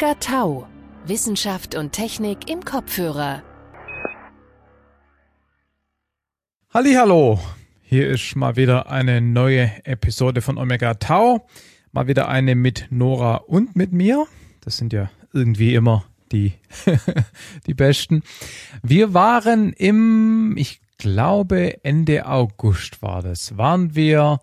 Omega Tau. Wissenschaft und Technik im Kopfhörer. Hallo, hier ist mal wieder eine neue Episode von Omega Tau. Mal wieder eine mit Nora und mit mir. Das sind ja irgendwie immer die, die besten. Wir waren im, ich glaube Ende August war das, waren wir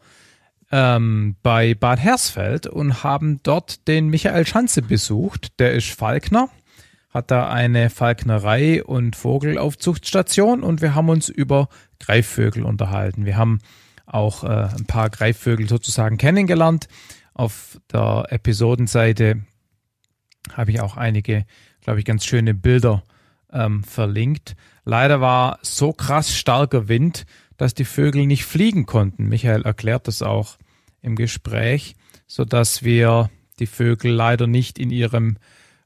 ähm, bei Bad Hersfeld und haben dort den Michael Schanze besucht. Der ist Falkner, hat da eine Falknerei und Vogelaufzuchtstation und wir haben uns über Greifvögel unterhalten. Wir haben auch äh, ein paar Greifvögel sozusagen kennengelernt. Auf der Episodenseite habe ich auch einige, glaube ich, ganz schöne Bilder ähm, verlinkt. Leider war so krass starker Wind, dass die Vögel nicht fliegen konnten. Michael erklärt das auch im Gespräch, so dass wir die Vögel leider nicht in ihrem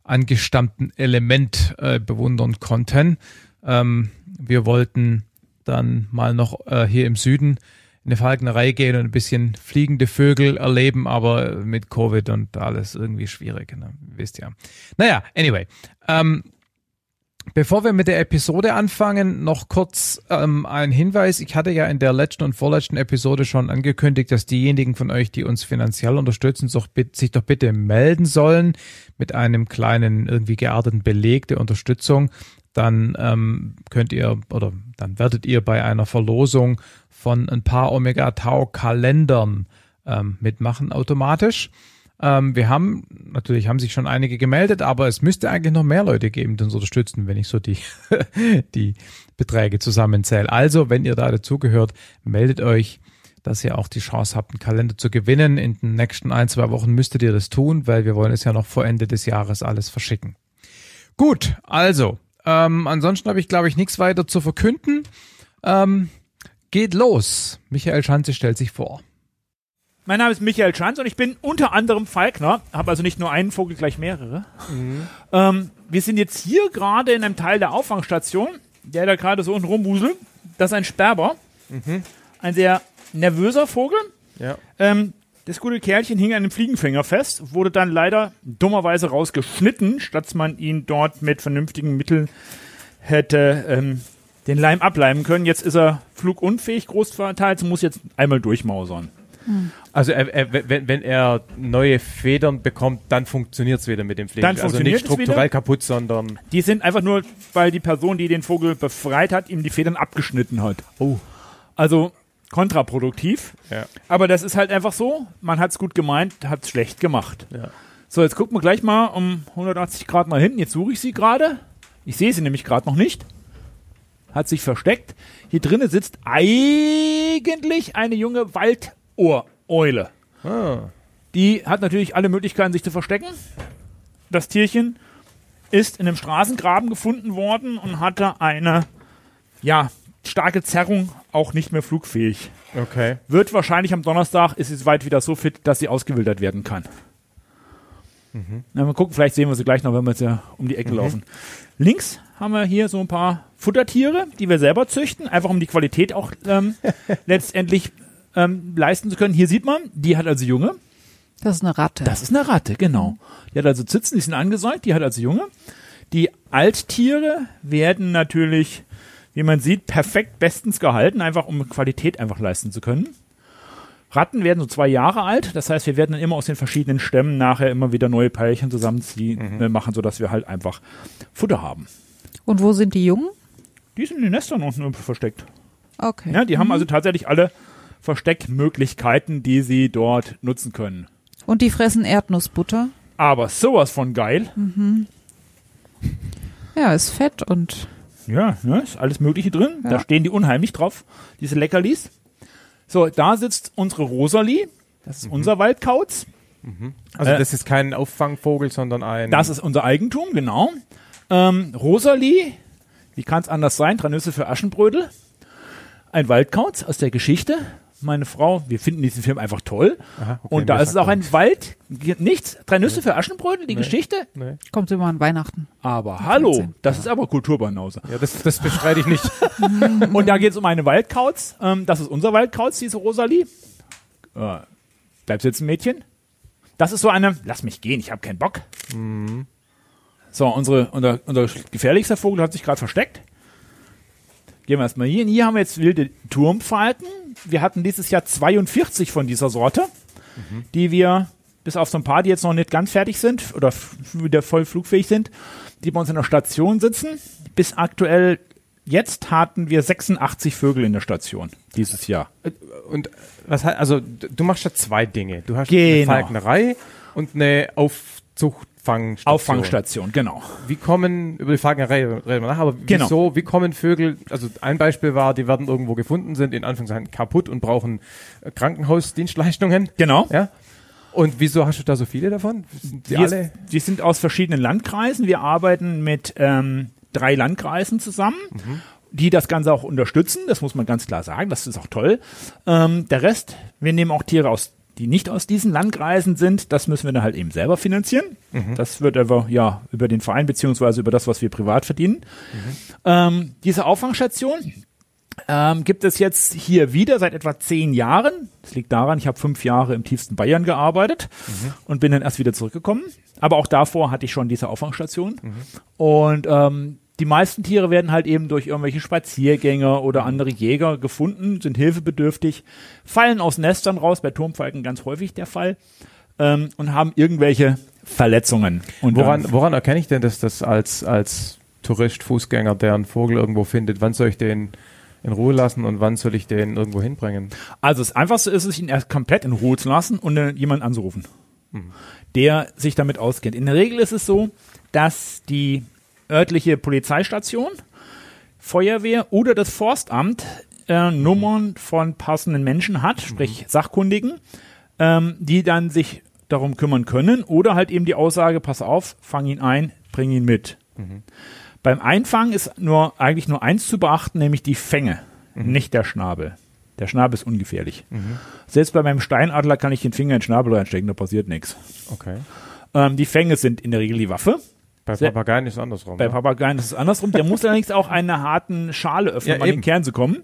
angestammten Element äh, bewundern konnten. Ähm, wir wollten dann mal noch äh, hier im Süden in eine Falknerei gehen und ein bisschen fliegende Vögel erleben, aber mit Covid und alles irgendwie schwierig, ne? wisst ihr. Naja, anyway. Ähm, Bevor wir mit der Episode anfangen, noch kurz ähm, ein Hinweis. Ich hatte ja in der letzten und vorletzten Episode schon angekündigt, dass diejenigen von euch, die uns finanziell unterstützen, sich doch bitte melden sollen mit einem kleinen, irgendwie gearteten Beleg der Unterstützung. Dann ähm, könnt ihr oder dann werdet ihr bei einer Verlosung von ein paar Omega Tau Kalendern ähm, mitmachen automatisch. Ähm, wir haben, natürlich haben sich schon einige gemeldet, aber es müsste eigentlich noch mehr Leute geben, die uns unterstützen, wenn ich so die, die Beträge zusammenzähle. Also, wenn ihr da dazugehört, meldet euch, dass ihr auch die Chance habt, einen Kalender zu gewinnen. In den nächsten ein, zwei Wochen müsstet ihr das tun, weil wir wollen es ja noch vor Ende des Jahres alles verschicken. Gut, also, ähm, ansonsten habe ich, glaube ich, nichts weiter zu verkünden. Ähm, geht los. Michael Schanze stellt sich vor. Mein Name ist Michael Schanz und ich bin unter anderem Falkner, habe also nicht nur einen Vogel, gleich mehrere. Mhm. Ähm, wir sind jetzt hier gerade in einem Teil der Auffangstation, der da gerade so unten rumwuselt. Das ist ein Sperber, mhm. ein sehr nervöser Vogel. Ja. Ähm, das gute Kerlchen hing an einem Fliegenfänger fest, wurde dann leider dummerweise rausgeschnitten, statt man ihn dort mit vernünftigen Mitteln hätte ähm, den Leim ableimen können. Jetzt ist er flugunfähig, großteils, muss jetzt einmal durchmausern. Also er, er, wenn, wenn er neue Federn bekommt, dann funktioniert es wieder mit dem Fliegen. Dann also nicht strukturell kaputt, sondern. Die sind einfach nur, weil die Person, die den Vogel befreit hat, ihm die Federn abgeschnitten hat. Oh. Also kontraproduktiv. Ja. Aber das ist halt einfach so. Man hat es gut gemeint, hat es schlecht gemacht. Ja. So, jetzt gucken wir gleich mal um 180 Grad nach hinten. Jetzt suche ich sie gerade. Ich sehe sie nämlich gerade noch nicht. Hat sich versteckt. Hier drinnen sitzt eigentlich eine junge Wald Ohreule. Ah. Die hat natürlich alle Möglichkeiten, sich zu verstecken. Das Tierchen ist in einem Straßengraben gefunden worden und hatte eine, ja, starke Zerrung, auch nicht mehr flugfähig. Okay. Wird wahrscheinlich am Donnerstag, ist sie soweit wieder so fit, dass sie ausgewildert werden kann. Mhm. Na, mal gucken, vielleicht sehen wir sie gleich noch, wenn wir jetzt ja um die Ecke mhm. laufen. Links haben wir hier so ein paar Futtertiere, die wir selber züchten, einfach um die Qualität auch ähm, letztendlich ähm, leisten zu können. Hier sieht man, die hat also Junge. Das ist eine Ratte. Das ist eine Ratte, genau. Die hat also Zitzen, die sind angesäugt, die hat also Junge. Die Alttiere werden natürlich, wie man sieht, perfekt bestens gehalten, einfach um Qualität einfach leisten zu können. Ratten werden so zwei Jahre alt, das heißt, wir werden dann immer aus den verschiedenen Stämmen nachher immer wieder neue Peilchen zusammenziehen, mhm. Äh, machen, sodass wir halt einfach Futter haben. Und wo sind die Jungen? Die sind in den Nestern unten versteckt. Okay. Ja, die mhm. haben also tatsächlich alle Versteckmöglichkeiten, die sie dort nutzen können. Und die fressen Erdnussbutter. Aber sowas von geil. Mhm. Ja, ist fett und. Ja, ne, ist alles Mögliche drin. Ja. Da stehen die unheimlich drauf, diese Leckerlis. So, da sitzt unsere Rosalie. Das ist mhm. unser Waldkauz. Mhm. Also, äh, das ist kein Auffangvogel, sondern ein. Das ist unser Eigentum, genau. Ähm, Rosalie, wie kann es anders sein? Drei Nüsse für Aschenbrödel. Ein Waldkauz aus der Geschichte meine Frau, wir finden diesen Film einfach toll. Aha, okay, und da ist es auch ein Wald, nichts, drei Nüsse nee. für Aschenbrödel, die nee. Geschichte. Nee. Kommt immer an Weihnachten. Aber hallo, das ist aber Kulturbanause. Ja, das, das bestreite ich nicht. und da geht es um eine Waldkauz. Ähm, das ist unser Waldkauz, diese Rosalie. Äh, bleib sitzen, Mädchen. Das ist so eine, lass mich gehen, ich habe keinen Bock. Mhm. So, unsere, unser, unser gefährlichster Vogel hat sich gerade versteckt. Gehen wir erstmal hier. Hier haben wir jetzt wilde Turmfalken. Wir hatten dieses Jahr 42 von dieser Sorte, die wir, bis auf so ein paar, die jetzt noch nicht ganz fertig sind oder wieder voll flugfähig sind, die bei uns in der Station sitzen. Bis aktuell, jetzt hatten wir 86 Vögel in der Station dieses Jahr. Und was heißt, also du machst ja zwei Dinge. Du hast eine Genau. Falknerei und eine Aufzuchtfangstation. Auffangstation, genau. Wie kommen, über die Falknerei reden wir nach, aber Genau. wieso, wie kommen Vögel, also ein Beispiel war, die werden irgendwo gefunden, sind in Anführungszeichen kaputt und brauchen äh, Krankenhausdienstleistungen. Genau. Ja. Und wieso hast du da so viele davon? Sind die Wir, alle? wir sind aus verschiedenen Landkreisen. Wir arbeiten mit ähm, drei Landkreisen zusammen, die das Ganze auch unterstützen. Das muss man ganz klar sagen. Das ist auch toll. Ähm, der Rest, wir nehmen auch Tiere aus, die nicht aus diesen Landkreisen sind. Das müssen wir dann halt eben selber finanzieren. Das wird aber ja über den Verein beziehungsweise über das, was wir privat verdienen. Ähm, diese Auffangstation ähm, gibt es jetzt hier wieder seit etwa zehn Jahren. Das liegt daran, ich habe fünf Jahre im tiefsten Bayern gearbeitet und bin dann erst wieder zurückgekommen. Aber auch davor hatte ich schon diese Auffangstation. Und ähm, die meisten Tiere werden halt eben durch irgendwelche Spaziergänger oder andere Jäger gefunden, sind hilfebedürftig, fallen aus Nestern raus, bei Turmfalken ganz häufig der Fall, ähm, und haben irgendwelche Verletzungen. Und Woran, woran erkenne ich denn, dass das als, als Tourist, Fußgänger, der einen Vogel irgendwo findet, wann soll ich den in Ruhe lassen und wann soll ich den irgendwo hinbringen? Also das Einfachste ist es, ihn erst komplett in Ruhe zu lassen und äh, jemanden anzurufen, der sich damit auskennt. In der Regel ist es so, dass die örtliche Polizeistation, Feuerwehr oder das Forstamt äh, Nummern von passenden Menschen hat, sprich Sachkundigen, ähm, die dann sich darum kümmern können oder halt eben die Aussage, pass auf, fang ihn ein, bring ihn mit. Beim Einfangen ist nur eigentlich nur eins zu beachten, nämlich die Fänge, nicht der Schnabel. Der Schnabel ist ungefährlich. Selbst bei meinem Steinadler kann ich den Finger in den Schnabel reinstecken, da passiert nichts. Okay. Ähm, die Fänge sind in der Regel die Waffe. Bei Sehr- Papageien ist es andersrum. Bei ne? Papageien ist es andersrum. Der muss allerdings auch eine harten Schale öffnen, Ja, um an den. Kern zu kommen.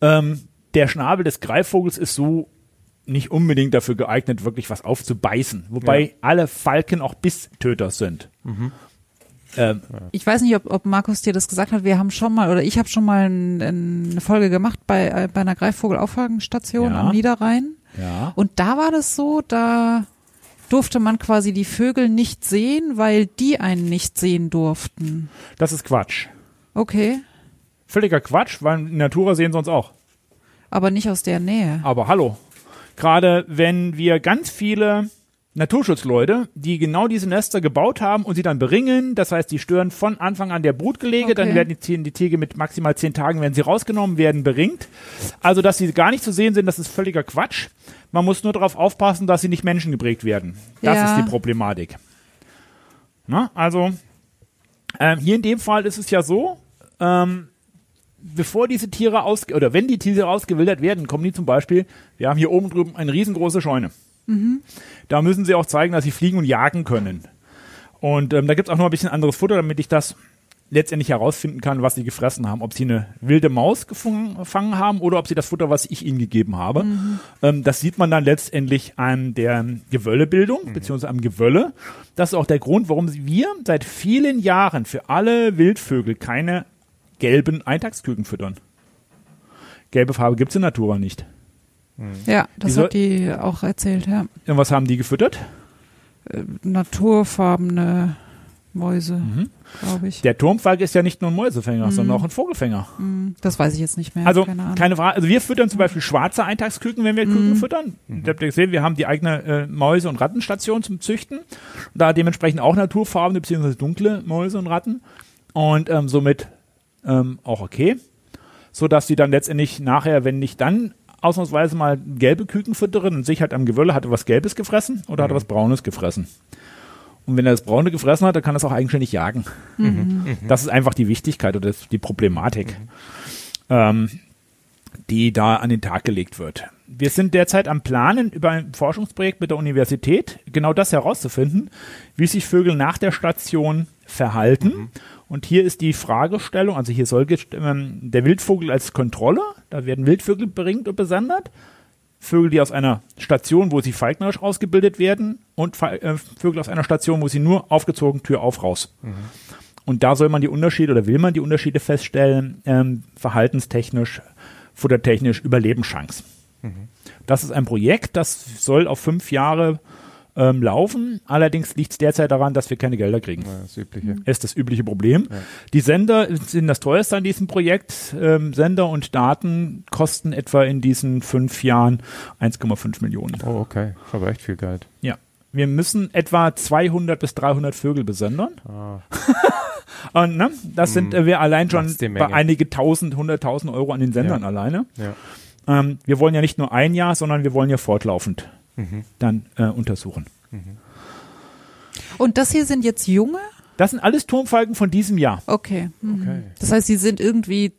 Ähm, der Schnabel des Greifvogels ist so nicht unbedingt dafür geeignet, wirklich was aufzubeißen. Wobei Ja. alle Falken auch Bisstöter sind. Ähm, Ich weiß nicht, ob, ob Markus dir das gesagt hat. Wir haben schon mal, oder ich habe schon mal ein, ein, eine Folge gemacht bei, äh, bei einer Greifvogelauffangstation Ja. am Niederrhein. ja. Und da war das so, da durfte man quasi die Vögel nicht sehen, weil die einen nicht sehen durften. Das ist Quatsch. Okay, Völliger Quatsch, weil Natura sehen sie uns auch. aber nicht aus der Nähe. Aber hallo. Gerade wenn wir ganz viele Naturschutzleute, die genau diese Nester gebaut haben und sie dann beringen, das heißt, die stören von Anfang an der Brutgelege, dann Okay. werden die, Tiere- die Tiere mit maximal zehn Tagen, werden sie rausgenommen, werden beringt. Also, dass sie gar nicht zu sehen sind, das ist völliger Quatsch. Man muss nur darauf aufpassen, dass sie nicht menschengeprägt werden. Das Ja. ist die Problematik. Na, also, ähm, hier in dem Fall ist es ja so, ähm, bevor diese Tiere aus oder wenn die Tiere ausgewildert werden, kommen die zum Beispiel, wir haben hier oben drüben eine riesengroße Scheune. Da müssen sie auch zeigen, dass sie fliegen und jagen können. Und ähm, da gibt es auch noch ein bisschen anderes Futter, damit ich das letztendlich herausfinden kann, was sie gefressen haben. Ob sie eine wilde Maus gefangen haben oder ob sie das Futter, was ich ihnen gegeben habe. Ähm, das sieht man dann letztendlich an der Gewöllebildung, beziehungsweise am Gewölle. Das ist auch der Grund, warum wir seit vielen Jahren für alle Wildvögel keine gelben Eintagsküken füttern. Gelbe Farbe gibt's in Natura nicht. Ja, das Die soll- hat die auch erzählt, ja. Und was haben die gefüttert? Naturfarbene Mäuse, Mhm. glaube ich. Der Turmfalk ist ja nicht nur ein Mäusefänger, sondern auch ein Vogelfänger. Hm, Das weiß ich jetzt nicht mehr. Also keine Ahnung. keine Frage. Also wir füttern zum Beispiel schwarze Eintagsküken, wenn wir Küken füttern. Ihr habt ja gesehen, wir haben die eigene äh, Mäuse- und Rattenstation zum Züchten. Da dementsprechend auch naturfarbene bzw. dunkle Mäuse und Ratten. Und ähm, somit ähm, auch okay. So dass sie dann letztendlich nachher, wenn ich dann ausnahmsweise mal gelbe Küken füttere und sich halt am Gewölle hatte was Gelbes gefressen oder hat er was Braunes gefressen. Und wenn er das Braune gefressen hat, dann kann er es auch eigenständig jagen. Das ist einfach die Wichtigkeit oder die Problematik, ähm, die da an den Tag gelegt wird. Wir sind derzeit am Planen über ein Forschungsprojekt mit der Universität, genau das herauszufinden, wie sich Vögel nach der Station verhalten. Und hier ist die Fragestellung, also hier soll ähm, der Wildvogel als Kontrolle, da werden Wildvögel beringt und besondert. Vögel, die aus einer Station, wo sie falknerisch ausgebildet werden und äh, Vögel aus einer Station, wo sie nur aufgezogen, Tür auf, raus. Und da soll man die Unterschiede oder will man die Unterschiede feststellen, ähm, verhaltenstechnisch, futtertechnisch, Überlebenschance. Das ist ein Projekt, das soll auf fünf Jahre ähm, laufen. Allerdings liegt es derzeit daran, dass wir keine Gelder kriegen. Ja, das Übliche. Ist das übliche Problem. Die Sender sind das teuerste an diesem Projekt. Ähm, Sender und Daten kosten etwa in diesen fünf Jahren 1,5 Millionen. Oh, okay. Ist aber echt viel Geld. Ja. Wir müssen etwa 200 bis 300 Vögel besondern. Ah. Und ne, das sind äh, wir allein schon bei einige tausend, hunderttausend Euro an den Sendern Ja. alleine. Ja. Ähm, wir wollen ja nicht nur ein Jahr, sondern wir wollen ja fortlaufend Mhm. dann äh, untersuchen. Und das hier sind jetzt junge? Das sind alles Turmfalken von diesem Jahr. Okay. Mhm. Okay. Das heißt, sie sind irgendwie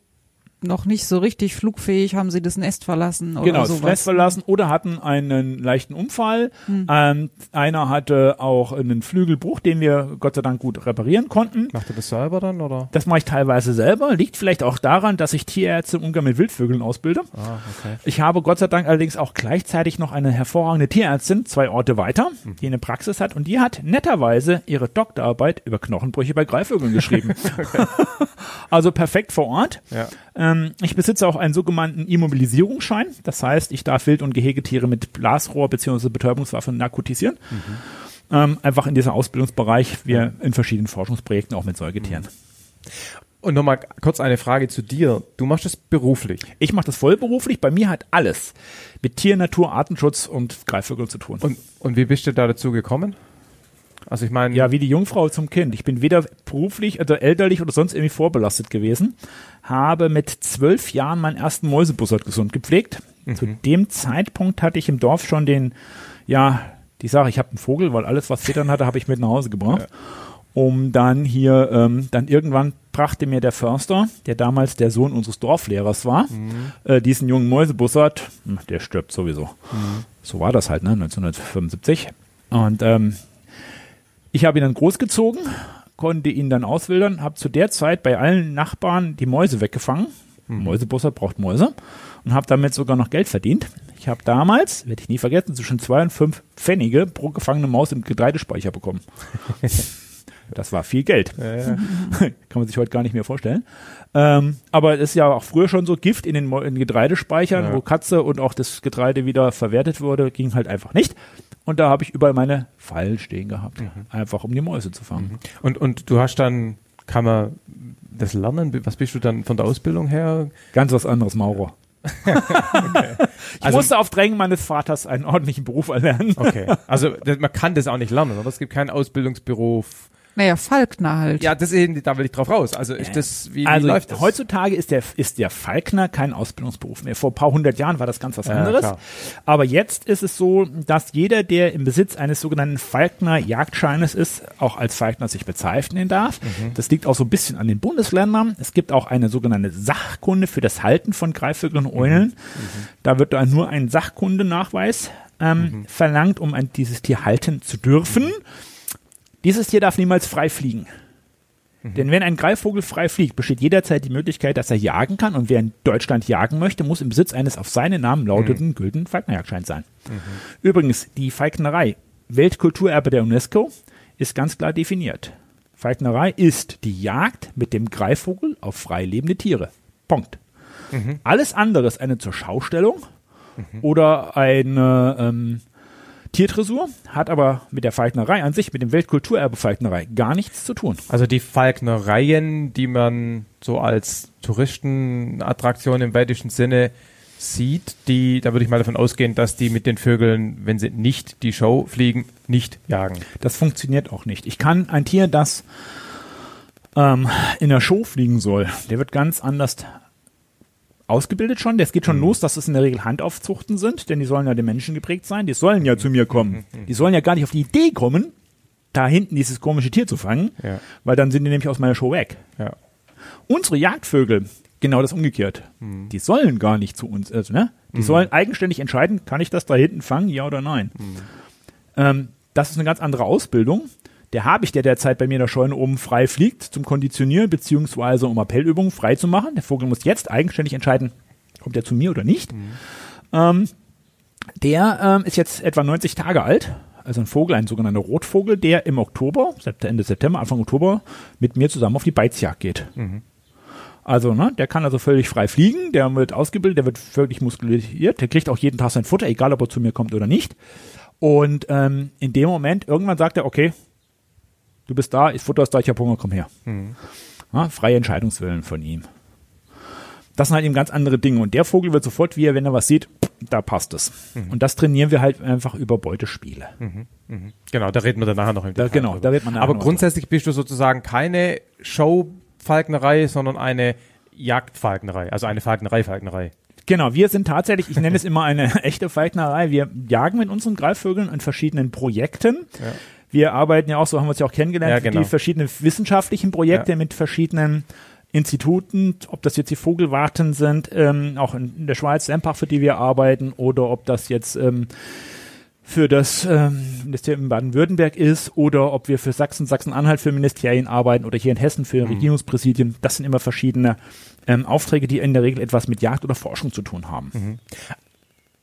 noch nicht so richtig flugfähig, haben sie das Nest verlassen oder genau, das sowas. Nest verlassen oder hatten einen leichten Unfall. Ähm, einer hatte auch einen Flügelbruch, den wir Gott sei Dank gut reparieren konnten. Macht ihr das selber dann, oder? Das mache ich teilweise selber. Liegt vielleicht auch daran, dass ich Tierärzte im Umgang mit Wildvögeln ausbilde. Ah, okay. Ich habe Gott sei Dank allerdings auch gleichzeitig noch eine hervorragende Tierärztin, zwei Orte weiter, die eine Praxis hat und die hat netterweise ihre Doktorarbeit über Knochenbrüche bei Greifvögeln geschrieben. also perfekt vor Ort. Ja. Ähm, ich besitze auch einen sogenannten Immobilisierungsschein. Das heißt, ich darf Wild- und Gehegetiere mit Blasrohr bzw. Betäubungswaffe narkotisieren. Ähm, einfach in diesem Ausbildungsbereich, wir in verschiedenen Forschungsprojekten auch mit Säugetieren. Und nochmal kurz eine Frage zu dir. Du machst das beruflich. Ich mache das vollberuflich. Bei mir hat alles mit Tier, Natur, Artenschutz und Greifvögeln zu tun. Und, und wie bist du da dazu gekommen? Also ich meine, Ja, wie die Jungfrau zum Kind. Ich bin weder beruflich oder elterlich oder sonst irgendwie vorbelastet gewesen. Habe mit zwölf Jahren meinen ersten Mäusebussard gesund gepflegt. Zu dem Zeitpunkt hatte ich im Dorf schon den, ja, die Sache, ich habe einen Vogel, weil alles, was Federn hatte, habe ich mit nach Hause gebracht. Um dann hier, ähm, dann irgendwann brachte mir der Förster, der damals der Sohn unseres Dorflehrers war, äh, diesen jungen Mäusebussard, hm, der stirbt sowieso. So war das halt, ne, 1975. Und ähm, ich habe ihn dann großgezogen, konnte ihn dann auswildern, habe zu der Zeit bei allen Nachbarn die Mäuse weggefangen. Mäusebusser braucht Mäuse und habe damit sogar noch Geld verdient. Ich habe damals, werde ich nie vergessen, zwischen zwei und fünf Pfennige pro gefangene Maus im Getreidespeicher bekommen. Das war viel Geld. äh, Kann man sich heute gar nicht mehr vorstellen. Ähm, aber es ist ja auch früher schon so, Gift in den, in Getreidespeichern, Ja. wo Katze und auch das Getreide wieder verwertet wurde, ging halt einfach nicht. Und da habe ich überall meine Fallen stehen gehabt, einfach um die Mäuse zu fangen. und, und du hast dann, kann man das lernen? Was bist du dann von der Ausbildung her? Ganz was anderes, Maurer. Ich Also- musste auf Drängen meines Vaters einen ordentlichen Beruf erlernen. Okay. Also das, man kann das auch nicht lernen, oder? Es gibt keinen Ausbildungsberuf. Naja, Falkner halt. Ja, das eben, da will ich drauf raus. Also ist das, wie, Also wie läuft das? heutzutage ist der, ist der Falkner kein Ausbildungsberuf mehr. Vor ein paar hundert Jahren war das ganz was Ja, anderes. klar. Aber jetzt ist es so, dass jeder, der im Besitz eines sogenannten Falkner-Jagdscheines ist, auch als Falkner sich bezeichnen darf. Mhm. Das liegt auch so ein bisschen an den Bundesländern. Es gibt auch eine sogenannte Sachkunde für das Halten von Greifvögeln und Eulen. Mhm. Da wird dann nur ein Sachkundenachweis ähm, Mhm. verlangt, um ein, dieses Tier halten zu dürfen. Dieses Tier darf niemals frei fliegen. Denn wenn ein Greifvogel frei fliegt, besteht jederzeit die Möglichkeit, dass er jagen kann. Und wer in Deutschland jagen möchte, muss im Besitz eines auf seinen Namen lautenden gültigen Falknerjagdscheins sein. Übrigens, die Falknerei, Weltkulturerbe der UNESCO, ist ganz klar definiert. Falknerei ist die Jagd mit dem Greifvogel auf frei lebende Tiere. Punkt. Alles andere ist eine zur Schaustellung oder eine ähm, Tiertresur, hat aber mit der Falknerei an sich, mit dem Weltkulturerbe Falknerei gar nichts zu tun. Also die Falknereien, die man so als Touristenattraktion im weitesten Sinne sieht, die, da würde ich mal davon ausgehen, dass die mit den Vögeln, wenn sie nicht die Show fliegen, nicht jagen. Das funktioniert auch nicht. Ich kann ein Tier, das ähm, in der Show fliegen soll, der wird ganz anders ausgebildet schon. Das geht schon los, dass es in der Regel Handaufzuchten sind, denn die sollen ja den Menschen geprägt sein. Die sollen ja zu mir kommen. Die sollen ja gar nicht auf die Idee kommen, da hinten dieses komische Tier zu fangen, Ja. weil dann sind die nämlich aus meiner Show weg. Ja. Unsere Jagdvögel, genau das umgekehrt. Die sollen gar nicht zu uns, also, ne? Die sollen eigenständig entscheiden, kann ich das da hinten fangen, ja oder nein. Ähm, das ist eine ganz andere Ausbildung. Der habe ich, der derzeit bei mir in der Scheune oben frei fliegt, zum Konditionieren beziehungsweise um Appellübungen frei zu machen. Der Vogel muss jetzt eigenständig entscheiden, kommt er zu mir oder nicht. Ähm, Der ähm, ist jetzt etwa 90 Tage alt. Also ein Vogel, ein sogenannter Rotvogel, der im Oktober, Ende September, Anfang Oktober mit mir zusammen auf die Beizjagd geht. Also, ne, der kann also völlig frei fliegen, der wird ausgebildet, der wird völlig muskuliert, der kriegt auch jeden Tag sein Futter, egal ob er zu mir kommt oder nicht. Und ähm, in dem Moment, irgendwann sagt er, okay, du bist da, ich futter da, ich hab Hunger, komm her. Ja, freie Entscheidungswillen von ihm. Das sind halt eben ganz andere Dinge. Und der Vogel wird sofort, wie er, wenn er was sieht, da passt es. Und das trainieren wir halt einfach über Beutespiele. Genau, da reden wir dann nachher noch im Da, Detail genau, drüber. da wird man nachher Aber grundsätzlich bist du sozusagen keine Show-Falknerei, sondern eine Jagdfalknerei, also eine Falknerei-Falknerei. Genau, wir sind tatsächlich, ich nenne es immer eine echte Falknerei. Wir jagen mit unseren Greifvögeln in verschiedenen Projekten. Wir arbeiten ja auch, so haben wir uns ja auch kennengelernt, Ja, genau. die verschiedenen wissenschaftlichen Projekte Ja. mit verschiedenen Instituten, ob das jetzt die Vogelwarten sind, ähm, auch in, in der Schweiz, Sempach, für die wir arbeiten, oder ob das jetzt ähm, für das ähm, Ministerium in Baden-Württemberg ist oder ob wir für Sachsen, Sachsen-Anhalt für Ministerien arbeiten oder hier in Hessen für Regierungspräsidien. Das sind immer verschiedene ähm, Aufträge, die in der Regel etwas mit Jagd oder Forschung zu tun haben.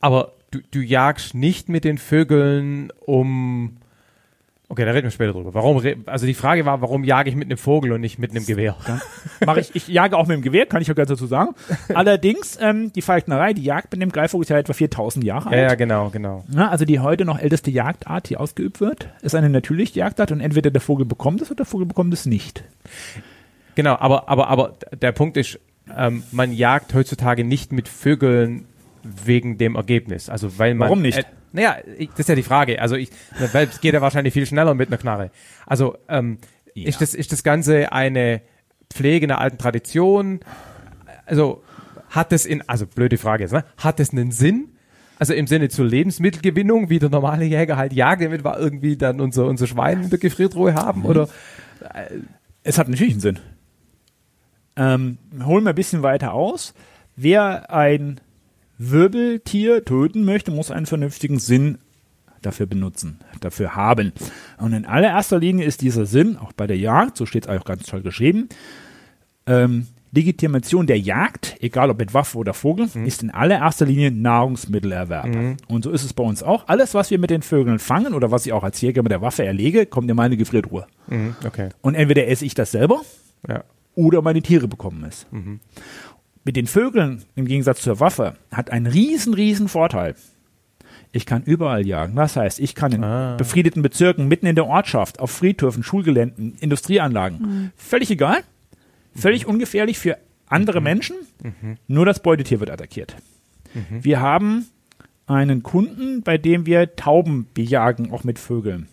Aber du, du jagst nicht mit den Vögeln um. Okay, da reden wir später drüber. Warum? Also die Frage war, warum jage ich mit einem Vogel und nicht mit einem Gewehr? Mache ich, ich jage auch mit dem Gewehr, kann ich auch ganz dazu sagen. Allerdings, ähm, die Falknerei, die Jagd mit dem Greifvogel ist ja etwa 4000 Jahre Ja, ja, alt. genau, genau. Na, also die heute noch älteste Jagdart, die ausgeübt wird, ist eine natürliche Jagdart und entweder der Vogel bekommt es oder der Vogel bekommt es nicht. Genau, aber, aber, aber der Punkt ist, ähm, man jagt heutzutage nicht mit Vögeln wegen dem Ergebnis. Also weil man. Warum nicht? Äh, naja, ich, das ist ja die Frage. Also ich, weil es geht ja wahrscheinlich viel schneller mit einer Knarre. Also ähm, Ja. ist das ist das Ganze eine Pflege einer alten Tradition? Also hat es in, also blöde Frage jetzt, ne? Hat es einen Sinn? Also im Sinne zur Lebensmittelgewinnung, wie der normale Jäger halt jagt, damit wir irgendwie dann unser, unser Schwein in der Gefriertruhe haben? Oder Es hat natürlich einen Sinn. Ähm, holen wir ein bisschen weiter aus. Wer ein Wirbeltier töten möchte, muss einen vernünftigen Sinn dafür benutzen, dafür haben. Und in allererster Linie ist dieser Sinn, auch bei der Jagd, so steht es auch ganz toll geschrieben, ähm, Legitimation der Jagd, egal ob mit Waffe oder Vogel, ist in allererster Linie Nahrungsmittelerwerb. Und so ist es bei uns auch. Alles, was wir mit den Vögeln fangen oder was ich auch als Jäger mit der Waffe erlege, kommt in meine Gefriertruhe. Mhm, okay. Und entweder esse ich das selber Ja. oder meine Tiere bekommen es. Mit den Vögeln, im Gegensatz zur Waffe, hat einen riesen, riesen Vorteil. Ich kann überall jagen. Das heißt, ich kann in Ah. befriedeten Bezirken, mitten in der Ortschaft, auf Friedhöfen, Schulgeländen, Industrieanlagen, völlig egal, völlig ungefährlich für andere Menschen, nur das Beutetier wird attackiert. Wir haben einen Kunden, bei dem wir Tauben bejagen, auch mit Vögeln.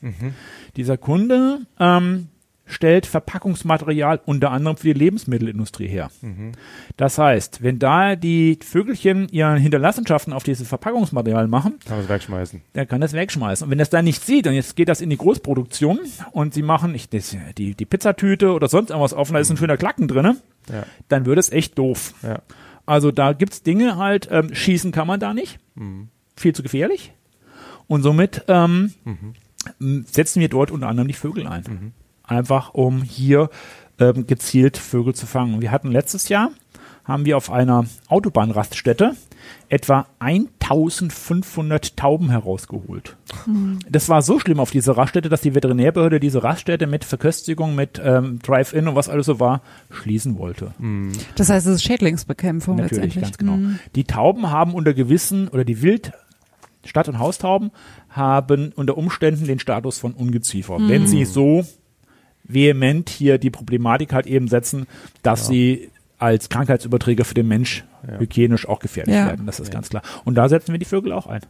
Dieser Kunde ähm, stellt Verpackungsmaterial unter anderem für die Lebensmittelindustrie her. Das heißt, wenn da die Vögelchen ihren Hinterlassenschaften auf dieses Verpackungsmaterial machen, Kann es wegschmeißen. der kann das wegschmeißen. Und wenn das da nicht sieht, und jetzt geht das in die Großproduktion und sie machen ich, das, die, die Pizzatüte oder sonst irgendwas offen, da ist ein schöner Klacken drinne, Ja. dann wird es echt doof. Ja. Also da gibt's Dinge halt, ähm, schießen kann man da nicht. Viel zu gefährlich. Und somit ähm, m, setzen wir dort unter anderem die Vögel ein. Einfach um hier ähm, gezielt Vögel zu fangen. Wir hatten letztes Jahr, haben wir auf einer Autobahnraststätte etwa 1500 Tauben herausgeholt. Das war so schlimm auf dieser Raststätte, dass die Veterinärbehörde diese Raststätte mit Verköstigung, mit ähm, Drive-In und was alles so war, schließen wollte. Das heißt, es ist Schädlingsbekämpfung Natürlich, letztendlich. ganz genau. Mhm. Die Tauben haben unter gewissen, oder die Wild, Stadt- und Haustauben haben unter Umständen den Status von Ungeziefer. Mhm. Wenn sie so vehement hier die Problematik halt eben setzen, dass sie als Krankheitsüberträger für den Mensch hygienisch auch gefährlich Ja. werden. Das ist ganz klar. Und da setzen wir die Vögel auch ein.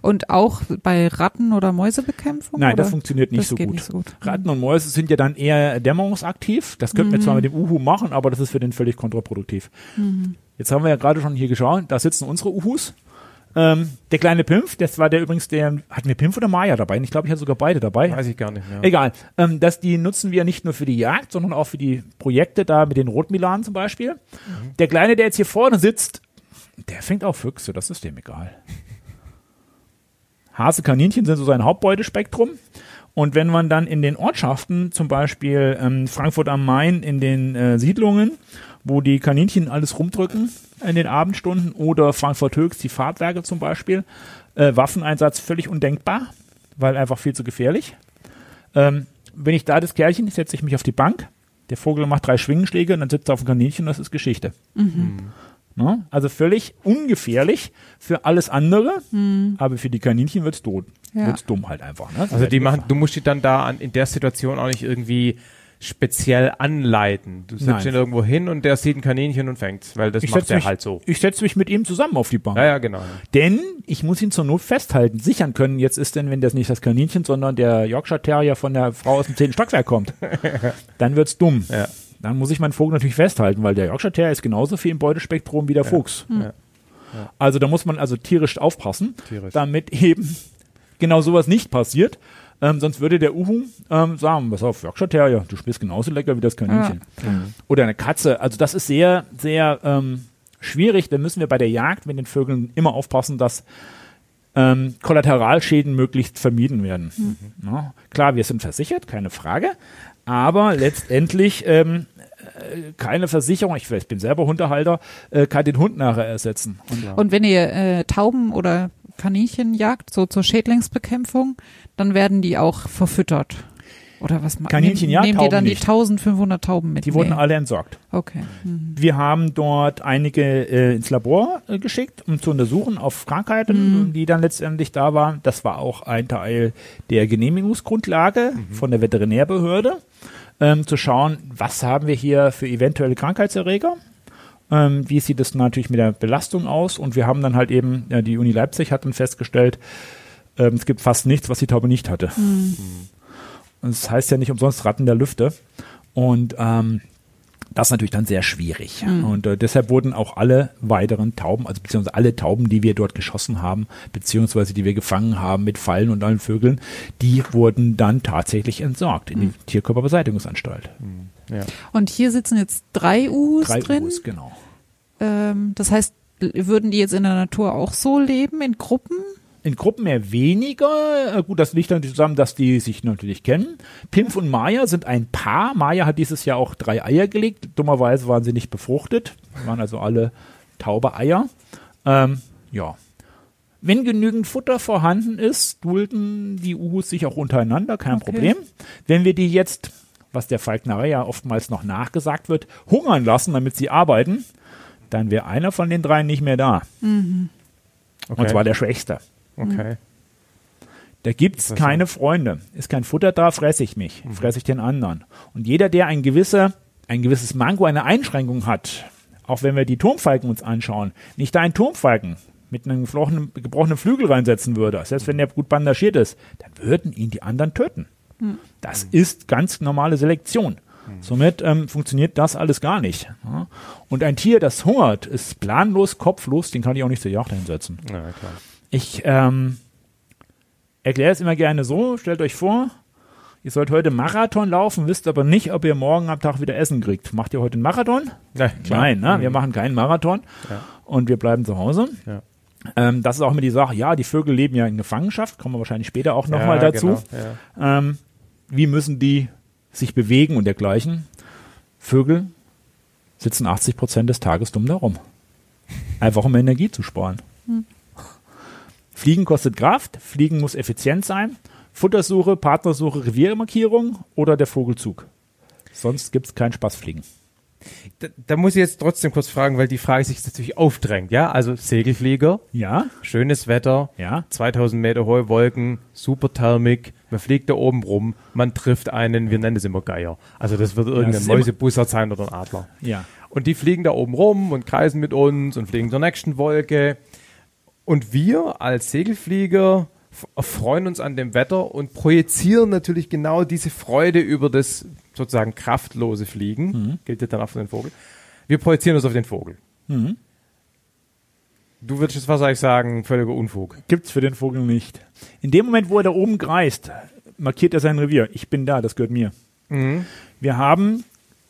Und auch bei Ratten- oder Mäusebekämpfung? Nein, oder? das funktioniert nicht Das so nicht so gut. Mhm. Ratten und Mäuse sind ja dann eher dämmerungsaktiv. Das könnten wir zwar mit dem Uhu machen, aber das ist für den völlig kontraproduktiv. Mhm. Jetzt haben wir ja gerade schon hier geschaut, da sitzen unsere Uhus. Ähm, der kleine Pimpf, das war der übrigens der, hatten wir Pimpf oder Maya dabei? Ich glaube, ich hatte sogar beide dabei. Weiß ich gar nicht mehr. Egal. Ähm, das, die nutzen wir nicht nur für die Jagd, sondern auch für die Projekte da mit den Rotmilanen zum Beispiel. Der Kleine, der jetzt hier vorne sitzt, der fängt auch Füchse, das ist dem egal. Hase, Kaninchen sind so sein Hauptbeutespektrum. Und wenn man dann in den Ortschaften, zum Beispiel ähm, Frankfurt am Main, in den äh, Siedlungen, wo die Kaninchen alles rumdrücken in den Abendstunden, oder Frankfurt Höchst, die Fahrtwerke zum Beispiel, äh, Waffeneinsatz völlig undenkbar, weil einfach viel zu gefährlich. Ähm, wenn ich da das Kerlchen, setze ich mich auf die Bank, der Vogel macht drei Schwingenschläge und dann sitzt er auf dem Kaninchen und das ist Geschichte. Ne? Also völlig ungefährlich für alles andere, aber für die Kaninchen wird's doof. Ja. Wird's dumm halt einfach. Ne? Also die machen, du musst die dann da an, in der Situation auch nicht irgendwie speziell anleiten. Du setzt Nein. ihn irgendwo hin und der sieht ein Kaninchen und fängt's, weil das ich macht setze er mich, halt so. ich setze mich mit ihm zusammen auf die Bank. Ja, ja, genau. Denn ich muss ihn zur Not festhalten, sichern können. Jetzt ist denn, wenn das nicht das Kaninchen, sondern der Yorkshire Terrier von der Frau aus dem zehnten Stockwerk kommt, dann wird's dumm. Ja. Dann muss ich meinen Vogel natürlich festhalten, weil der Yorkshire Terrier ist genauso viel im Beutespektrum wie der Fuchs. Ja. Also da muss man also tierisch aufpassen, Tierisch. damit eben genau sowas nicht passiert. Ähm, sonst würde der Uhu ähm, sagen, pass auf, Yorkshire Terrier, du spielst genauso lecker wie das Kaninchen. Oder eine Katze. Also das ist sehr, sehr ähm, schwierig. Da müssen wir bei der Jagd mit den Vögeln immer aufpassen, dass ähm, Kollateralschäden möglichst vermieden werden. Ja, klar, wir sind versichert, keine Frage. Aber letztendlich ähm, äh, keine Versicherung, ich, ich bin selber Hundehalter, äh, kann den Hund nachher ersetzen. Und, Und wenn ihr äh, Tauben oder Kaninchen jagt, so zur Schädlingsbekämpfung, dann werden die auch verfüttert. Oder was ma- Kaninchen nehm- ja, Nehmt ihr Tauben dann nicht. die 1500 Tauben mit? die wurden Nee. alle entsorgt. Okay. Mhm. Wir haben dort einige äh, ins Labor äh, geschickt, um zu untersuchen auf Krankheiten, die dann letztendlich da waren. Das war auch ein Teil der Genehmigungsgrundlage von der Veterinärbehörde, ähm, zu schauen, was haben wir hier für eventuelle Krankheitserreger. Ähm, wie sieht es natürlich mit der Belastung aus? Und wir haben dann halt eben, ja, die Uni Leipzig hat dann festgestellt, ähm, es gibt fast nichts, was die Taube nicht hatte. Und es heißt ja nicht umsonst Ratten der Lüfte. Und ähm, das ist natürlich dann sehr schwierig. Und äh, deshalb wurden auch alle weiteren Tauben, also beziehungsweise alle Tauben, die wir dort geschossen haben, beziehungsweise die wir gefangen haben mit Fallen und allen Vögeln, die wurden dann tatsächlich entsorgt in die Tierkörperbeseitigungsanstalt. Ja. Und hier sitzen jetzt drei U's Drei drin. U's, genau. Ähm, das heißt, würden die jetzt in der Natur auch so leben, in Gruppen? In Gruppen eher weniger. Äh, Gut, das liegt natürlich zusammen, dass die sich natürlich kennen. Pimpf und Maya sind ein Paar. Maya hat dieses Jahr auch drei Eier gelegt. Dummerweise waren sie nicht befruchtet. Waren also alle taube Eier. Ähm, ja. Wenn genügend Futter vorhanden ist, dulden die Uhus sich auch untereinander, kein Okay. Problem. Wenn wir die jetzt, was der Falknerei ja oftmals noch nachgesagt wird, hungern lassen, damit sie arbeiten, dann wäre einer von den dreien nicht mehr da. Okay. Und zwar der Schwächste. okay. Da gibt's keine Freunde. Ist kein Futter da, fresse ich mich, fresse ich den anderen. Und jeder, der ein gewisser, ein gewisses Manko, eine Einschränkung hat, auch wenn wir die Turmfalken uns anschauen, nicht da einen Turmfalken mit einem gebrochenen Flügel reinsetzen würde, selbst wenn der gut bandagiert ist, dann würden ihn die anderen töten. Das ist ganz normale Selektion. Somit ähm, funktioniert das alles gar nicht. Ja. Und ein Tier, das hungert, ist planlos, kopflos, den kann ich auch nicht zur Jagd einsetzen. Ja, klar. Ich ähm, erkläre es immer gerne so, stellt euch vor, ihr sollt heute Marathon laufen, wisst aber nicht, ob ihr morgen am Tag wieder Essen kriegt. Macht ihr heute einen Marathon? Ja, klar. Nein, ne? wir machen keinen Marathon Ja. und wir bleiben zu Hause. Ja. Ähm, das ist auch immer die Sache, ja, die Vögel leben ja in Gefangenschaft, kommen wir wahrscheinlich später auch nochmal ja, dazu. Genau, ja. Ähm, wie müssen die sich bewegen und dergleichen? Vögel sitzen 80 Prozent des Tages dumm darum. Einfach um Energie zu sparen. Fliegen kostet Kraft, Fliegen muss effizient sein. Futtersuche, Partnersuche, Reviermarkierung oder der Vogelzug. Sonst gibt's keinen Spaßfliegen. Da, da muss ich jetzt trotzdem kurz fragen, weil die Frage sich natürlich aufdrängt, ja? Also Segelflieger, Ja, schönes Wetter, ja. 2000 Meter hohe Wolken, super Thermik, man fliegt da oben rum, man trifft einen, wir nennen es immer Geier. Also das wird irgendein immer- Mäusebussard sein oder ein Adler. Ja. Und die fliegen da oben rum und kreisen mit uns und fliegen zur nächsten Wolke. Und wir als Segelflieger f- erfreuen uns an dem Wetter und projizieren natürlich genau diese Freude über das sozusagen kraftlose Fliegen. Gilt ja dann auch für den Vogel. Wir projizieren uns auf den Vogel. Mhm. Du würdest jetzt wahrscheinlich sagen, völliger Unfug. Gibt's für den Vogel nicht. In dem Moment, wo er da oben kreist, markiert er sein Revier. Ich bin da, das gehört mir. Wir haben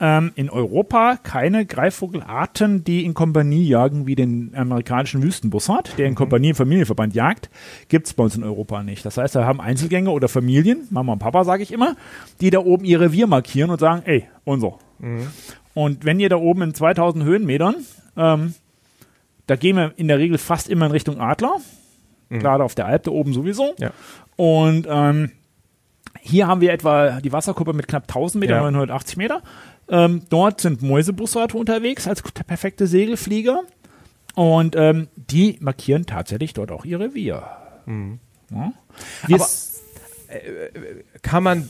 ähm, in Europa keine Greifvogelarten, die in Kompanie jagen, wie den amerikanischen Wüstenbussard, der in Kompanie im Familienverband jagt, gibt's bei uns in Europa nicht. Das heißt, da haben Einzelgänger oder Familien, Mama und Papa sage ich immer, die da oben ihr Revier markieren und sagen, ey, unser. Und wenn ihr da oben in 2000 Höhenmetern, ähm, da gehen wir in der Regel fast immer in Richtung Adler, gerade auf der Alp da oben sowieso. Ja. Und ähm, hier haben wir etwa die Wasserkuppe mit knapp 1000 Meter, Ja. 980 Meter. Ähm, dort sind Mäusebussarde unterwegs als perfekte Segelflieger. Und ähm, die markieren tatsächlich dort auch ihr Revier. Ja. Wir Aber- kann man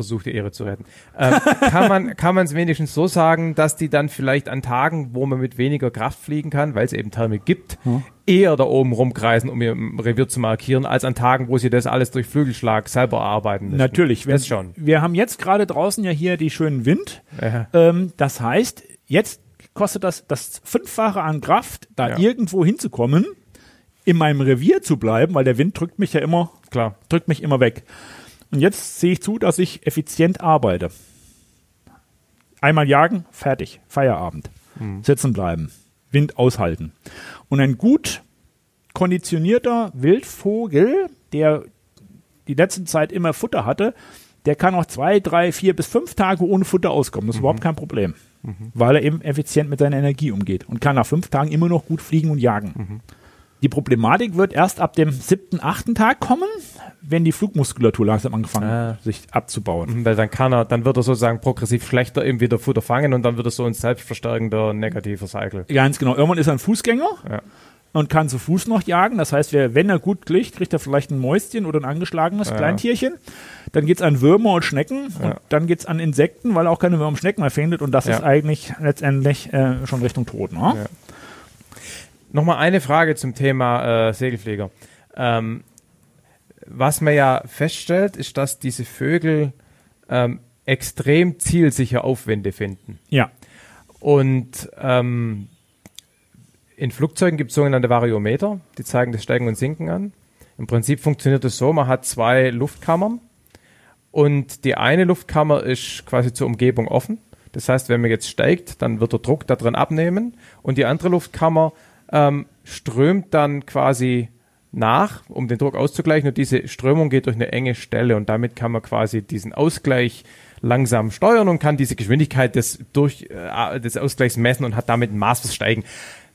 versucht die Ehre zu retten. Ähm, kann man kann man es wenigstens so sagen, dass die dann vielleicht an Tagen, wo man mit weniger Kraft fliegen kann, weil es eben Thermik gibt, eher da oben rumkreisen, um ihr Revier zu markieren, als an Tagen, wo sie das alles durch Flügelschlag selber erarbeiten müssen. Natürlich, wenn, Das schon. Wir haben jetzt gerade draußen ja hier die schönen Wind. Ja. Ähm, das heißt, jetzt kostet das das Fünffache an Kraft, da Ja. irgendwo hinzukommen, in meinem Revier zu bleiben, weil der Wind drückt mich ja immer, Klar. drückt mich immer weg. Und jetzt sehe ich zu, dass ich effizient arbeite. Einmal jagen, fertig, Feierabend. Sitzen bleiben, Wind aushalten. Und ein gut konditionierter Wildvogel, der die letzten Zeit immer Futter hatte, der kann auch zwei, drei, vier bis fünf Tage ohne Futter auskommen. Das ist überhaupt kein Problem. Weil er eben effizient mit seiner Energie umgeht und kann nach fünf Tagen immer noch gut fliegen und jagen. Die Problematik wird erst ab dem siebten, achten Tag kommen, wenn die Flugmuskulatur langsam angefangen Ah. sich abzubauen. Mhm, Weil dann kann er, dann wird er sozusagen progressiv schlechter eben wieder Futter fangen und dann wird es so ein selbstverstärkender negativer Cycle. Ganz genau. Irgendwann ist er ein Fußgänger Ja. und kann zu Fuß noch jagen. Das heißt, wer, wenn er gut kriegt, kriegt er vielleicht ein Mäuschen oder ein angeschlagenes Ja. Kleintierchen. Dann geht's an Würmer und Schnecken und Ja. dann geht's an Insekten, weil er auch keine Würmer und Schnecken mehr findet. Und das Ja. ist eigentlich letztendlich äh, schon Richtung Tod. Ne? Nochmal eine Frage zum Thema äh, Segelflieger. Ähm, was man ja feststellt, ist, dass diese Vögel ähm, extrem zielsicher Aufwände finden. Ja. Und ähm, in Flugzeugen gibt es sogenannte Variometer, die zeigen das Steigen und Sinken an. Im Prinzip funktioniert es so, man hat zwei Luftkammern und die eine Luftkammer ist quasi zur Umgebung offen. Das heißt, wenn man jetzt steigt, dann wird der Druck da drin abnehmen und die andere Luftkammer ähm, strömt dann quasi nach, um den Druck auszugleichen. Und diese Strömung geht durch eine enge Stelle. Und damit kann man quasi diesen Ausgleich langsam steuern und kann diese Geschwindigkeit des, durch, äh, des Ausgleichs messen und hat damit ein Maß steigen.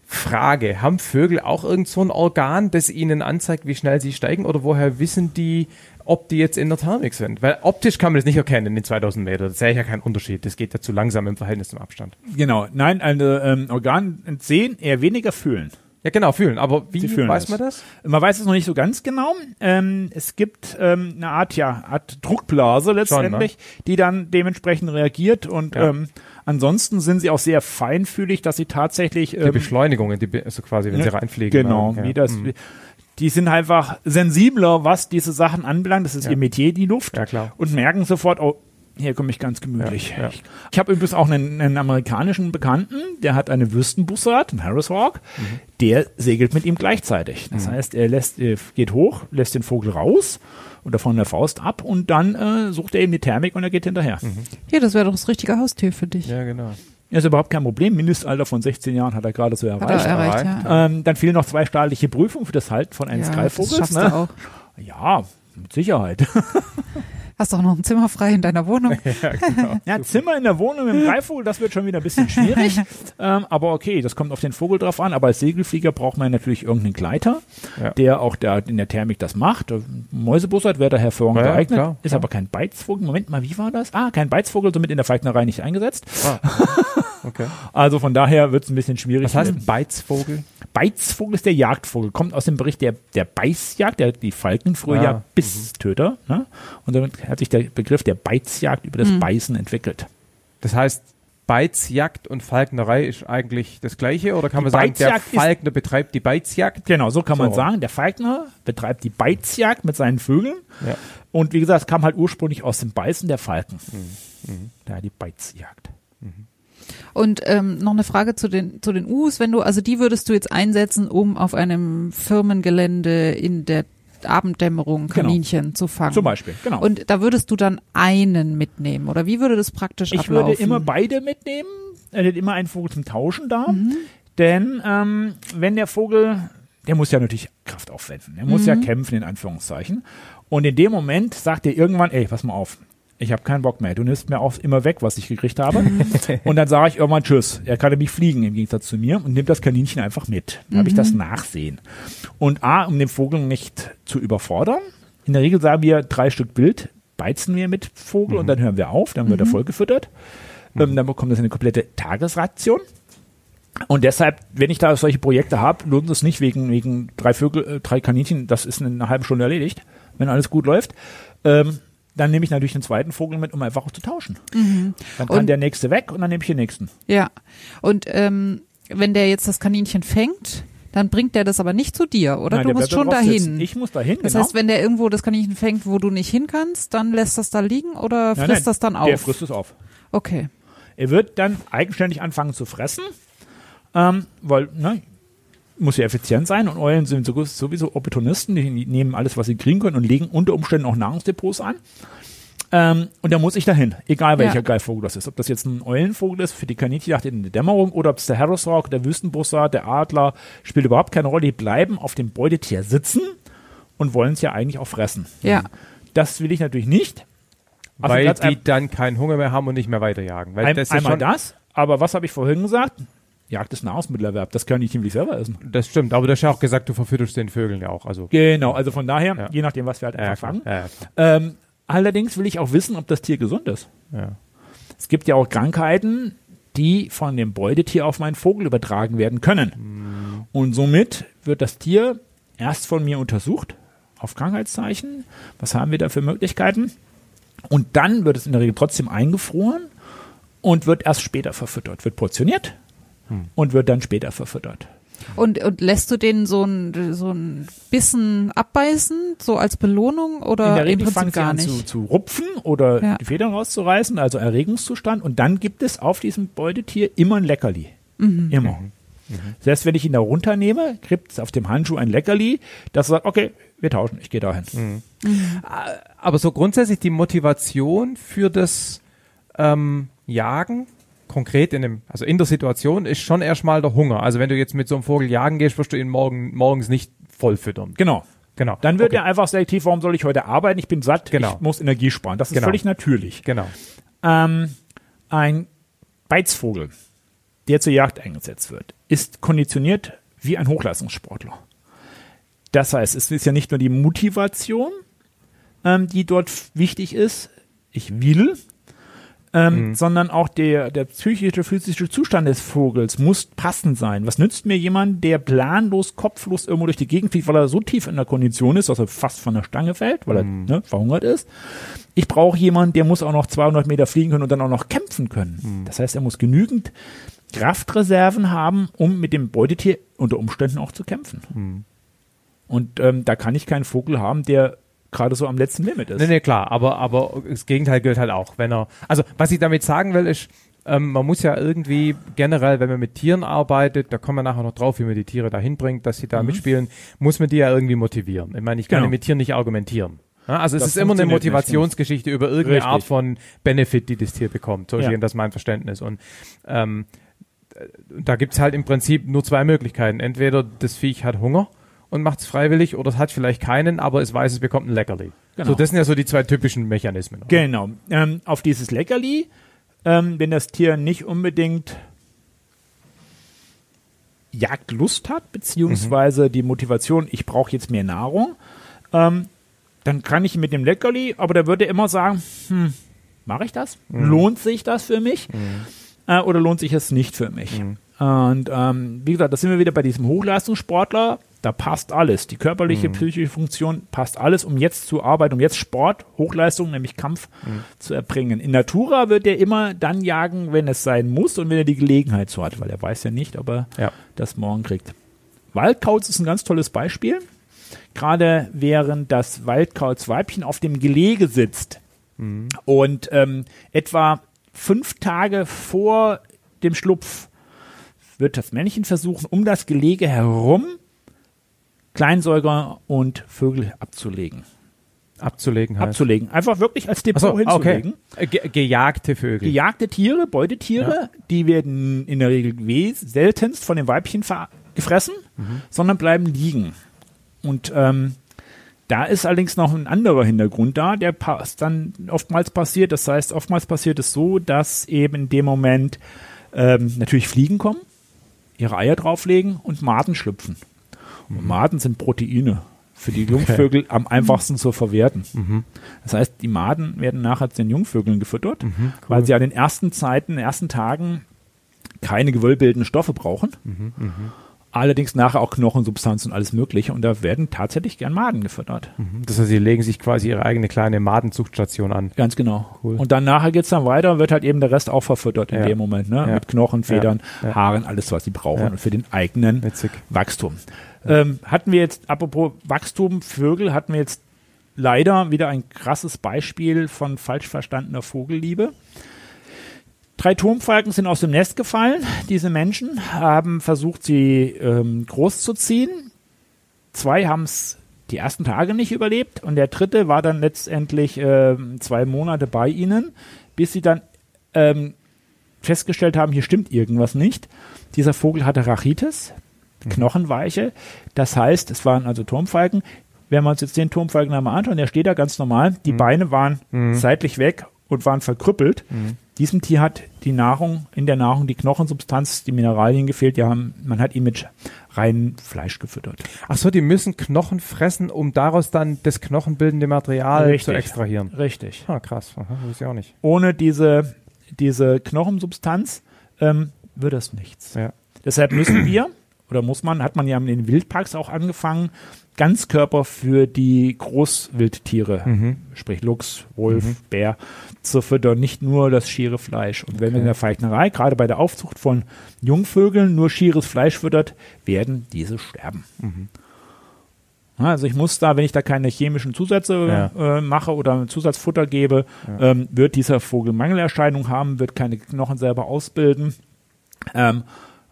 Frage, haben Vögel auch irgend so ein Organ, das ihnen anzeigt, wie schnell sie steigen? Oder woher wissen die, ob die jetzt in der Thermik sind? Weil optisch kann man das nicht erkennen in den 2000 Meter. Das sehe ich ja keinen Unterschied. Das geht ja zu langsam im Verhältnis zum Abstand. Genau. Nein, eine ähm, Organ sehen, eher weniger fühlen. Ja, genau, fühlen. Aber wie weiß es. man das? Man weiß es noch nicht so ganz genau. Ähm, es gibt ähm, eine Art, ja, Art Druckblase letztendlich, die dann dementsprechend reagiert und Ja. ähm, ansonsten sind sie auch sehr feinfühlig, dass sie tatsächlich Die ähm, Beschleunigungen, die, also quasi, wenn ne, sie reinfliegen. Genau, ja. wie das, Mhm. Die sind einfach sensibler, was diese Sachen anbelangt. Das ist Ja. ihr Metier, die Luft. Ja, klar. Und merken sofort, oh, hier komme ich ganz gemütlich. Ja, ja. Ich, ich habe übrigens auch einen, einen amerikanischen Bekannten, der hat eine Würstenbussard, einen Harris Hawk, Mhm. der segelt mit ihm gleichzeitig. Das heißt, er lässt, er geht hoch, lässt den Vogel raus oder von der Faust ab und dann äh, sucht er eben die Thermik und er geht hinterher. Mhm. Ja, das wäre doch das richtige Haustier für dich. Ja, genau. Das ist überhaupt kein Problem. Mindestalter von 16 Jahren hat er gerade so Hat er erreicht. erreicht, erreicht, ja. Ähm, dann fehlen noch zwei staatliche Prüfungen für das Halten von eines ja, schaffst Ne? du auch. Ja, mit Sicherheit. Hast auch noch ein Zimmer frei in deiner Wohnung. Ja, Zimmer in der Wohnung mit dem Greifvogel, das wird schon wieder ein bisschen schwierig. ähm, aber okay, das kommt auf den Vogel drauf an. Aber als Segelflieger braucht man natürlich irgendeinen Gleiter, Ja. der auch da in der Thermik das macht. Mäusebussard wäre da hervorragend Ja, ja, geeignet. klar, ist klar. aber kein Beizvogel. Moment mal, wie war das? Ah, kein Beizvogel, somit in der Falknerei nicht eingesetzt. Okay. Also von daher wird es ein bisschen schwierig. Was heißt Beizvogel? Beizvogel ist der Jagdvogel, kommt aus dem Bericht der, der Beißjagd, der, die Falken früher Ah, ja Bisstöter. Ne? Und damit hat sich der Begriff der Beizjagd über das Beißen entwickelt. Das heißt, Beizjagd und Falknerei ist eigentlich das Gleiche? Oder kann Die man sagen, der Beizjagd ist- Falkner betreibt die Beizjagd? Genau, so kann man So. sagen. Der Falkner betreibt die Beizjagd mit seinen Vögeln. Ja. Und wie gesagt, es kam halt ursprünglich aus dem Beißen der Falken. Mhm. Da die Beizjagd. Und ähm, noch eine Frage zu den zu den U's, wenn du also die würdest du jetzt einsetzen, um auf einem Firmengelände in der Abenddämmerung Genau. Kaninchen zu fangen. Zum Beispiel, genau. Und da würdest du dann einen mitnehmen oder wie würde das praktisch Ich ablaufen? würde immer beide mitnehmen. Er hat immer einen Vogel zum Tauschen da. Mhm. Denn ähm, wenn der Vogel, der muss ja natürlich Kraft aufwenden. Der muss Mhm. ja kämpfen, in Anführungszeichen. Und in dem Moment sagt er irgendwann, ey, pass mal auf. Ich habe keinen Bock mehr. Du nimmst mir auch immer weg, was ich gekriegt habe. und dann sage ich irgendwann Tschüss. Er kann nämlich fliegen im Gegensatz zu mir und nimmt das Kaninchen einfach mit. Dann habe ich das Nachsehen. Und A, um den Vogel nicht zu überfordern. In der Regel sagen wir drei Stück Wild, beizen wir mit Vogel und dann hören wir auf. Dann wird er voll gefüttert. Ähm, dann bekommt das eine komplette Tagesration. Und deshalb, wenn ich da solche Projekte habe, lohnt es nicht wegen, wegen drei Vögel, äh, drei Kaninchen, das ist in einer halben Stunde erledigt, wenn alles gut läuft. Ähm, dann nehme ich natürlich den zweiten Vogel mit, um einfach auch zu tauschen. Dann kann Und- der nächste weg und dann nehme ich den nächsten. Ja. Und ähm, wenn der jetzt das Kaninchen fängt, dann bringt der das aber nicht zu dir, oder? Nein, du musst schon dahin. sitzen. Ich muss dahin, das genau. heißt, wenn der irgendwo das Kaninchen fängt, wo du nicht hin kannst, dann lässt das da liegen oder Nein, frisst nein, das dann auf? Der frisst es auf. Okay. Er wird dann eigenständig anfangen zu fressen, ähm, weil, ne, muss ja effizient sein und Eulen sind so- sowieso Opportunisten, die nehmen alles, was sie kriegen können und legen unter Umständen auch Nahrungsdepots an. Ähm, und da muss ich dahin, egal welcher Ja. Greifvogel das ist. Ob das jetzt ein Eulenvogel ist für die Kaninchenjagd in der Dämmerung oder ob es der Harrisrock, der Wüstenbussard, der Adler, spielt überhaupt keine Rolle. Die bleiben auf dem Beutetier sitzen und wollen es ja eigentlich auch fressen. Ja. Das will ich natürlich nicht. Also weil die dann keinen Hunger mehr haben und nicht mehr weiterjagen. Weil ein, das ist einmal schon, das, aber was habe ich vorhin gesagt? Jagd ist Nahrungsmittelerwerb, das kann ich nämlich selber essen. Das stimmt, aber du hast ja auch gesagt, du verfütterst den Vögeln ja auch. Also, Genau, also von daher, Ja. je nachdem, was wir halt einfach fangen. Ähm, allerdings will ich auch wissen, ob das Tier gesund ist. Es gibt ja auch Krankheiten, die von dem Beutetier auf meinen Vogel übertragen werden können. Mhm. Und somit wird das Tier erst von mir untersucht auf Krankheitszeichen. Was haben wir da für Möglichkeiten? Und dann wird es in der Regel trotzdem eingefroren und wird erst später verfüttert, wird portioniert Hm. und wird dann später verfüttert. Und, und lässt du den so ein, so ein Bissen abbeißen, so als Belohnung oder in der im Regel Prinzip fangen sie gar an nicht? zu, zu rupfen oder Ja. die Federn rauszureißen, also Erregungszustand. Und dann gibt es auf diesem Beutetier immer ein Leckerli. Mhm. Immer. Selbst wenn ich ihn da runternehme, gibt es auf dem Handschuh ein Leckerli, das sagt, okay, wir tauschen, ich gehe dahin. Aber so grundsätzlich die Motivation für das ähm, Jagen, konkret in dem, also in der Situation, ist schon erstmal der Hunger. Also wenn du jetzt mit so einem Vogel jagen gehst, wirst du ihn morgen, morgens nicht voll füttern. Genau. Genau. Dann wird okay. er einfach selektiv, warum soll ich heute arbeiten? Ich bin satt, Genau. ich muss Energie sparen. Das ist Genau. völlig natürlich. Genau. Ähm, ein Beizvogel, der zur Jagd eingesetzt wird, ist konditioniert wie ein Hochleistungssportler. Das heißt, es ist ja nicht nur die Motivation, ähm, die dort wichtig ist, ich will, ähm, sondern auch der, der psychische, physische Zustand des Vogels muss passend sein. Was nützt mir jemand, der planlos, kopflos irgendwo durch die Gegend fliegt, weil er so tief in der Kondition ist, dass er fast von der Stange fällt, weil er ne, verhungert ist? Ich brauche jemanden, der muss auch noch 200 Meter fliegen können und dann auch noch kämpfen können. Das heißt, er muss genügend Kraftreserven haben, um mit dem Beutetier unter Umständen auch zu kämpfen. Und ähm, da kann ich keinen Vogel haben, der gerade so am letzten Limit ist. Nee, nee, klar, aber, aber das Gegenteil gilt halt auch. Wenn er, also was ich damit sagen will, ist, ähm, man muss ja irgendwie generell, wenn man mit Tieren arbeitet, da kommen wir nachher noch drauf, wie man die Tiere dahin bringt, dass sie da mitspielen, muss man die ja irgendwie motivieren. Ich meine, ich kann Genau. mit Tieren nicht argumentieren. Ja, also es Das ist immer eine Motivationsgeschichte über irgendeine Richtig. Art von Benefit, die das Tier bekommt. So ist Ja. das mein Verständnis. Und ähm, da gibt's halt im Prinzip nur zwei Möglichkeiten. Entweder das Viech hat Hunger und macht's freiwillig oder es hat vielleicht keinen, aber es weiß, es bekommt ein Leckerli. Genau. So, das sind ja so die zwei typischen Mechanismen. oder? Genau. Ähm, auf dieses Leckerli, ähm, wenn das Tier nicht unbedingt Jagdlust hat, beziehungsweise die Motivation, ich brauche jetzt mehr Nahrung, ähm, dann kann ich mit dem Leckerli, aber da würde er immer sagen, hm, mache ich das? Lohnt sich das für mich? Äh, oder lohnt sich es nicht für mich? Und ähm, wie gesagt, da sind wir wieder bei diesem Hochleistungssportler. Da passt alles. Die körperliche, psychische Funktion passt alles, um jetzt zu arbeiten, um jetzt Sport, Hochleistung, nämlich Kampf zu erbringen. In Natura wird er immer dann jagen, wenn es sein muss und wenn er die Gelegenheit so hat, weil er weiß ja nicht, ob er Ja. das morgen kriegt. Waldkauz ist ein ganz tolles Beispiel. Gerade während das Waldkauzweibchen auf dem Gelege sitzt und ähm, etwa fünf Tage vor dem Schlupf wird das Männchen versuchen, um das Gelege herum Kleinsäuger und Vögel abzulegen. Abzulegen heißt. Abzulegen. Einfach wirklich als Depot so, hinzulegen. okay. Äh, ge gejagte Vögel. Gejagte Tiere, Beutetiere, die werden in der Regel seltenst von den Weibchen gefressen, sondern bleiben liegen. Und ähm, da ist allerdings noch ein anderer Hintergrund da, der pass dann oftmals passiert. Das heißt, oftmals passiert es so, dass eben in dem Moment ähm, natürlich Fliegen kommen, ihre Eier drauflegen und Maden schlüpfen. Und Maden sind Proteine für die Jungvögel am einfachsten zu verwerten. Das heißt, die Maden werden nachher zu den Jungvögeln gefüttert, weil sie an den ersten Zeiten, ersten Tagen keine gewölbildenden Stoffe brauchen. Allerdings nachher auch Knochensubstanz und alles Mögliche. Und da werden tatsächlich gern Maden gefüttert. Das heißt, sie legen sich quasi ihre eigene kleine Madenzuchtstation an. Ganz genau. Cool. Und dann nachher geht's dann weiter, wird halt eben der Rest auch verfüttert in Ja. dem Moment. Ne? Ja. Mit Knochen, Federn, Ja. Haaren, alles, was sie brauchen und für den eigenen Witzig. Wachstum. Ähm, hatten wir jetzt, apropos Wachstum, Vögel, hatten wir jetzt leider wieder ein krasses Beispiel von falsch verstandener Vogelliebe. Drei Turmfalken sind aus dem Nest gefallen. Diese Menschen haben versucht, sie ähm, großzuziehen. Zwei haben es die ersten Tage nicht überlebt und der dritte war dann letztendlich ähm, zwei Monate bei ihnen, bis sie dann ähm, festgestellt haben, hier stimmt irgendwas nicht. Dieser Vogel hatte Rachitis, Knochenweiche. Das heißt, es waren also Turmfalken. Wenn wir uns jetzt den Turmfalken einmal anschauen, der steht da ganz normal. Die Beine waren seitlich weg und waren verkrüppelt. Diesem Tier hat die Nahrung, in der Nahrung die Knochensubstanz, die Mineralien gefehlt. Die haben, man hat ihn mit reinem Fleisch gefüttert. Ach so, die müssen Knochen fressen, um daraus dann das knochenbildende Material Richtig. zu extrahieren. Richtig. Ah, krass. Aha, ich auch nicht. Ohne diese, diese Knochensubstanz ähm, wird das nichts. Ja. Deshalb müssen wir, oder muss man, hat man ja in den Wildparks auch angefangen, Ganzkörper für die Großwildtiere, sprich Luchs, Wolf, Bär, zu füttern, nicht nur das schiere Fleisch. Und wenn man in der Falknerei, gerade bei der Aufzucht von Jungvögeln, nur schieres Fleisch füttert, werden diese sterben. Ja, Also ich muss da, wenn ich da keine chemischen Zusätze äh, mache oder Zusatzfutter gebe, ähm, wird dieser Vogel Mangelerscheinungen haben, wird keine Knochen selber ausbilden. Ähm,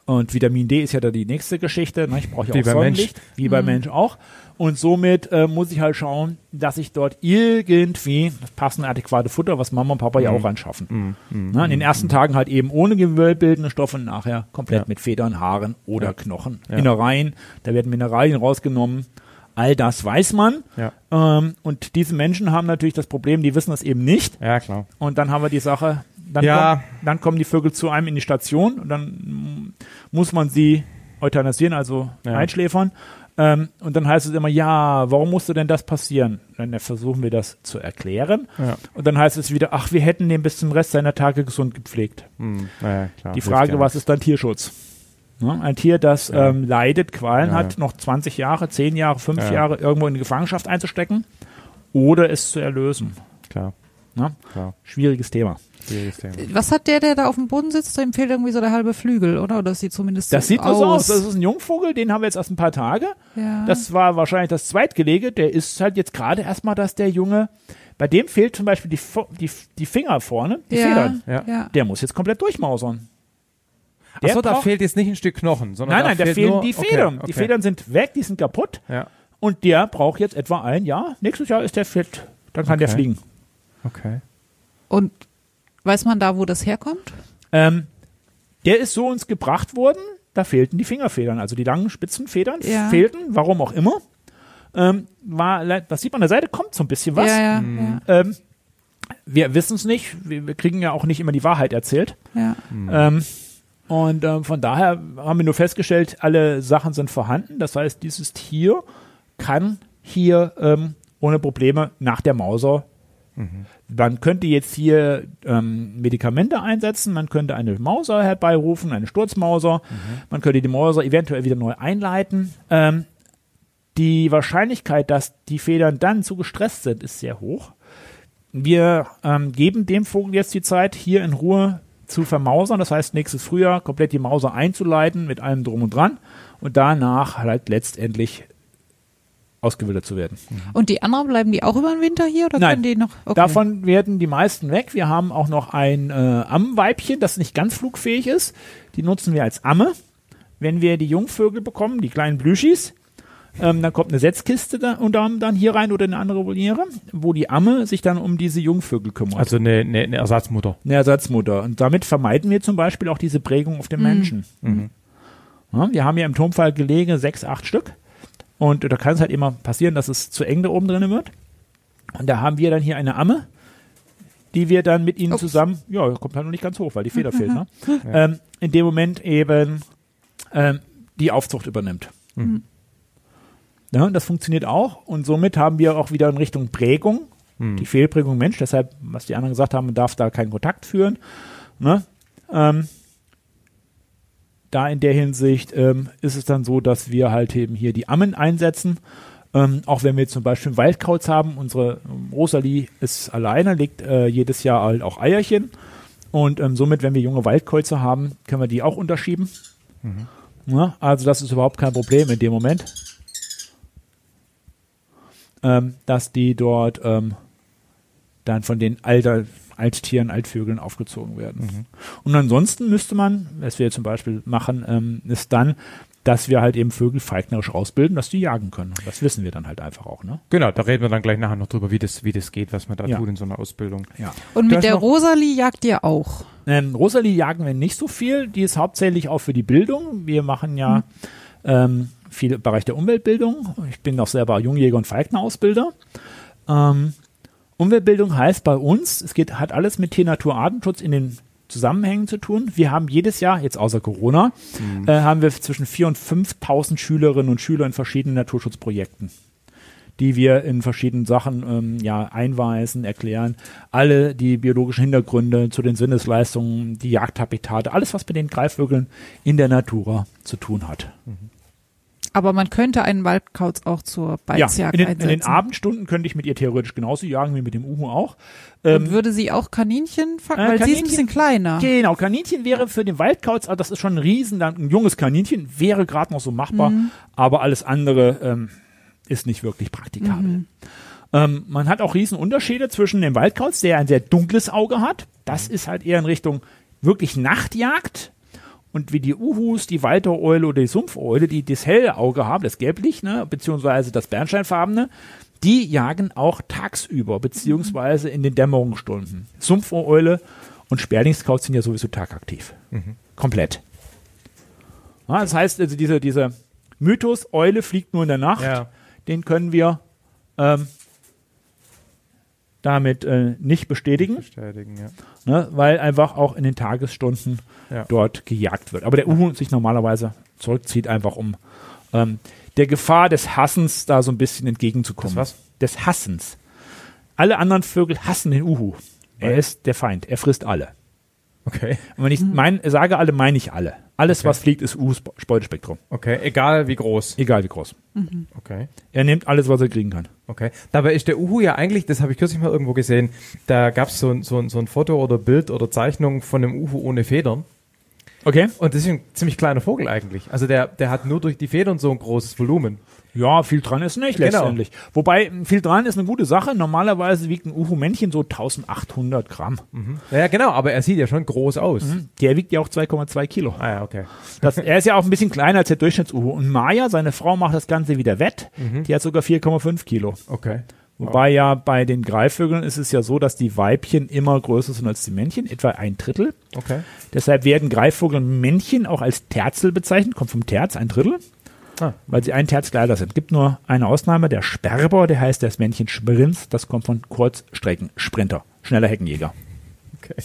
und Vitamin D ist ja da die nächste Geschichte. Ne? Ich brauche ja auch beim Mensch. Sonnenlicht, wie beim Mensch auch. Und somit äh, muss ich halt schauen, dass ich dort irgendwie das passende adäquate Futter, was Mama und Papa ja auch anschaffen. Ne? In den ersten Tagen halt eben ohne gewölbbildende Stoffe und nachher komplett Ja. mit Federn, Haaren oder Knochen. Innereien, da werden Mineralien rausgenommen. All das weiß man. Ja. Ähm, und diese Menschen haben natürlich das Problem, die wissen das eben nicht. Ja, klar. Und dann haben wir die Sache, dann, Ja. kommen, dann kommen die Vögel zu einem in die Station und dann muss man sie euthanasieren, also Ja. einschläfern. Ähm, und dann heißt es immer, ja, warum musste denn das passieren? Dann versuchen wir das zu erklären. Ja. Und dann heißt es wieder, ach, wir hätten den bis zum Rest seiner Tage gesund gepflegt. Hm, naja, klar. Die Frage, ja was ist dann Tierschutz? Ne? Ein Tier, das Ja. ähm, leidet, Qualen Ja, hat, ja. noch 20 Jahre, 10 Jahre, 5 Ja. Jahre irgendwo in die Gefangenschaft einzustecken oder es zu erlösen. Klar, Ne? Schwieriges Thema. Was hat der, der da auf dem Boden sitzt? Dem fehlt irgendwie so der halbe Flügel, oder? Oder das sieht zumindest Das so sieht aus. so aus. Das ist ein Jungvogel, den haben wir jetzt erst ein paar Tage. ja. Das war wahrscheinlich das Zweitgelege. Der ist halt jetzt gerade erstmal, dass der Junge, bei dem fehlt zum Beispiel die, die, die Finger vorne, die ja, Federn. Ja. Ja. Der muss jetzt komplett durchmausern. Der Achso, da fehlt jetzt nicht ein Stück Knochen, sondern Nein, da nein, da fehlt fehlen nur, die okay, Federn. Okay. Die Federn sind weg, die sind kaputt. Ja, Und der braucht jetzt etwa ein Jahr. Nächstes Jahr ist der fit. Dann kann der Okay. fliegen. Okay. Und weiß man da, wo das herkommt? Ähm, der ist so uns gebracht worden, da fehlten die Fingerfedern, also die langen Spitzenfedern Ja. fehlten, warum auch immer. Ähm, war, das sieht man an der Seite, kommt so ein bisschen was. Ja, ja, Mhm. Ähm, wir wissen es nicht, wir, wir kriegen ja auch nicht immer die Wahrheit erzählt. ja. ja. Ähm, und ähm, von daher haben wir nur festgestellt, alle Sachen sind vorhanden. Das heißt, dieses Tier kann hier ähm, ohne Probleme nach der Mauser. Man könnte jetzt hier ähm, Medikamente einsetzen, man könnte eine Mauser herbeirufen, eine Sturzmauser, man könnte die Mauser eventuell wieder neu einleiten. Ähm, die Wahrscheinlichkeit, dass die Federn dann zu gestresst sind, ist sehr hoch. Wir ähm, geben dem Vogel jetzt die Zeit, hier in Ruhe zu vermausern. Das heißt, nächstes Frühjahr komplett die Mauser einzuleiten mit allem drum und dran und danach halt letztendlich ausgewildert zu werden. Und die anderen bleiben die auch über den Winter hier oder Nein. können die noch? Okay. Davon werden die meisten weg. Wir haben auch noch ein äh, Ammenweibchen, das nicht ganz flugfähig ist. Die nutzen wir als Amme. Wenn wir die Jungvögel bekommen, die kleinen Blüschis, Ähm, dann kommt eine Setzkiste da, und dann, dann hier rein oder eine andere Voliere, wo die Amme sich dann um diese Jungvögel kümmert. Also eine, eine, eine Ersatzmutter. eine Ersatzmutter. Und damit vermeiden wir zum Beispiel auch diese Prägung auf den Menschen. Ja, wir haben ja im Turmfall Gelege sechs, acht Stück. Und da kann es halt immer passieren, dass es zu eng da oben drin wird. Und da haben wir dann hier eine Amme, die wir dann mit ihnen Ups. zusammen, ja, kommt halt noch nicht ganz hoch, weil die Feder fehlt, ne? ähm, in dem Moment eben ähm, die Aufzucht übernimmt. Ja, und das funktioniert auch. Und somit haben wir auch wieder in Richtung Prägung, die Fehlprägung Mensch. Deshalb, was die anderen gesagt haben, man darf da keinen Kontakt führen. Ne? Ähm, da in der Hinsicht ähm, ist es dann so, dass wir halt eben hier die Ammen einsetzen. Ähm, auch wenn wir zum Beispiel Waldkauz haben, unsere Rosalie ist alleine, legt äh, jedes Jahr halt auch Eierchen. Und ähm, somit, wenn wir junge Waldkäuze haben, können wir die auch unterschieben. Ja, also das ist überhaupt kein Problem in dem Moment. Ähm, dass die dort ähm, dann von den Alter, Alttieren, Altvögeln aufgezogen werden. Und ansonsten müsste man, was wir zum Beispiel machen, ähm, ist dann, dass wir halt eben Vögel feignerisch ausbilden, dass die jagen können. Und das wissen wir dann halt einfach auch, ne? Genau, da reden wir dann gleich nachher noch drüber, wie das, wie das geht, was man da Ja. tut in so einer Ausbildung. Ja. Und mit der noch- Rosalie jagt ihr auch. Ähm, Rosalie jagen wir nicht so viel. Die ist hauptsächlich auch für die Bildung. Wir machen ja ähm, viel im Bereich der Umweltbildung. Ich bin auch selber Jungjäger und Falkner-Ausbilder. Ähm, Umweltbildung heißt bei uns, es geht, hat alles mit Tier-Natur-Artenschutz in den Zusammenhängen zu tun. Wir haben jedes Jahr, jetzt außer Corona, äh, haben wir zwischen 4.000 und 5.000 Schülerinnen und Schüler in verschiedenen Naturschutzprojekten die wir in verschiedenen Sachen ähm, ja, einweisen, erklären. Alle die biologischen Hintergründe zu den Sinnesleistungen, die Jagdhabitate, alles, was mit den Greifvögeln in der Natura zu tun hat. Aber man könnte einen Waldkauz auch zur Ja, Beizjagd in den, in einsetzen. den Abendstunden könnte ich mit ihr theoretisch genauso jagen wie mit dem Uhu auch. Und Ähm, würde sie auch Kaninchen fangen? äh, Weil sie ist ein Kaninchen- bisschen kleiner. Genau, Kaninchen wäre für den Waldkauz, also das ist schon ein Riesen, ein junges Kaninchen wäre gerade noch so machbar, Mhm. aber alles andere ähm, ist nicht wirklich praktikabel. Mhm. Ähm, man hat auch Riesenunterschiede zwischen dem Waldkauz, der ein sehr dunkles Auge hat. Das ist halt eher in Richtung wirklich Nachtjagd. Und wie die Uhus, die Waltereule oder die Sumpfeule, die das helle Auge haben, das gelblich, ne, beziehungsweise das bernsteinfarbene, die jagen auch tagsüber, beziehungsweise in den Dämmerungsstunden. Sumpfeule und Sperlingskauz sind ja sowieso tagaktiv. Komplett. Ja, das heißt, also dieser, dieser Mythos, Eule fliegt nur in der Nacht, Ja. den können wir ähm, damit äh, nicht bestätigen, Bestätigen, ja. ne, weil einfach auch in den Tagesstunden Ja. dort gejagt wird. Aber der Uhu sich normalerweise zurückzieht, einfach um ähm, der Gefahr des Hassens da so ein bisschen entgegenzukommen. Des was? Des Hassens. Alle anderen Vögel hassen den Uhu. Er ist der Feind. Er frisst alle. Okay. Und wenn ich mein, sage alle, meine ich alle. Alles, Okay. was fliegt, ist Uhus-Beutespektrum. Okay, egal wie groß. Egal wie groß. Okay. Er nimmt alles, was er kriegen kann. Okay. Dabei ist der Uhu ja eigentlich, das habe ich kürzlich mal irgendwo gesehen, da gab es so, ein- so, so ein Foto oder Bild oder Zeichnung von einem Uhu ohne Federn. Okay. Und das ist ein ziemlich kleiner Vogel eigentlich. Also der, der hat nur durch die Federn so ein großes Volumen. Ja, viel dran ist nicht Genau. letztendlich. Wobei, viel dran ist eine gute Sache. Normalerweise wiegt ein Uhu-Männchen so 1800 Gramm. Ja, genau, aber er sieht ja schon groß aus. Der wiegt ja auch 2,2 Kilo. Ah ja, okay. Das, er ist ja auch ein bisschen kleiner als der Durchschnitts-Uhu. Und Maya, seine Frau, macht das Ganze wieder wett. Die hat sogar 4,5 Kilo. Okay. Wobei ja bei den Greifvögeln ist es ja so, dass die Weibchen immer größer sind als die Männchen, etwa ein Drittel. Okay. Deshalb werden Greifvogelmännchen auch als Terzel bezeichnet, kommt vom Terz, ein Drittel, Ah. weil sie ein Terz kleiner sind. Gibt nur eine Ausnahme, der Sperber, der heißt das Männchen Sprinz, das kommt von Kurzstreckensprinter, schneller Heckenjäger. Okay.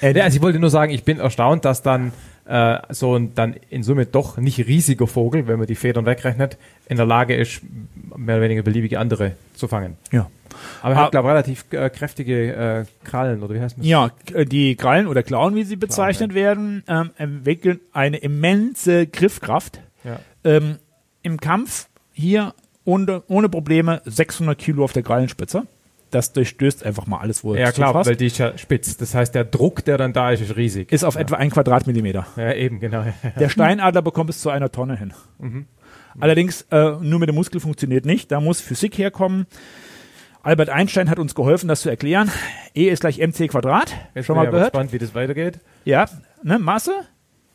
Äh, ne, also ich wollte nur sagen, ich bin erstaunt, dass dann äh, so ein dann in Summe doch nicht riesiger Vogel, wenn man die Federn wegrechnet, in der Lage ist, mehr oder weniger beliebige andere zu fangen. Ja. Aber er Ah. hat, glaube ich, relativ äh, kräftige äh, Krallen, oder wie heißt das? Ja, k- die Krallen oder Klauen, wie sie bezeichnet werden, ähm, entwickeln eine immense Griffkraft. Ja. Ähm, Im Kampf hier ohne, ohne Probleme 600 Kilo auf der Krallenspitze. Das durchstößt einfach mal alles, wo Ja es klar, weil die ist ja spitz. Das heißt, der Druck, der dann da ist, ist riesig. Ist auf etwa ein Quadratmillimeter. ja, eben, genau. Der Steinadler bekommt es zu einer Tonne hin. Mhm. Allerdings äh, nur mit dem Muskel funktioniert nicht. Da muss Physik herkommen. Albert Einstein hat uns geholfen, das zu erklären. E ist gleich mc Quadrat. Jetzt Schon bin mal ich aber gehört? gespannt, wie das weitergeht. Ja, ne, Masse.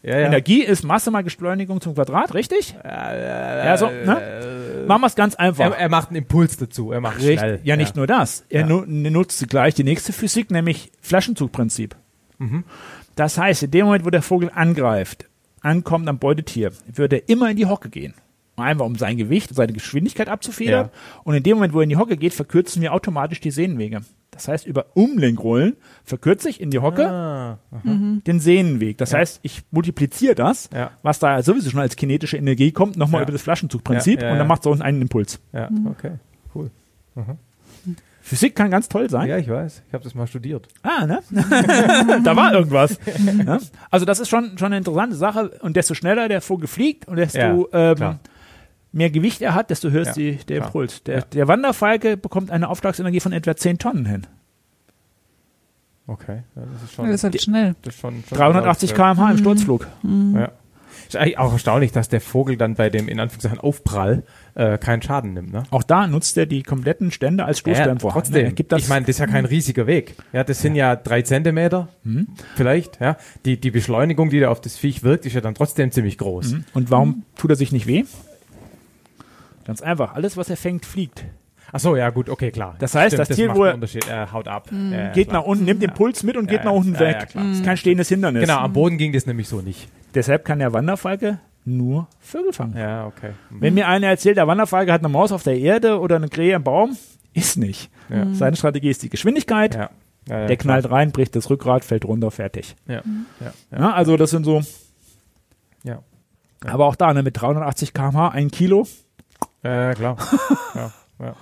Ja, ja. Energie ist Masse mal Beschleunigung zum Quadrat, richtig? Ja, so, ne? Machen wir es ganz einfach. Er, er macht einen Impuls dazu. Er macht Richtig. schnell. Ja, nicht nur das. Er Ja. nu nutzt gleich die nächste Physik, nämlich Flaschenzugprinzip. Mhm. Das heißt, in dem Moment, wo der Vogel angreift, ankommt am Beutetier, wird er immer in die Hocke gehen. Einfach um sein Gewicht und seine Geschwindigkeit abzufedern. Und in dem Moment, wo er in die Hocke geht, verkürzen wir automatisch die Sehnenwege. Das heißt, über Umlenkrollen verkürze ich in die Hocke Ah, den Sehnenweg. Das Ja. heißt, ich multipliziere das, Ja. was da sowieso schon als kinetische Energie kommt, nochmal Ja. über das Flaschenzugprinzip Ja, ja, und dann ja. macht es auch einen Impuls. ja, okay. Cool. Physik kann ganz toll sein. Ja, ich weiß. Ich habe das mal studiert. Ah, ne? da war irgendwas. ja? Also das ist schon, schon eine interessante Sache. Und desto schneller der Vogel fliegt und desto Ja, ähm, klar. Mehr Gewicht er hat, desto höher Ja, ist die, der klar. Impuls. Der, Ja. der Wanderfalke bekommt eine Aufschlagsenergie von etwa 10 Tonnen hin. Okay. Ja, das ist Ja, schon. Das ist halt schnell. das ist schon, schon 380 ja. km/h im Sturzflug. Ja. Ist eigentlich auch erstaunlich, dass der Vogel dann bei dem in Anführungszeichen Aufprall äh, keinen Schaden nimmt. Ne? Auch da nutzt er die kompletten Stände als Stoßdämpfer. Ja, trotzdem. Gibt das, ich meine, das ist ja kein riesiger Weg. Ja, das sind ja drei Zentimeter vielleicht. Ja, die die Beschleunigung, die da auf das Viech wirkt, ist ja dann trotzdem ziemlich groß. Mhm. Und warum tut er sich nicht weh? Ganz einfach. Alles, was er fängt, fliegt. Ach so, ja gut, okay, klar. Das heißt, das Tier, macht wo er- Unterschied. Er haut ab. Ja, ja, geht klar. nach unten, nimmt den Puls mit und Ja, geht nach unten Ja, weg. ja, klar. das ist kein stehendes Hindernis. Genau, am Boden ging das nämlich so nicht. Deshalb kann der Wanderfalke nur Vögel fangen. Ja, okay. Mhm. Wenn mir einer erzählt, der Wanderfalke hat eine Maus auf der Erde oder eine Krähe im Baum, ist nicht. Ja. Seine Strategie ist die Geschwindigkeit. Ja. Ja, ja, der klar. knallt rein, bricht das Rückgrat, fällt runter, fertig. Ja. Ja. Ja. Ja, also das sind so, Ja. aber auch da ne, mit 380 km/h, ein Kilo, Ja, klar. ja. Ja.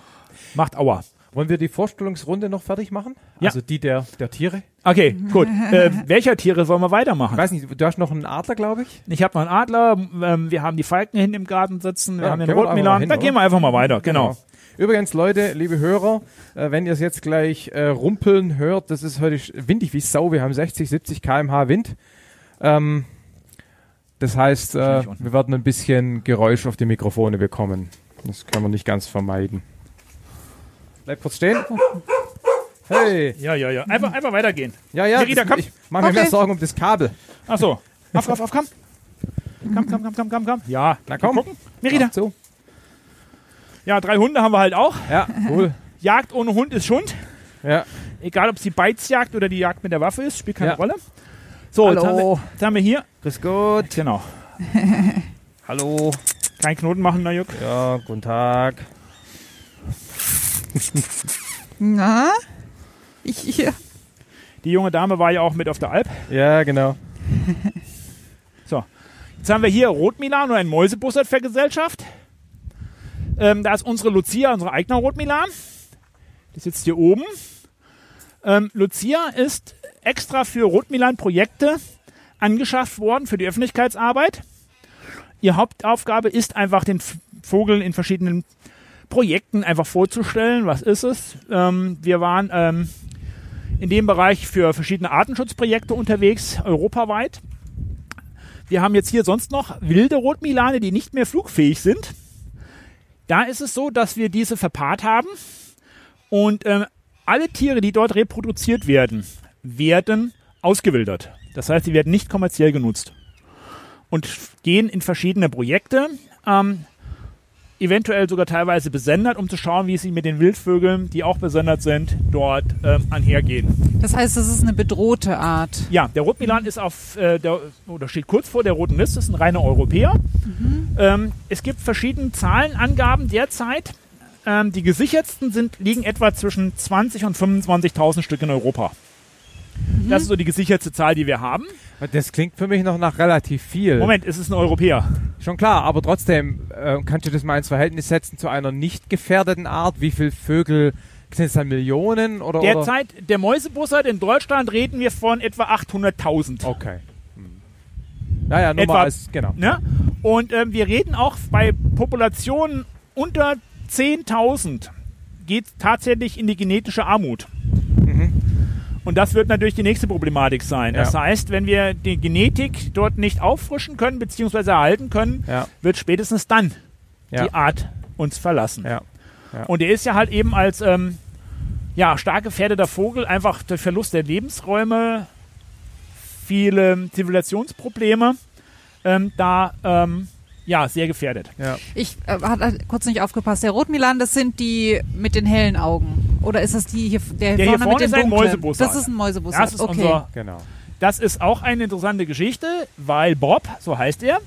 macht Aua. Wollen wir die Vorstellungsrunde noch fertig machen? Ja. Also die der, der Tiere? Okay, gut. äh, welcher Tiere sollen wir weitermachen? Ich weiß nicht, du hast noch einen Adler, glaube ich. Ich habe noch einen Adler, ähm, wir haben die Falken hinten im Garten sitzen, wir Ja, haben den Rotmilan, da gehen wir einfach mal weiter, genau. Übrigens, Leute, liebe Hörer, äh, wenn ihr es jetzt gleich äh, rumpeln hört, das ist heute windig wie Sau. Wir haben 60, 70 km/h Wind. Ähm, das heißt, äh, wir werden ein bisschen Geräusch auf die Mikrofone bekommen. Das können wir nicht ganz vermeiden. Bleib kurz stehen. Hey. Ja, ja, ja. Einfach, einfach weitergehen. Ja, ja. Merida, das- komm. Ich mach mir Okay. mehr Sorgen um das Kabel. Ach so. Auf, auf, auf, komm. Komm, komm, komm, komm, komm, komm. Ja, Na komm. Gucken. Merida. Mach zu. Ja, drei Hunde haben wir halt auch. Ja, cool. Jagd ohne Hund ist Schund. Ja. Egal, ob es die Beizjagd oder die Jagd mit der Waffe ist, spielt keine Ja. Rolle. So, jetzt haben, wir, Hallo. jetzt haben wir hier. Grüß Gott. Genau. Hallo. Kein Knoten machen, Najuk. Ja, guten Tag. Na? Ich hier. Die junge Dame war ja auch mit auf der Alp. Ja, genau. Jetzt haben wir hier Rotmilan oder ein Mäusebussard für Gesellschaft. Ähm, da ist unsere Lucia, unsere eigene Rotmilan. Die sitzt hier oben. Ähm, Lucia ist extra für Rotmilan-Projekte angeschafft worden für die Öffentlichkeitsarbeit. Ihr Hauptaufgabe ist einfach den Vogel in verschiedenen Projekten einfach vorzustellen. Was ist es? Ähm, wir waren ähm, in dem Bereich für verschiedene Artenschutzprojekte unterwegs, europaweit. Wir haben jetzt hier sonst noch wilde Rotmilane, die nicht mehr flugfähig sind. Da ist es so, dass wir diese verpaart haben und ähm, alle Tiere, die dort reproduziert werden, werden ausgewildert. Das heißt, sie werden nicht kommerziell genutzt und gehen in verschiedene Projekte, ähm, eventuell sogar teilweise besendet, um zu schauen, wie sie mit den Wildvögeln, die auch besendet sind, dort ähm, einhergehen. Das heißt, das ist eine bedrohte Art. Ja, der Rotmilan ist auf äh, der oder steht kurz vor der roten Liste, ist ein reiner Europäer. Ähm, es gibt verschiedene Zahlenangaben derzeit. Ähm, die gesichertsten sind, liegen etwa zwischen 20 und 25.000 Stück in Europa. Das ist so die gesicherte Zahl, die wir haben. Das klingt für mich noch nach relativ viel. Moment, es ist ein Europäer. Schon klar, aber trotzdem, äh, kannst du das mal ins Verhältnis setzen zu einer nicht gefährdeten Art? Wie viele Vögel, sind es dann Millionen oder? Derzeit, der Mäusebussard in Deutschland reden wir von etwa 800.000. Okay. Hm. Naja, nur Etwa- mal als, genau. Ne? Und ähm, wir reden auch bei Populationen unter 10.000 geht tatsächlich in die genetische Armut. Und das wird natürlich die nächste Problematik sein. Das Ja. heißt, wenn wir die Genetik dort nicht auffrischen können bzw. erhalten können, Ja, wird spätestens dann ja, die Art uns verlassen. ja. Und er ist ja halt eben als ähm, ja, stark gefährdeter Vogel einfach durch Verlust der Lebensräume, viele Zivilisationsprobleme, ähm, da ähm, ja, sehr gefährdet. Ja. Ich äh, hatte kurz nicht aufgepasst. Der Rotmilan, das sind die mit den hellen Augen. Oder ist das die hier, der, Der hier vorne, vorne mit ist den ein? Mäusebussard. Das ist ein Mäusebussard. Das ist okay. unser Genau. Das ist auch eine interessante Geschichte, weil Bob, so heißt er,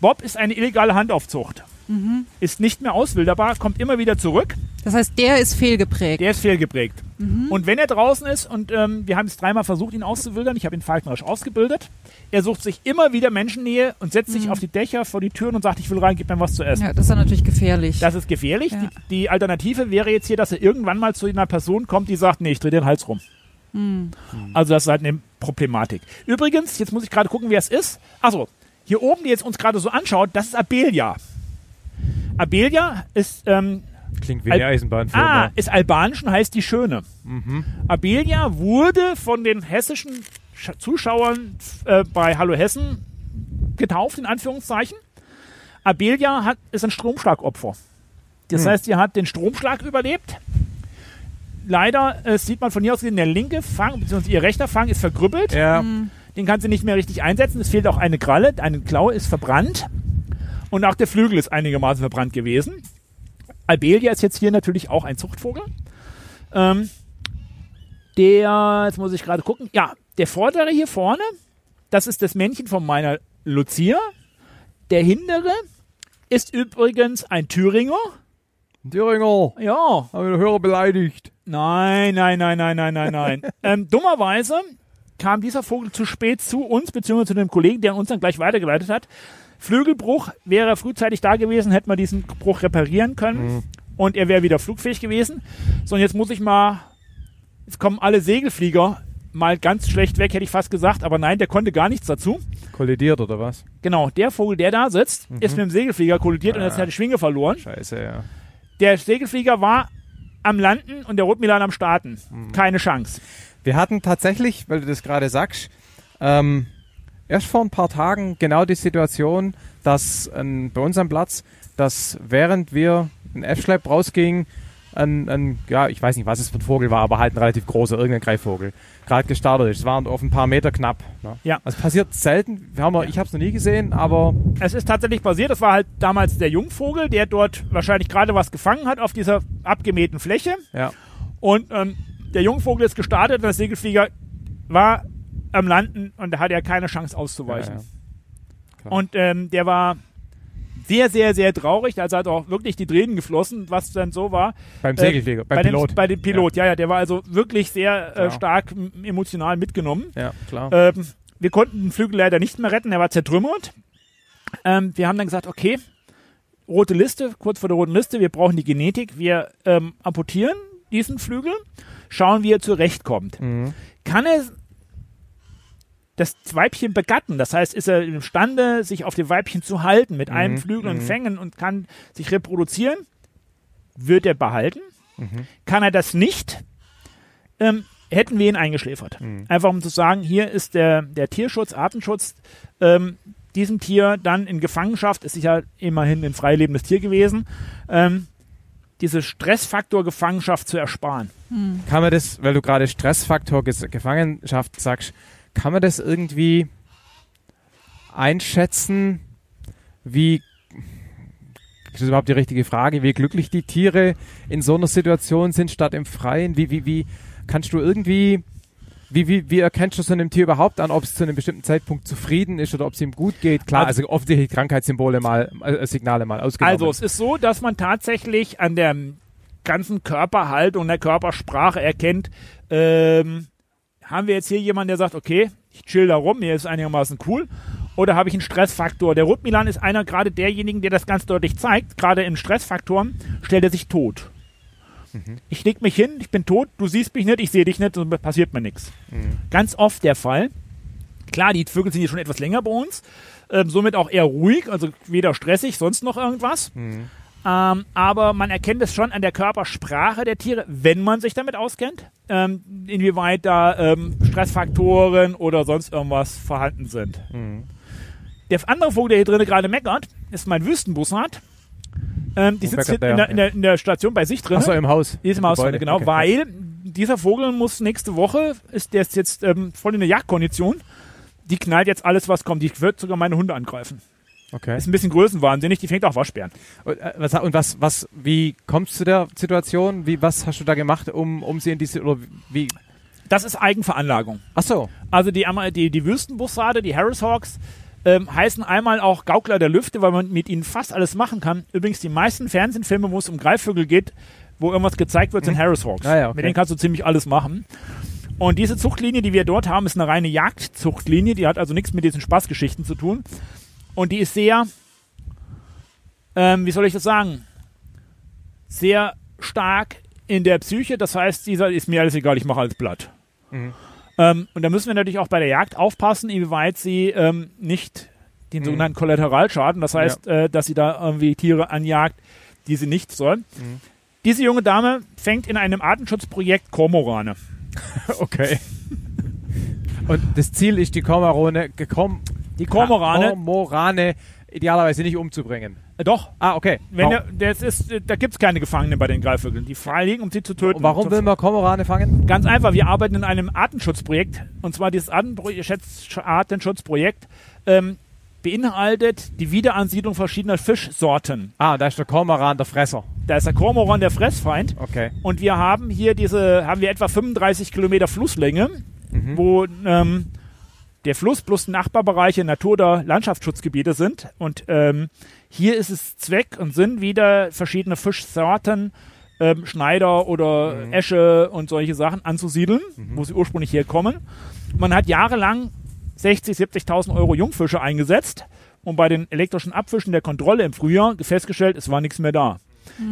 Bob ist eine illegale Handaufzucht. Mhm. Ist nicht mehr auswilderbar, kommt immer wieder zurück. das heißt, der ist fehlgeprägt. Der ist fehlgeprägt. Mhm. Und wenn er draußen ist, und ähm, wir haben es dreimal versucht, ihn auszuwildern, ich habe ihn falkenerisch ausgebildet, er sucht sich immer wieder Menschennähe und setzt sich auf die Dächer vor die Türen und sagt, ich will rein, gib mir was zu essen. Mhm. ja, das ist dann natürlich gefährlich. Das ist gefährlich. Ja. Die, die Alternative wäre jetzt hier, dass er irgendwann mal zu einer Person kommt, die sagt, nee, ich drehe den Hals rum. Hm. Also das ist halt eine Problematik. Übrigens, jetzt muss ich gerade gucken, wer es ist. Achso, hier oben, die jetzt uns gerade so anschaut, das ist Abelia. Abelia ist, ähm, Klingt wie eine Eisenbahnfirma. ah, ist albanisch und heißt die Schöne. Mhm. Abelia wurde von den hessischen Sch Zuschauern äh, bei Hallo Hessen getauft, in Anführungszeichen. Abelia hat, ist ein Stromschlagopfer. Das Hm. heißt, sie hat den Stromschlag überlebt. Leider äh, sieht man von hier aus gesehen, der linke Fang, beziehungsweise ihr rechter Fang ist verkrüppelt. Ja, Den kann sie nicht mehr richtig einsetzen. Es fehlt auch eine Kralle, eine Klaue ist verbrannt. Und auch der Flügel ist einigermaßen verbrannt gewesen. Albelia ist jetzt hier natürlich auch ein Zuchtvogel. Ähm, der, jetzt muss ich gerade gucken, ja, der vordere hier vorne, das ist das Männchen von meiner Lucia. Der hintere ist übrigens ein Thüringer. Thüringer, Ja, haben wir den Hörer beleidigt. Nein, nein, nein, nein, nein, nein, nein. ähm, dummerweise kam dieser Vogel zu spät zu uns, beziehungsweise zu dem Kollegen, der uns dann gleich weitergeleitet hat. Flügelbruch wäre er frühzeitig da gewesen, hätten wir diesen Bruch reparieren können und er wäre wieder flugfähig gewesen. So, und jetzt muss ich mal, jetzt kommen alle Segelflieger mal ganz schlecht weg, hätte ich fast gesagt, aber nein, der konnte gar nichts dazu. kollidiert oder was? Genau, der Vogel, der da sitzt, ist mit dem Segelflieger kollidiert und Ah. jetzt hat die Schwinge verloren. Scheiße, ja. Der Segelflieger war am Landen und der Rotmilan am Starten. Keine Chance. Wir hatten tatsächlich, weil du das gerade sagst, ähm, erst vor ein paar Tagen genau die Situation, dass ähm, bei uns am Platz, dass während wir ein F-Schlepp rausgingen, ein, ein, ja, ich weiß nicht, was es für ein Vogel war, aber halt ein relativ großer, irgendein Greifvogel, gerade gestartet ist. Es waren auf ein paar Meter knapp. Ne? Ja. Also passiert selten. Wir haben, Ich habe es noch nie gesehen, aber Es ist tatsächlich passiert, das war halt damals der Jungvogel, der dort wahrscheinlich gerade was gefangen hat auf dieser abgemähten Fläche. ja. Und ähm, der Jungvogel ist gestartet und der Segelflieger war am Landen und da hatte er keine Chance auszuweichen. Ja, ja. Und ähm, der war sehr, sehr, sehr traurig. Also hat auch wirklich die Tränen geflossen, was dann so war. Beim Äh, Segelflieger, beim bei Pilot. Dem, bei dem Pilot, ja. ja, der war also wirklich sehr äh, stark emotional mitgenommen. Ja, klar. Ähm, wir konnten den Flügel leider nicht mehr retten, er war zertrümmert. Ähm, wir haben dann gesagt, okay, rote Liste, kurz vor der roten Liste, wir brauchen die Genetik, wir ähm, amputieren diesen Flügel, schauen, wie er zurechtkommt. Mhm. Kann er das Weibchen begatten? Das heißt, ist er imstande, sich auf dem Weibchen zu halten mit einem Mhm, Flügel und mhm. Fängen und kann sich reproduzieren? Wird er behalten? Mhm. Kann er das nicht? Ähm, hätten wir ihn eingeschläfert. Mhm. Einfach um zu sagen, hier ist der, der Tierschutz, Artenschutz, ähm, diesem Tier dann in Gefangenschaft, ist sicher immerhin ein freilebendes Tier gewesen, ähm, diese Stressfaktor Gefangenschaft zu ersparen. Kann man das, weil du gerade Stressfaktor Gefangenschaft sagst, kann man das irgendwie einschätzen, wie ist das überhaupt die richtige Frage, wie glücklich die Tiere in so einer Situation sind statt im Freien? Wie, wie, wie kannst du irgendwie, wie, wie, wie erkennst du so einem Tier überhaupt an, ob es zu einem bestimmten Zeitpunkt zufrieden ist oder ob es ihm gut geht? Klar, also, offensichtlich Krankheitssymbole mal, äh, Signale mal ausgenommen. Also es ist so, dass man tatsächlich an der ganzen Körperhaltung, der Körpersprache erkennt, ähm, haben wir jetzt hier jemanden, der sagt, okay, ich chill da rum, mir ist einigermaßen cool, oder habe ich einen Stressfaktor? Der Rotmilan ist einer gerade derjenigen, der das ganz deutlich zeigt. Gerade in Stressfaktoren stellt er sich tot. Ich leg mich hin, ich bin tot, du siehst mich nicht, ich sehe dich nicht, und passiert mir nichts. Ganz oft der Fall. Klar, die Vögel sind hier schon etwas länger bei uns, ähm, somit auch eher ruhig, also weder stressig, sonst noch irgendwas. Mhm. Ähm, aber man erkennt es schon an der Körpersprache der Tiere, wenn man sich damit auskennt, ähm, inwieweit da ähm, Stressfaktoren oder sonst irgendwas vorhanden sind. Mhm. Der andere Vogel, der hier drinnen gerade meckert, ist mein Wüstenbussard. Ähm, die Wo sitzt in der? der, in, der, in der Station bei sich drin. Achso, im Haus. Die ist im Haus drin, genau, Okay. weil dieser Vogel muss nächste Woche, ist, der ist jetzt ähm, voll in der Jagdkondition, die knallt jetzt alles, was kommt. Die wird sogar meine Hunde angreifen. Okay. Ist ein bisschen größenwahnsinnig, die fängt auch Waschbären. Und, äh, was, und was, was, wie kommst du zu der Situation? Wie, was hast du da gemacht, um, um sie in diese, oder wie? Das ist Eigenveranlagung. Ach so. Also die, die, die Wüstenbussarde, die Harris Hawks, ähm, heißen einmal auch Gaukler der Lüfte, weil man mit ihnen fast alles machen kann. Übrigens, die meisten Fernsehfilme, wo es um Greifvögel geht, wo irgendwas gezeigt wird, sind Harris Hawks. Ah ja, okay. Mit denen kannst du ziemlich alles machen. Und diese Zuchtlinie, die wir dort haben, ist eine reine Jagdzuchtlinie. Die hat also nichts mit diesen Spaßgeschichten zu tun. Und die ist sehr, ähm, wie soll ich das sagen, sehr stark in der Psyche. Das heißt, dieser ist mir alles egal, ich mache alles platt. Ähm, und da müssen wir natürlich auch bei der Jagd aufpassen, inwieweit sie ähm, nicht den sogenannten Kollateralschaden, das heißt, äh, dass sie da irgendwie Tiere anjagt, die sie nicht soll. Diese junge Dame fängt in einem Artenschutzprojekt Kormorane. Okay. Und das Ziel ist, die Kormorane, gekom, Die Kormorane, Kormorane idealerweise nicht umzubringen. äh, doch, Ah, okay. wenn der, das ist, äh, da gibt es keine Gefangenen bei den Greifvögeln. Die frei liegen, um sie zu töten. warum will man Kormorane fangen? Ganz einfach, wir arbeiten in einem Artenschutzprojekt. Und zwar dieses Artenschutzprojekt ähm, beinhaltet die Wiederansiedlung verschiedener Fischsorten. Ah, da ist der Kormoran der Fresser. Da ist der Kormoran der Fressfeind. Okay. Und wir haben hier diese, haben wir etwa 35 Kilometer Flusslänge, wo ähm, der Fluss plus Nachbarbereiche Natur- oder Landschaftsschutzgebiete sind. Und ähm, hier ist es Zweck und Sinn, wieder verschiedene Fischsorten, ähm, Schneider oder Esche und solche Sachen anzusiedeln, wo sie ursprünglich herkommen. Man hat jahrelang 60, 70.000 Euro Jungfische eingesetzt und bei den elektrischen Abfischen der Kontrolle im Frühjahr festgestellt, es war nichts mehr da.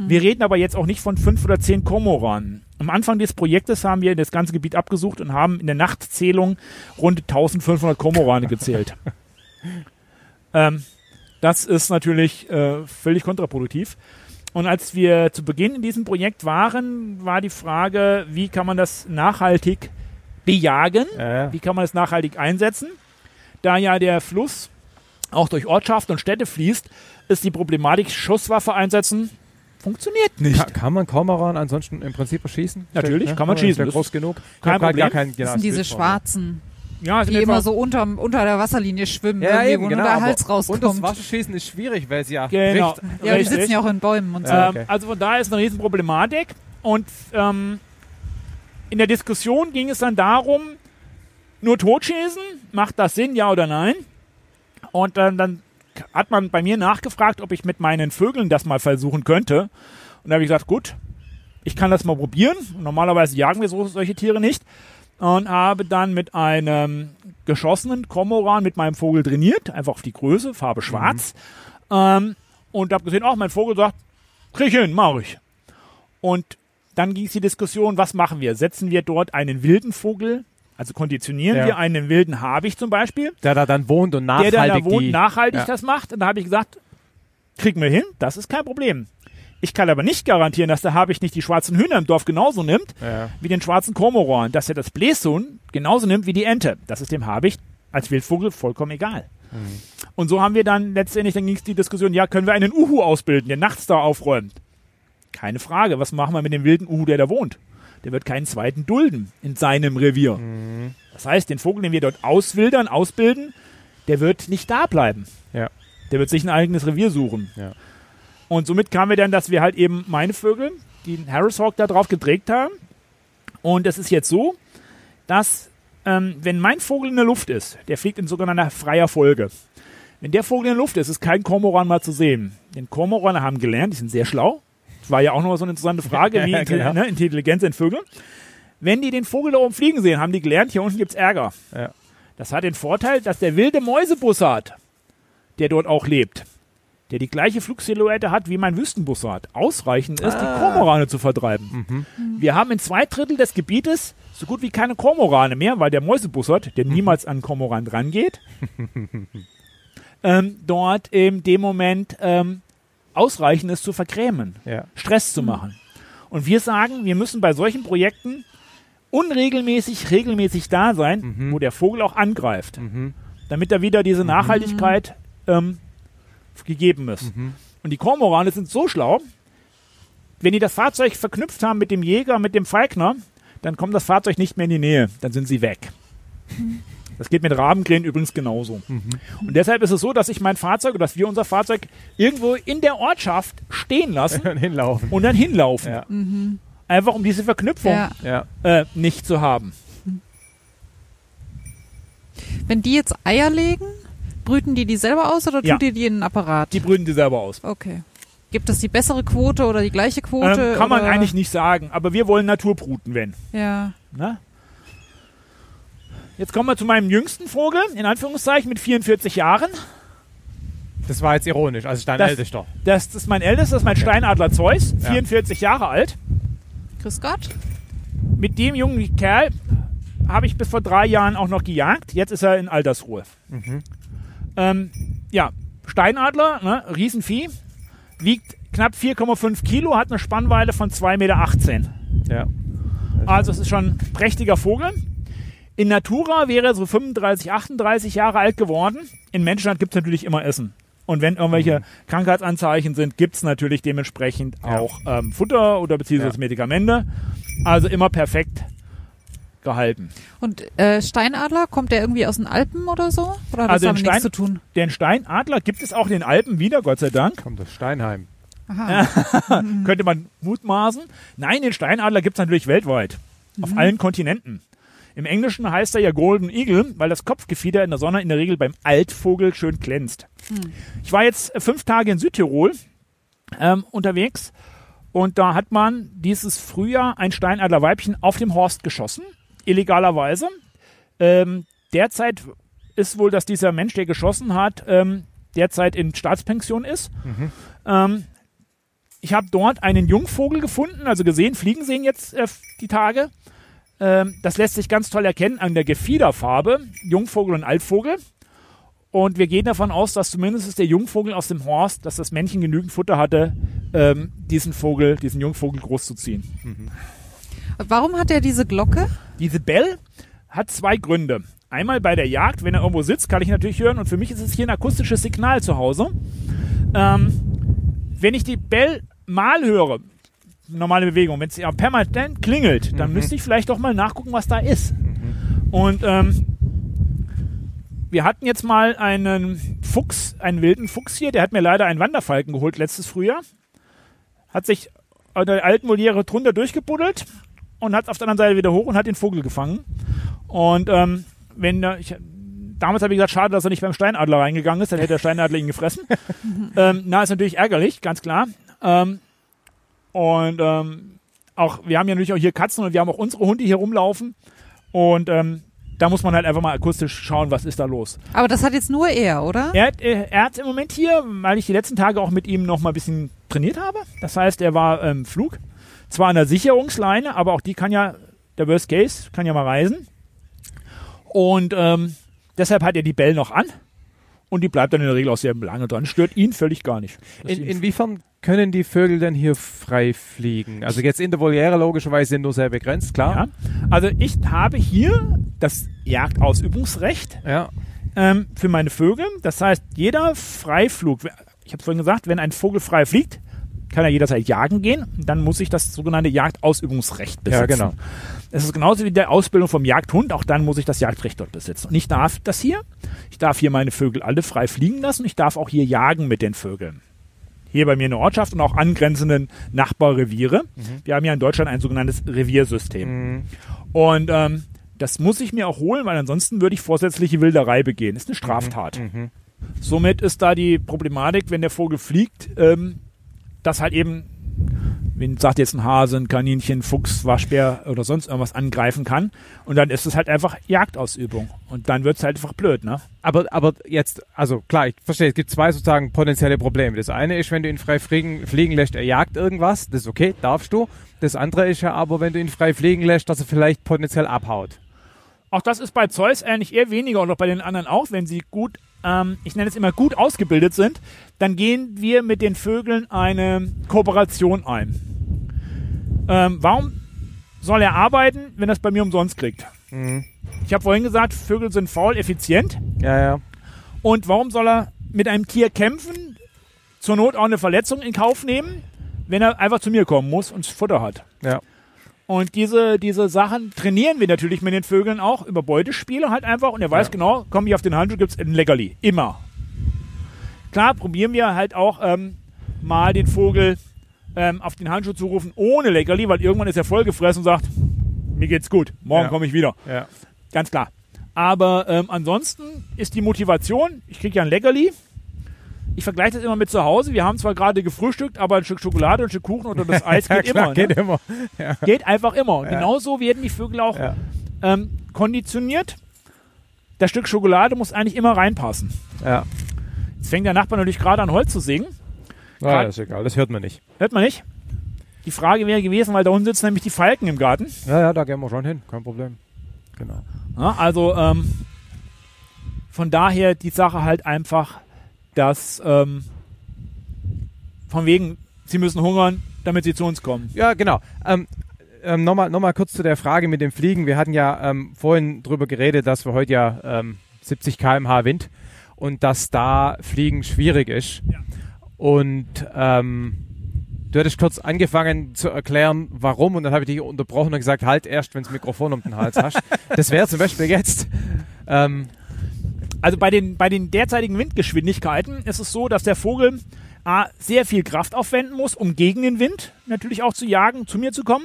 Wir reden aber jetzt auch nicht von fünf oder zehn Kormoranen. Am Anfang des Projektes haben wir das ganze Gebiet abgesucht und haben in der Nachtzählung rund 1500 Kormorane gezählt. ähm, das ist natürlich äh, völlig kontraproduktiv. Und als wir zu Beginn in diesem Projekt waren, war die Frage, wie kann man das nachhaltig bejagen? Ja. Wie kann man das nachhaltig einsetzen? Da ja der Fluss auch durch Ortschaften und Städte fließt, ist die Problematik, Schusswaffe einsetzen, funktioniert nicht. Kann, kann man Kormoran ansonsten im Prinzip erschießen? Natürlich, Ja, kann man ist schießen. der Das groß genug? Kein Problem. Gar kein, genau, Das sind diese. Schwarzen, Ja, die immer so unter, unter der Wasserlinie schwimmen, Ja, eben, wo genau. nur der aber Hals Und das rauskommt. Wasserschießen ist schwierig, weil es ja Genau. bricht. Ja, die Richtig. sitzen ja auch in Bäumen und so. Ja. Ähm, okay. Also von daher ist eine Riesenproblematik. Und ähm, in der Diskussion ging es dann darum, nur totschießen, macht das Sinn, ja oder nein? Und ähm, dann hat man bei mir nachgefragt, ob ich mit meinen Vögeln das mal versuchen könnte. Und da habe ich gesagt, gut, ich kann das mal probieren. Normalerweise jagen wir so, solche Tiere nicht. Und habe dann mit einem geschossenen Kormoran mit meinem Vogel trainiert, einfach auf die Größe, Farbe schwarz. Ähm, und habe gesehen, auch mein Vogel sagt, krieg ich hin, mach ich. Und dann ging es die Diskussion, was machen wir? Setzen wir dort einen wilden Vogel, also konditionieren Ja. wir einen wilden Habicht zum Beispiel, Der da dann wohnt und der nachhaltig dann da wohnt, die, nachhaltig ja. das macht. Und da habe ich gesagt, kriegen wir hin, das ist kein Problem. Ich kann aber nicht garantieren, dass der Habicht nicht die schwarzen Hühner im Dorf genauso nimmt, Ja. wie den schwarzen Kormoran, dass er das Bläshuhn genauso nimmt wie die Ente. Das ist dem Habicht als Wildvogel vollkommen egal. Und so haben wir dann letztendlich, dann ging es die Diskussion, ja, können wir einen Uhu ausbilden, der nachts da aufräumt? Keine Frage. Was machen wir mit dem wilden Uhu, der da wohnt? Der wird keinen zweiten dulden in seinem Revier. Das heißt, den Vogel, den wir dort auswildern, ausbilden, der wird nicht da bleiben. Ja. Der wird sich ein eigenes Revier suchen. Ja. Und somit kamen wir dann, dass wir halt eben meine Vögel, die den Harris Hawk da drauf gedreht haben. Und es ist jetzt so, dass ähm, wenn mein Vogel in der Luft ist, der fliegt in sogenannter freier Folge. Wenn der Vogel in der Luft ist, ist kein Kormoran mal zu sehen. Denn Kormorane haben gelernt, die sind sehr schlau. Das war ja auch noch so eine interessante Frage, wie Ja, genau. ne, Intelligenz in Vögeln. Wenn die den Vogel da oben fliegen sehen, haben die gelernt, hier unten gibt's Ärger. Ja. Das hat den Vorteil, dass der wilde Mäusebussard, der dort auch lebt, der die gleiche Flugsilhouette hat wie mein Wüstenbussard, ausreichend ist, die Kormorane zu vertreiben. Wir haben in zwei Drittel des Gebietes so gut wie keine Kormorane mehr, weil der Mäusebussard, der niemals an Kormoran rangeht, ähm, dort in dem Moment ähm, ausreichend ist zu vergrämen. Ja. Stress zu machen. Und wir sagen, wir müssen bei solchen Projekten unregelmäßig, regelmäßig da sein, wo der Vogel auch angreift, damit da wieder diese Nachhaltigkeit ähm, gegeben ist. Und die Kormorane sind so schlau, wenn die das Fahrzeug verknüpft haben mit dem Jäger, mit dem Falkner, dann kommt das Fahrzeug nicht mehr in die Nähe, dann sind sie weg. Das geht mit Rabenkrähen übrigens genauso. Und deshalb ist es so, dass ich mein Fahrzeug oder dass wir unser Fahrzeug irgendwo in der Ortschaft stehen lassen Dann hinlaufen. und dann hinlaufen. Ja. Einfach um diese Verknüpfung Ja. Ja. äh, nicht zu haben. Wenn die jetzt Eier legen, brüten die die selber aus oder Ja. tut ihr die in einen Apparat? Die brüten die selber aus. okay. Gibt es die bessere Quote oder die gleiche Quote? Ähm, kann man oder? eigentlich nicht sagen, aber wir wollen Naturbruten, wenn. Ja. Ne? Jetzt kommen wir zu meinem jüngsten Vogel, in Anführungszeichen, mit 44 Jahren. Das war jetzt ironisch, also dein Das- ältester. Das, das ist mein ältester, das ist mein Steinadler Zeus, Ja. 44 Jahre alt. Grüß Gott. Mit dem jungen Kerl habe ich bis vor drei Jahren auch noch gejagt. Jetzt ist er in Altersruhe. Ähm, ja, Steinadler, ne, Riesenvieh, wiegt knapp 4,5 Kilo, hat eine Spannweite von 2,18 Meter. Ja. Also es ist schon ein prächtiger Vogel. In Natura wäre er so 35, 38 Jahre alt geworden. In Menschenland gibt es natürlich immer Essen. Und wenn irgendwelche Krankheitsanzeichen sind, gibt es natürlich dementsprechend Ja. auch ähm, Futter oder beziehungsweise Ja. Medikamente. Also immer perfekt gehalten. Und äh, Steinadler, kommt der irgendwie aus den Alpen oder so? Oder hat Also das damit in nichts Stein- zu tun? Den Steinadler gibt es auch in den Alpen wieder, Gott sei Dank. Kommt aus Steinheim. Aha. Könnte man mutmaßen. Nein, den Steinadler gibt es natürlich weltweit. Auf allen Kontinenten. Im Englischen heißt er ja Golden Eagle, weil das Kopfgefieder in der Sonne in der Regel beim Altvogel schön glänzt. Ich war jetzt äh, fünf Tage in Südtirol ähm, unterwegs und da hat man dieses Frühjahr ein Steinadlerweibchen auf dem Horst geschossen, illegalerweise. Ähm, derzeit ist wohl, dass dieser Mensch, der geschossen hat, ähm, derzeit in Staatspension ist. Ähm, ich habe dort einen Jungvogel gefunden, also gesehen, fliegen sehen jetzt äh, die Tage. Ähm, das lässt sich ganz toll erkennen an der Gefiederfarbe, Jungvogel und Altvogel. Und wir gehen davon aus, dass zumindest der Jungvogel aus dem Horst, dass das Männchen genügend Futter hatte, ähm, diesen Vogel, diesen Jungvogel großzuziehen. Warum hat er diese Glocke? Diese Bell hat zwei Gründe. Einmal bei der Jagd, wenn er irgendwo sitzt, kann ich natürlich hören und für mich ist es hier ein akustisches Signal zu Hause. Ähm, wenn ich die Bell mal höre, normale Bewegung, wenn es ja permanent klingelt, dann müsste ich vielleicht doch mal nachgucken, was da ist. Und ähm, wir hatten jetzt mal einen Fuchs, einen wilden Fuchs hier, der hat mir leider einen Wanderfalken geholt letztes Frühjahr. Hat sich an der alten Voliere drunter durchgebuddelt und hat auf der anderen Seite wieder hoch und hat den Vogel gefangen. Und ähm, wenn ich, damals habe ich gesagt, schade, dass er nicht beim Steinadler reingegangen ist, dann hätte der Steinadler ihn gefressen. ähm, na, ist natürlich ärgerlich, ganz klar. Ähm, und ähm, auch, wir haben ja natürlich auch hier Katzen und wir haben auch unsere Hunde hier rumlaufen. Und ähm, da muss man halt einfach mal akustisch schauen, was ist da los. Aber das hat jetzt nur er, oder? Er hat, äh, er hat im Moment hier, weil ich die letzten Tage auch mit ihm noch mal ein bisschen trainiert habe. Das heißt, er war ähm, Flug. Zwar an der Sicherungsleine, aber auch die kann ja, der Worst Case, kann ja mal reisen. Und ähm, deshalb hat er die Bell noch an. Und die bleibt dann in der Regel auch sehr lange dran. Stört ihn völlig gar nicht. In, inwiefern können die Vögel denn hier frei fliegen? Also jetzt in der Voliere logischerweise nur sehr begrenzt, klar. ja. Also ich habe hier das Jagdausübungsrecht. Ja. ähm, für meine Vögel. Das heißt, jeder Freiflug, ich habe vorhin gesagt, wenn ein Vogel frei fliegt, kann er jederzeit jagen gehen. Dann muss ich das sogenannte Jagdausübungsrecht besitzen. Ja, genau. Es ist genauso wie der Ausbildung vom Jagdhund. Auch dann muss ich das Jagdrecht dort besitzen. Und ich darf das hier. Ich darf hier meine Vögel alle frei fliegen lassen. Ich darf auch hier jagen mit den Vögeln. Hier bei mir in der Ortschaft und auch angrenzenden Nachbarreviere. Wir haben ja in Deutschland ein sogenanntes Reviersystem. Mhm. Und ähm, das muss ich mir auch holen, weil ansonsten würde ich vorsätzliche Wilderei begehen. Ist eine Straftat. Mhm. Somit ist da die Problematik, wenn der Vogel fliegt, ähm, dass halt eben, wie sagt jetzt ein Hase, ein Kaninchen, Fuchs, Waschbär oder sonst irgendwas angreifen kann. Und dann ist es halt einfach Jagdausübung. Und dann wird es halt einfach blöd, ne? Aber, aber jetzt, also klar, ich verstehe, es gibt zwei sozusagen potenzielle Probleme. Das eine ist, wenn du ihn frei fliegen, fliegen lässt, er jagt irgendwas, das ist okay, darfst du. Das andere ist ja aber, wenn du ihn frei fliegen lässt, dass er vielleicht potenziell abhaut. Auch das ist bei Zeus eigentlich eher weniger und auch bei den anderen auch, wenn sie gut, ähm, ich nenne es immer gut ausgebildet sind, dann gehen wir mit den Vögeln eine Kooperation ein. Ähm, warum soll er arbeiten, wenn er es bei mir umsonst kriegt? Mhm. Ich habe vorhin gesagt, Vögel sind faul, effizient. Ja, ja. Und warum soll er mit einem Tier kämpfen, zur Not auch eine Verletzung in Kauf nehmen, wenn er einfach zu mir kommen muss und Futter hat? Ja. Und diese, diese Sachen trainieren wir natürlich mit den Vögeln auch über Beutespiele halt einfach. Und er weiß Ja. genau, komm ich auf den Handschuh, gibt's ein Leckerli. Immer. Klar, probieren wir halt auch ähm, mal den Vogel ähm, auf den Handschuh zu rufen ohne Leckerli, weil irgendwann ist er vollgefressen und sagt, mir geht's gut, morgen Ja. komme ich wieder. Ja. Ganz klar. Aber ähm, ansonsten ist die Motivation, ich kriege ja ein Leckerli. Ich vergleiche das immer mit zu Hause. Wir haben zwar gerade gefrühstückt, aber ein Stück Schokolade, ein Stück Kuchen oder das Eis geht Klar, immer. geht ne? immer. Ja. Geht einfach immer. Und Ja. genauso werden die Vögel auch Ja. ähm, konditioniert. Das Stück Schokolade muss eigentlich immer reinpassen. Ja. Jetzt fängt der Nachbar natürlich gerade an, Holz zu sägen. Ah, das ist egal, das hört man nicht. Hört man nicht? Die Frage wäre gewesen, weil da unten sitzen nämlich die Falken im Garten. Ja, ja, da gehen wir schon hin, kein Problem. Genau. Ja, also ähm, von daher die Sache halt einfach, dass ähm, von wegen, sie müssen hungern, damit sie zu uns kommen. Ja, genau. Ähm, ähm, Nochmal noch mal kurz zu der Frage mit dem Fliegen. Wir hatten ja ähm, vorhin drüber geredet, dass wir heute ja ähm, 70 km/h Wind und dass da Fliegen schwierig ist. Ja. Und ähm, du hattest kurz angefangen zu erklären, warum, und dann habe ich dich unterbrochen und gesagt, halt erst, wenn das Mikrofon um den Hals hast. das wäre zum Beispiel jetzt. Ähm, Also bei den, bei den derzeitigen Windgeschwindigkeiten ist es so, dass der Vogel A, sehr viel Kraft aufwenden muss, um gegen den Wind natürlich auch zu jagen, zu mir zu kommen.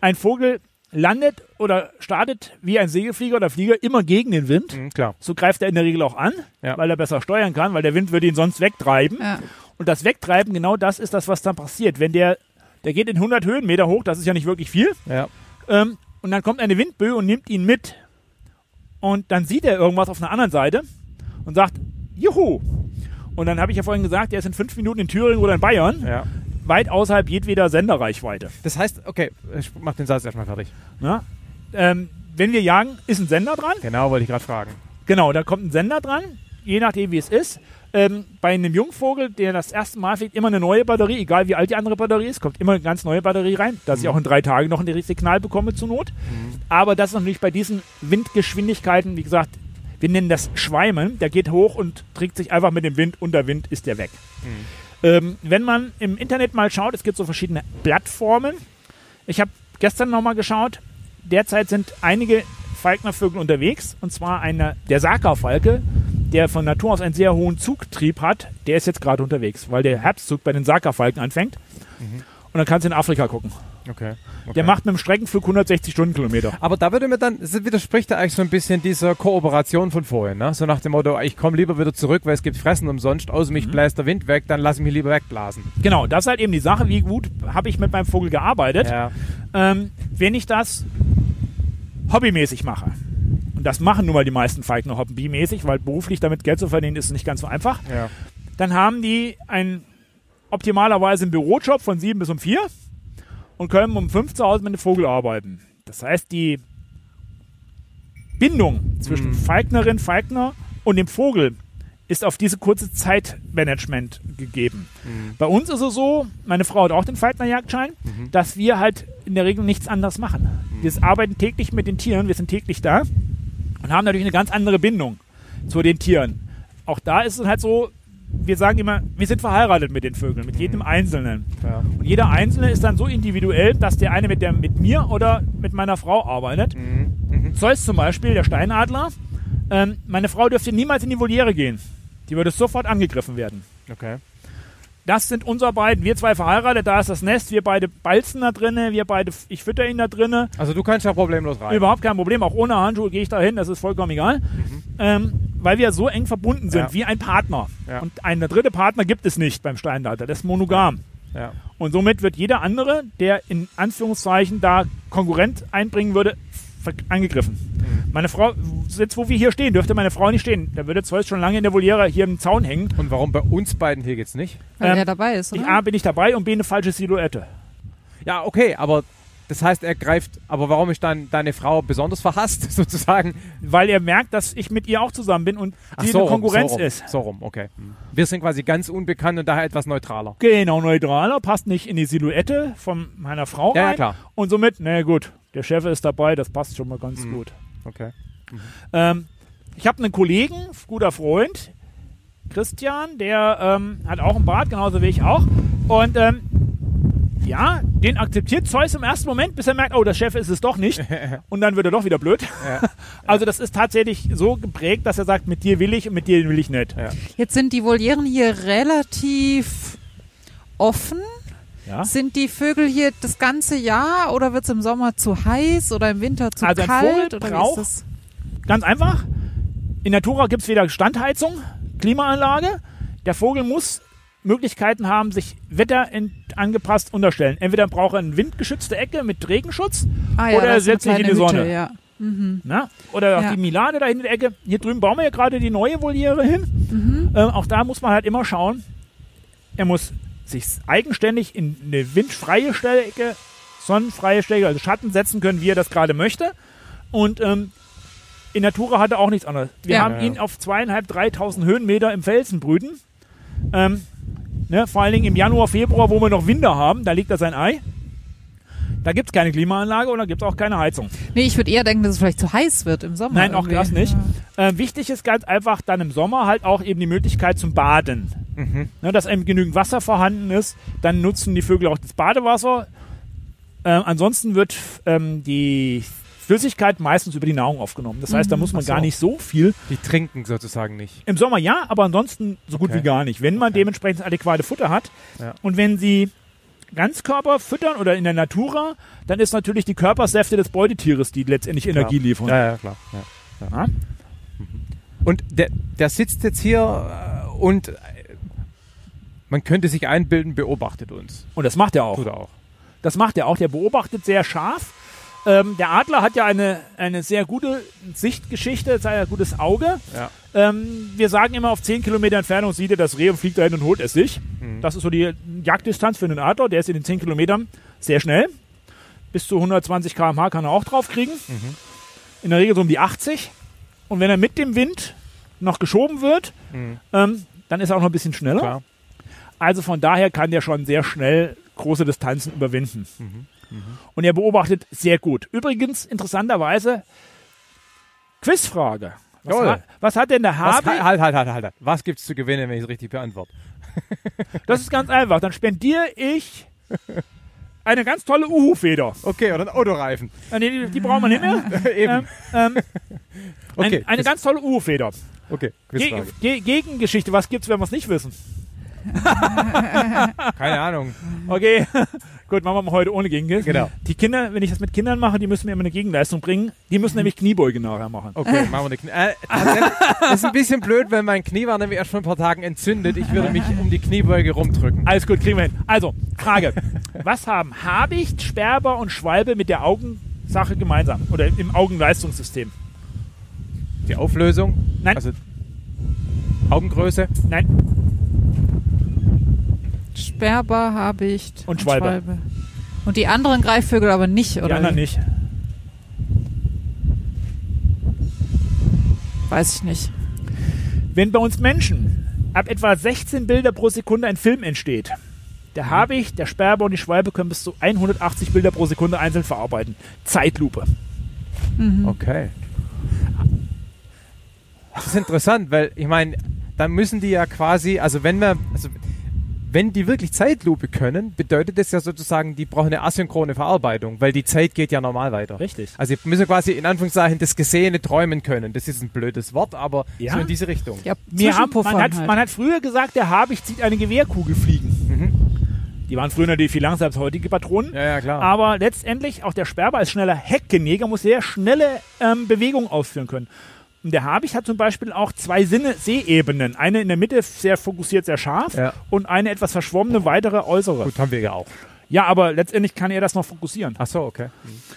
Ein Vogel landet oder startet wie ein Segelflieger oder Flieger immer gegen den Wind. mh, klar. So greift er in der Regel auch an, Ja. weil er besser steuern kann, weil der Wind würde ihn sonst wegtreiben. Ja. Und das Wegtreiben, genau das ist das, was dann passiert. Wenn der, der geht in 100 Höhenmeter hoch, das ist ja nicht wirklich viel, Ja. ähm, und dann kommt eine Windböe und nimmt ihn mit. Und dann sieht er irgendwas auf einer anderen Seite und sagt, juhu. Und dann habe ich ja vorhin gesagt, er ist in fünf Minuten in Thüringen oder in Bayern, ja. weit außerhalb jedweder Senderreichweite. Das heißt, okay, ich mach den Satz erstmal fertig. Ne? Ähm, wenn wir jagen, ist ein Sender dran. Genau, wollte ich gerade fragen. Genau, da kommt ein Sender dran, je nachdem wie es ist. Ähm, bei einem Jungvogel, der das erste Mal fliegt, immer eine neue Batterie, egal wie alt die andere Batterie ist, kommt immer eine ganz neue Batterie rein, dass ich auch in drei Tagen noch ein Signal bekomme zur Not. Aber das ist natürlich bei diesen Windgeschwindigkeiten, wie gesagt, wir nennen das Schweimen, der geht hoch und trägt sich einfach mit dem Wind und der Wind ist der weg. Ähm, wenn man im Internet mal schaut, es gibt so verschiedene Plattformen. Ich habe gestern nochmal geschaut, derzeit sind einige Falknervögel unterwegs, und zwar einer, der Saka-Falke, der von Natur aus einen sehr hohen Zugtrieb hat, der ist jetzt gerade unterwegs, weil der Herbstzug bei den Saka-Falken anfängt. Und dann kannst du in Afrika gucken. Okay. okay. Der macht mit dem Streckenflug 160 Stundenkilometer. Aber da würde mir dann, das widerspricht ja eigentlich so ein bisschen dieser Kooperation von vorhin, ne? So nach dem Motto, ich komme lieber wieder zurück, weil es gibt Fressen umsonst, außer mich bläst der Wind weg, dann lass ich mich lieber wegblasen. Genau, das ist halt eben die Sache, wie gut habe ich mit meinem Vogel gearbeitet. Ja. ähm, wenn ich das hobbymäßig mache, und das machen nun mal die meisten Falkner hobbymäßig, weil beruflich damit Geld zu verdienen ist nicht ganz so einfach, Ja. dann haben die ein optimalerweise einen Bürojob von 7 bis um 4 und können um 5 zu Hause mit dem Vogel arbeiten. Das heißt, die Bindung zwischen Falknerin, Falkner und dem Vogel ist auf diese kurze Zeitmanagement gegeben. Bei uns ist es so, meine Frau hat auch den Falknerjagdschein, dass wir halt in der Regel nichts anderes machen. Wir arbeiten täglich mit den Tieren, wir sind täglich da und haben natürlich eine ganz andere Bindung zu den Tieren. Auch da ist es halt so, wir sagen immer, wir sind verheiratet mit den Vögeln, mit jedem Einzelnen. Ja. Und jeder Einzelne ist dann so individuell, dass der eine mit, der, mit mir oder mit meiner Frau arbeitet. Zeus zum Beispiel, der Steinadler, ähm, meine Frau dürfte niemals in die Voliere gehen. Die würde sofort angegriffen werden. Okay. Das sind unsere beiden, wir zwei verheiratet, da ist das Nest, wir beide balzen da drinnen, wir beide, ich fütter ihn da drinnen. Also du kannst ja problemlos rein. Überhaupt kein Problem, auch ohne Handschuhe gehe ich da hin, das ist vollkommen egal. Ähm, weil wir so eng verbunden sind, Ja. wie ein Partner. Ja. Und einen dritte Partner gibt es nicht beim Steinadler, das ist monogam. Ja. Und somit wird jeder andere, der in Anführungszeichen da Konkurrent einbringen würde, angegriffen. Mhm. Meine Frau, jetzt wo wir hier stehen, dürfte meine Frau nicht stehen. Da würde Zeus schon lange in der Voliere hier im Zaun hängen. Und warum bei uns beiden hier geht's nicht? Weil Ähm, er dabei ist, Ich, oder? A, bin ich dabei und B, eine falsche Silhouette. Ja, okay, aber das heißt, er greift, aber warum ist dann deine Frau besonders verhasst, sozusagen? Weil er merkt, dass ich mit ihr auch zusammen bin und Ach, die so eine rum, Konkurrenz so rum, ist. So rum, okay. Wir sind quasi ganz unbekannt und daher etwas neutraler. Genau, neutraler, passt nicht in die Silhouette von meiner Frau Ja, ja, rein. klar. Und somit, na gut, der Chef ist dabei, das passt schon mal ganz Mhm. gut. Okay. Ähm, ich habe einen Kollegen, guter Freund, Christian, der ähm, hat auch einen Bart, genauso wie ich auch. Und ähm, ja, den akzeptiert Zeus im ersten Moment, bis er merkt, oh, der Chef ist es doch nicht. Und dann wird er doch wieder blöd. Also das ist tatsächlich so geprägt, dass er sagt, mit dir will ich und mit dir will ich nicht. Ja. Jetzt sind die Volieren hier relativ offen. Ja. Sind die Vögel hier das ganze Jahr oder wird es im Sommer zu heiß oder im Winter zu Also ein kalt? Vogel oder wie braucht- ist das? Ganz einfach. In Natura gibt es weder Standheizung, Klimaanlage. Der Vogel muss Möglichkeiten haben, sich Wetter angepasst unterstellen. Entweder braucht er eine windgeschützte Ecke mit Regenschutz Ah, ja, oder er setzt sich in die kleine Hütte, Sonne. Ja. Na? Oder auch Ja. die Milane da hinten in der Ecke. Hier drüben bauen wir ja gerade die neue Voliere hin. Ähm, auch da muss man halt immer schauen, er muss sich eigenständig in eine windfreie Stelle, sonnenfreie Stelle, also Schatten setzen können, wie er das gerade möchte. Und ähm, in Natura hat er auch nichts anderes. Wir Ja. haben Ja. ihn auf zweieinhalb, dreitausend Höhenmeter im Felsen brüten. Ähm, ne, vor allen Dingen im Januar, Februar, wo wir noch Winter haben, da liegt er sein Ei. Da gibt es keine Klimaanlage und da gibt es auch keine Heizung. Nee, ich würde eher denken, dass es vielleicht zu heiß wird im Sommer. Nein, auch irgendwie. das nicht. Ja. Äh, wichtig ist ganz einfach dann im Sommer halt auch eben die Möglichkeit zum Baden. Ne, dass eben genügend Wasser vorhanden ist. Dann nutzen die Vögel auch das Badewasser. Äh, ansonsten wird ähm, die Flüssigkeit meistens über die Nahrung aufgenommen. Das heißt, da muss man so. gar nicht so viel. Die trinken sozusagen nicht. Im Sommer ja, aber ansonsten so gut Okay. wie gar nicht. Wenn man dementsprechend adäquate Futter hat Ja. und wenn sie Ganzkörper füttern oder in der Natura, dann ist natürlich die Körpersäfte des Beutetieres, die letztendlich Energie liefern. Ja, ja, klar. Ja. Ja? Und der, der sitzt jetzt hier äh, und äh, man könnte sich einbilden, beobachtet uns. Und das macht er auch. Tut er auch. Das macht er auch. Der beobachtet sehr scharf. Ähm, der Adler hat ja eine, eine sehr gute Sichtgeschichte, ein sehr gutes Auge. Ja. Ähm, wir sagen immer, auf 10 Kilometer Entfernung sieht er das Reh und fliegt dahin und holt es sich. Mhm. Das ist so die Jagddistanz für einen Adler. Der ist in den 10 Kilometern sehr schnell. Bis zu 120 km/h kann er auch drauf kriegen. Mhm. In der Regel so um die 80. Und wenn er mit dem Wind noch geschoben wird, Mhm. ähm, dann ist er auch noch ein bisschen schneller. Klar. Also von daher kann der schon sehr schnell große Distanzen überwinden. Mhm. Und er beobachtet sehr gut. Übrigens, interessanterweise, Quizfrage. Was, hat, was hat denn der Was, Habe? halt, halt, halt, halt, halt. Was gibt's zu gewinnen, wenn ich es richtig beantworte? Das ist ganz einfach. Dann spendiere ich eine ganz tolle Uhu-Feder. Okay, oder ein Autoreifen. Äh, Die, die brauchen wir nicht mehr. Eben. Ähm, ähm, okay. ein, eine ganz tolle Uhu-Feder. okay. Ge Quizfrage. Ge Gegengeschichte. Was gibt's, wenn wir es nicht wissen? Keine Ahnung. Okay, gut, machen wir mal heute ohne Gegengift. Genau. Die Kinder, wenn ich das mit Kindern mache, die müssen mir immer eine Gegenleistung bringen. Die müssen nämlich Kniebeuge nachher machen. Okay, machen wir eine Knie. Äh, das ist ein bisschen blöd, weil mein Knie war nämlich erst vor ein paar Tagen entzündet. Ich würde mich um die Kniebeuge rumdrücken. Alles gut, kriegen wir hin. Also, Frage. Was haben Habicht, Sperber und Schwalbe mit der Augensache gemeinsam? Oder im Augenleistungssystem? Die Auflösung. Nein. Also Augengröße. Nein, Sperber, Habicht Und Schwalbe. Und die anderen Greifvögel aber nicht, die oder? anderen wie? nicht. Weiß ich nicht. Wenn bei uns Menschen ab etwa 16 Bilder pro Sekunde ein Film entsteht, der Habicht, der Sperber und die Schwalbe können bis zu 180 Bilder pro Sekunde einzeln verarbeiten. Zeitlupe. Okay. Das ist interessant, weil ich meine, dann müssen die ja quasi, also wenn wir, also wenn die wirklich Zeitlupe können, bedeutet das ja sozusagen, die brauchen eine asynchrone Verarbeitung, weil die Zeit geht ja normal weiter. Richtig. Also die müssen quasi in Anführungszeichen das Gesehene träumen können. Das ist ein blödes Wort, aber Ja. so in diese Richtung. Ja, Wir haben, man, hat, halt. man hat früher gesagt, der Habicht sieht eine Gewehrkugel fliegen. Die waren früher natürlich viel langsamer als heutige Patronen. Ja, ja, klar. Aber letztendlich, auch der Sperber als schneller Heckenjäger muss sehr schnelle ähm, Bewegungen ausführen können. Und der Habicht hat zum Beispiel auch zwei Sinne Seeebenen. Eine in der Mitte sehr fokussiert, sehr scharf Ja. und eine etwas verschwommene weitere äußere. Gut, haben wir ja auch. Ja, aber letztendlich kann er das noch fokussieren. Ach so, okay.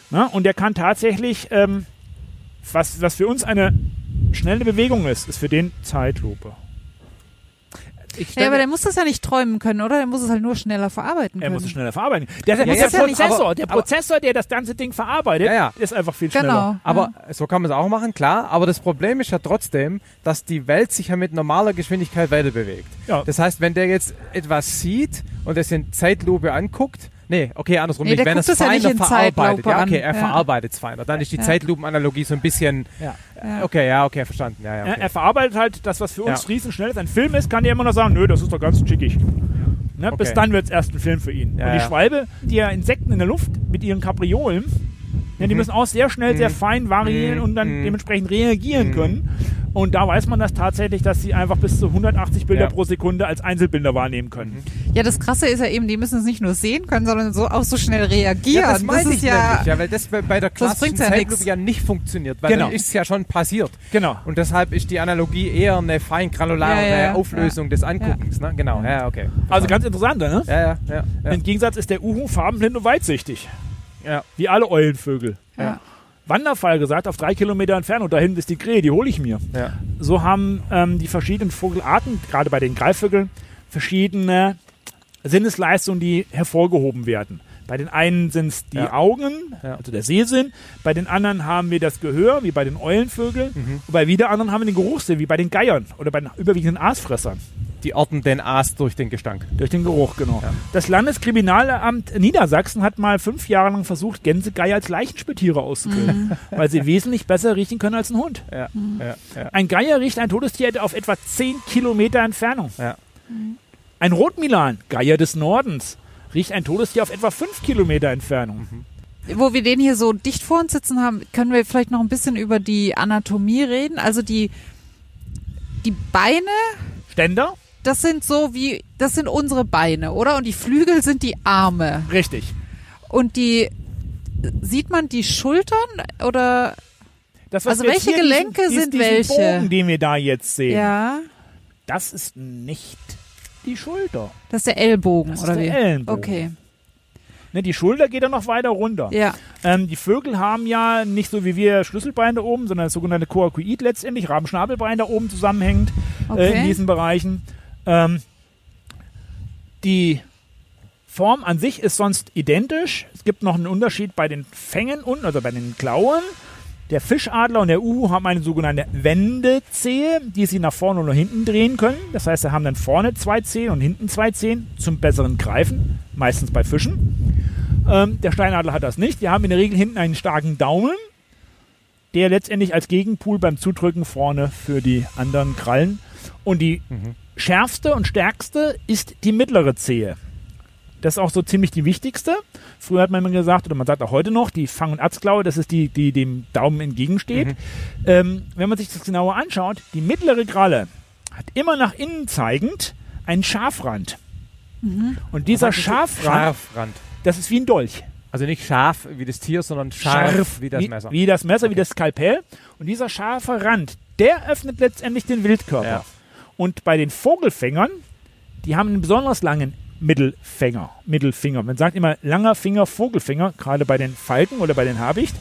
Ne? Und er kann tatsächlich, ähm, was, was für uns eine schnelle Bewegung ist, ist für den Zeitlupe. Ich Ja, aber der muss das ja nicht träumen können, oder? Der muss es halt nur schneller verarbeiten er können. muss es schneller verarbeiten. Der, der, Ja, der ja, schon, Prozessor, aber- der Prozessor, der das ganze Ding verarbeitet, Ja, ja. ist einfach viel schneller. genau. Aber so kann man es auch machen, klar. Aber das Problem ist ja trotzdem, dass die Welt sich ja mit normaler Geschwindigkeit weiter bewegt. Ja. Das heißt, wenn der jetzt etwas sieht und es in Zeitlupe anguckt, nee, okay, andersrum Nee, nicht. Wenn es ja feiner in verarbeitet, ja, okay, er Ja. verarbeitet es feiner. Dann ist die Ja. Zeitlupenanalogie so ein bisschen, Ja. Ja. okay, ja, okay, verstanden. Ja, ja, Er, okay. er verarbeitet halt das, was für uns Ja. riesenschnell ist. Ein Film ist, kann der immer noch sagen, nö, das ist doch ganz schickig. Ne? Bis Okay. dann wird es erst ein Film für ihn. Ja, und die ja. Schwalbe, die ja Insekten in der Luft mit ihren Kapriolen, ja, die müssen auch sehr schnell, sehr fein variieren Mhm. und dann Mhm. dementsprechend reagieren können. Und da weiß man das tatsächlich, dass sie einfach bis zu 180 Bilder Ja. pro Sekunde als Einzelbilder wahrnehmen können. Ja, das Krasse ist ja eben, die müssen es nicht nur sehen können, sondern so auch so schnell reagieren. das meine ist ich ja, ja, weil das bei bei der klassischen ja ja nicht funktioniert, weil Genau. dann ist es ja schon passiert. Genau. Und deshalb ist die Analogie eher eine fein granulare Ja, ja, ja. Auflösung des Anguckens. Ne? Genau, ja, okay. Also ganz interessant, ne? Ja, ja, ja. ja. Im Gegensatz ist der Uhu farbenblind und weitsichtig. Ja. Wie alle Eulenvögel. ja. Wanderfall gesagt, auf drei Kilometer Entfernung, da hinten ist die Krähe, die hole ich mir. ja. So haben ähm, die verschiedenen Vogelarten, gerade bei den Greifvögeln, verschiedene Sinnesleistungen, die hervorgehoben werden. Bei den einen sind es die Ja. Augen, Ja. also der Sehsinn. Bei den anderen haben wir das Gehör, wie bei den Eulenvögeln. Mhm. Und bei wieder anderen haben wir den Geruchssinn, wie bei den Geiern oder bei den überwiegenden Aasfressern. Die orten den Aas durch den Gestank. Durch den Geruch, genau. Ja. Das Landeskriminalamt Niedersachsen hat mal fünf Jahre lang versucht, Gänsegeier als Leichenspittiere auszubilden, weil sie wesentlich besser riechen können als ein Hund. Ja, ja, ja. Ein Geier riecht ein Todestier auf etwa 10 Kilometer Entfernung. Ja. Ein Rotmilan, Geier des Nordens, riecht ein Todestier auf etwa 5 Kilometer Entfernung. Wo wir den hier so dicht vor uns sitzen haben, können wir vielleicht noch ein bisschen über die Anatomie reden. Also die, die Beine, Ständer? das sind so wie, das sind unsere Beine, oder? Und die Flügel sind die Arme. Richtig. Und die, sieht man die Schultern oder, Das, Also welche Gelenke diesen, sind diesen welche? Bogen, den wir da jetzt sehen, ja, das ist nicht die Schulter. das ist der Ellbogen, Das ist oder der wie? Ellenbogen. Okay, Ne, die Schulter geht dann noch weiter runter. ja. Ähm, die Vögel haben ja nicht so wie wir Schlüsselbein da oben, sondern das sogenannte Koakuid letztendlich, Rabenschnabelbein da oben zusammenhängend äh, in Okay. diesen Bereichen. Ähm, die Form an sich ist sonst identisch. Es gibt noch einen Unterschied bei den Fängen unten, also bei den Klauen. Der Fischadler und der Uhu haben eine sogenannte Wendezehe, die sie nach vorne und nach hinten drehen können. Das heißt, sie haben dann vorne zwei Zehen und hinten zwei Zehen zum besseren Greifen, meistens bei Fischen. Ähm, der Steinadler hat das nicht. Die haben in der Regel hinten einen starken Daumen, der letztendlich als Gegenpool beim Zudrücken vorne für die anderen Krallen. Und die schärfste und stärkste ist die mittlere Zehe. Das ist auch so ziemlich die wichtigste. Früher hat man immer gesagt, oder man sagt auch heute noch, die Fang- und Atzklaue, das ist die, die dem Daumen entgegensteht. Ähm, wenn man sich das genauer anschaut, die mittlere Kralle hat immer nach innen zeigend einen Scharfrand. Und dieser Scharfrand, Scharfrand. das ist wie ein Dolch. Also nicht scharf wie das Tier, sondern scharf, wie das Messer. Wie das Messer, wie das Skalpell. Und dieser scharfe Rand, der öffnet letztendlich den Wildkörper. Ja. Und bei den Vogelfängern, die haben einen besonders langen Mittelfänger, Mittelfinger. Man sagt immer langer Finger, Vogelfinger, gerade bei den Falken oder bei den Habicht.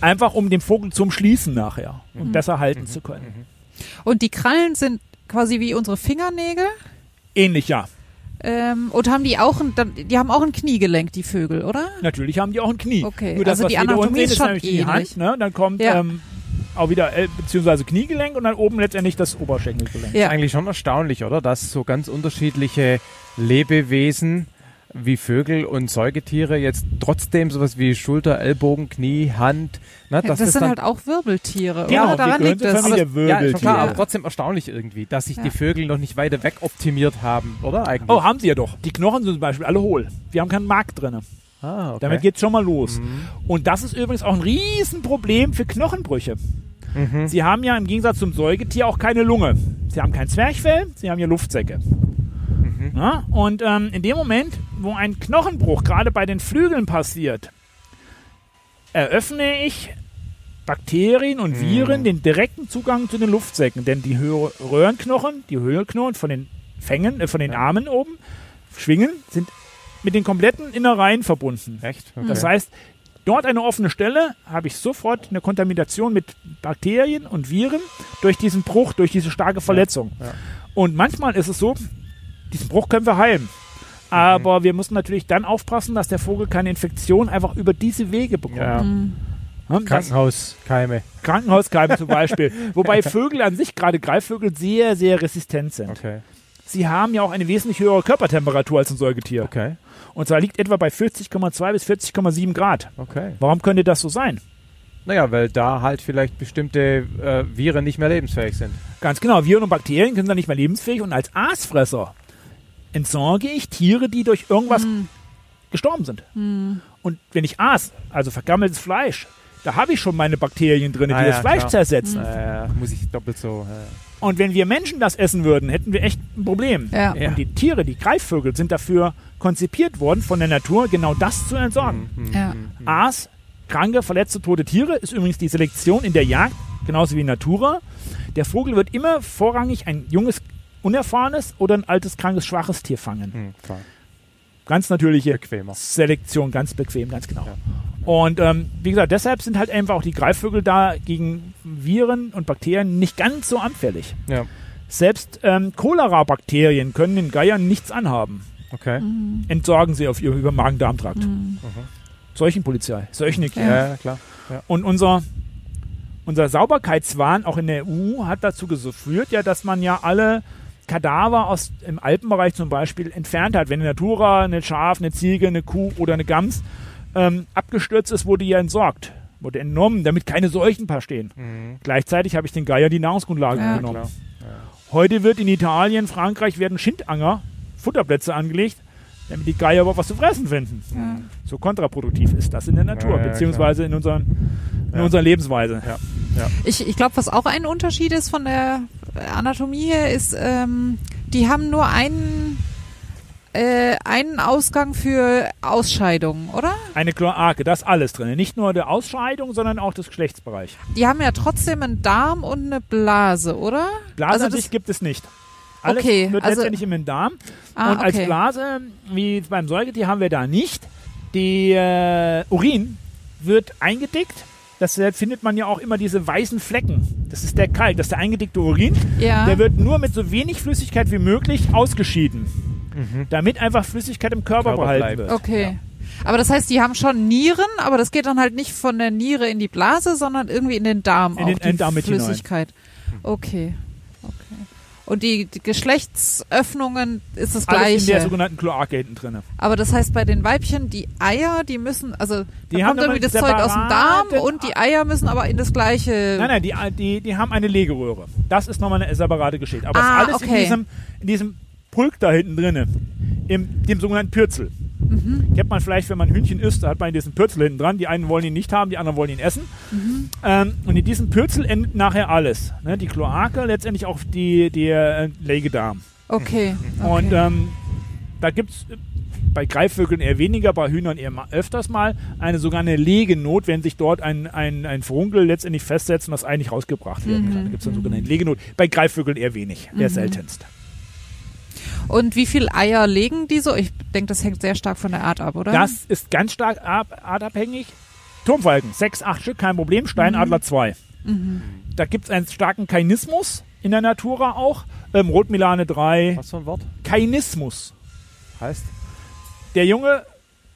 Einfach um den Vogel zum Schließen nachher und besser halten zu können. Und die Krallen sind quasi wie unsere Fingernägel. Ähnlich, ja. Ähm, und haben die auch ein, die haben auch ein Kniegelenk, die Vögel, oder? Natürlich haben die auch ein Knie. Okay, Nur das, also was die wir da unten Anatomie ist ist schon nämlich die ähnlich. Hand. Ne? Dann kommt Ja. ähm, auch wieder El beziehungsweise Kniegelenk und dann oben letztendlich das Oberschenkelgelenk. Ja. Eigentlich schon erstaunlich, oder? Dass so ganz unterschiedliche Lebewesen wie Vögel und Säugetiere jetzt trotzdem sowas wie Schulter, Ellbogen, Knie, Hand, ne, Ja, dass das, sind dann halt auch Wirbeltiere, Genau, oder? die Daran liegt es. Familie aber, ja, schon klar, Wirbeltiere. aber trotzdem erstaunlich irgendwie, dass sich Ja. die Vögel noch nicht weiter weg optimiert haben, oder eigentlich? Oh, haben sie ja doch. Die Knochen sind zum Beispiel alle hohl. Wir haben keinen Mark drin. ah, okay. Damit geht's schon mal los. Und das ist übrigens auch ein Riesenproblem für Knochenbrüche. Mhm. Sie haben ja im Gegensatz zum Säugetier auch keine Lunge. Sie haben kein Zwerchfell, sie haben ja Luftsäcke. Mhm. Ja, und ähm, in dem Moment, wo ein Knochenbruch gerade bei den Flügeln passiert, eröffne ich Bakterien und Viren den direkten Zugang zu den Luftsäcken. Denn die Hö Röhrenknochen, die Höhlknochen von den Fängen, äh, von den Armen oben, Schwingen, sind mit den kompletten Innereien verbunden. Echt? Okay. Das heißt, dort eine offene Stelle habe ich sofort eine Kontamination mit Bakterien und Viren durch diesen Bruch, durch diese starke Verletzung. ja. Und manchmal ist es so, diesen Bruch können wir heilen. Aber wir müssen natürlich dann aufpassen, dass der Vogel keine Infektion einfach über diese Wege bekommt. ja. Mhm. Krankenhauskeime. Krankenhauskeime zum Beispiel. Wobei Vögel an sich, gerade Greifvögel, sehr, sehr resistent sind. Okay. Sie haben ja auch eine wesentlich höhere Körpertemperatur als ein Säugetier. Okay. Und zwar liegt etwa bei 40,2 bis 40,7 Grad. Okay. Warum könnte das so sein? Naja, weil da halt vielleicht bestimmte äh, Viren nicht mehr lebensfähig sind. Ganz genau, Viren und Bakterien sind dann nicht mehr lebensfähig und als Aasfresser entsorge ich Tiere, die durch irgendwas gestorben sind. Und wenn ich aß, also vergammeltes Fleisch, da habe ich schon meine Bakterien drin, die Ah, das ja, Fleisch klar. zersetzen. Äh, muss ich doppelt so. Äh. Und wenn wir Menschen das essen würden, hätten wir echt ein Problem. Ja. Ja. Und die Tiere, die Greifvögel, sind dafür konzipiert worden von der Natur, genau das zu entsorgen. Ja. Aas, kranke, verletzte, tote Tiere ist übrigens die Selektion in der Jagd, genauso wie in Natura. Der Vogel wird immer vorrangig ein junges, unerfahrenes oder ein altes, krankes, schwaches Tier fangen. Hm. Ganz natürliche Bequemer. Selektion, ganz bequem, ganz genau. Und ähm, wie gesagt, deshalb sind halt einfach auch die Greifvögel da gegen Viren und Bakterien nicht ganz so anfällig. Ja. Selbst ähm, Cholera-Bakterien können den Geiern nichts anhaben. Okay. Entsorgen sie auf ihrem über Magen-Darm-Trakt. Seuchenpolizei, Seuchenik. Ja, ja klar. Und unser, unser Sauberkeitswahn auch in der EU hat dazu geführt, ja, dass man ja alle Kadaver aus im Alpenbereich zum Beispiel entfernt hat. Wenn eine Natura, eine Schaf, eine Ziege, eine Kuh oder eine Gams ähm, abgestürzt ist, wurde ja entsorgt. Wurde entnommen, damit keine Seuchen paar stehen. Gleichzeitig habe ich den Geier die Nahrungsgrundlage Ja. genommen. Klar. Heute wird in Italien, Frankreich werden Schindanger, Futterplätze angelegt, damit die Geier überhaupt was zu fressen finden. Ja. So kontraproduktiv ist das in der Natur, Ja, ja, beziehungsweise in, unseren, in Ja. unserer Lebensweise. Ja. Ich, ich glaube, was auch ein Unterschied ist von der Anatomie her, ist, ähm, die haben nur einen, äh, einen Ausgang für Ausscheidungen, oder? Eine Kloake, das ist alles drin. Nicht nur der Ausscheidung, sondern auch das Geschlechtsbereich. Die haben ja trotzdem einen Darm und eine Blase, oder? Blase Also an das- sich gibt es nicht. Alles Okay, wird also- letztendlich im Darm. Ah, und als okay. Blase, wie beim Säugetier, haben wir da nicht. Die äh, Urin wird eingedickt. Das äh, findet man ja auch immer diese weißen Flecken. Das ist der Kalk, das ist der eingedickte Urin. Ja. Der wird nur mit so wenig Flüssigkeit wie möglich ausgeschieden. Damit einfach Flüssigkeit im Körper, Körper behalten bleibt. wird. Okay. Aber das heißt, die haben schon Nieren, aber das geht dann halt nicht von der Niere in die Blase, sondern irgendwie in den Darm In auch, den die Enddarm mit hinein. Flüssigkeit. Okay. Und die, die Geschlechtsöffnungen ist das Alles in der gleiche. sogenannten Kloake hinten drin. Aber das heißt, bei den Weibchen, die Eier, die müssen, also Die haben kommt irgendwie das Zeug aus dem Darm und die Eier müssen aber in das gleiche. Nein, nein, die, die, die haben eine Legeröhre. Das ist nochmal eine separate Geschichte. Aber Ah, es ist alles in okay. diesem, in diesem Pulk da hinten drinne, im dem sogenannten Pürzel. Mhm. Kennt man vielleicht, wenn man Hühnchen isst, da hat man diesen Pürzel hinten dran. Die einen wollen ihn nicht haben, die anderen wollen ihn essen. Mhm. Ähm, und in diesem Pürzel endet nachher alles. Ne? Die Kloake, letztendlich auch die, der äh, Legedarm. Okay. okay. Und ähm, da gibt es bei Greifvögeln eher weniger, bei Hühnern eher öfters mal eine sogar eine Legenot, wenn sich dort ein, ein, ein Furunkel letztendlich festsetzt und das Ei nicht rausgebracht werden kann. Da gibt es eine sogenannte Legenot. Bei Greifvögeln eher wenig, eher seltenst. Und wie viel Eier legen die so? Ich denke, das hängt sehr stark von der Art ab, oder? Das ist ganz stark ab, artabhängig. Turmfalken, sechs, acht Stück, kein Problem. Steinadler zwei. Da gibt es einen starken Kainismus in der Natura auch. Ähm, Rotmilane drei. Was für ein Wort? Kainismus. Heißt? Der junge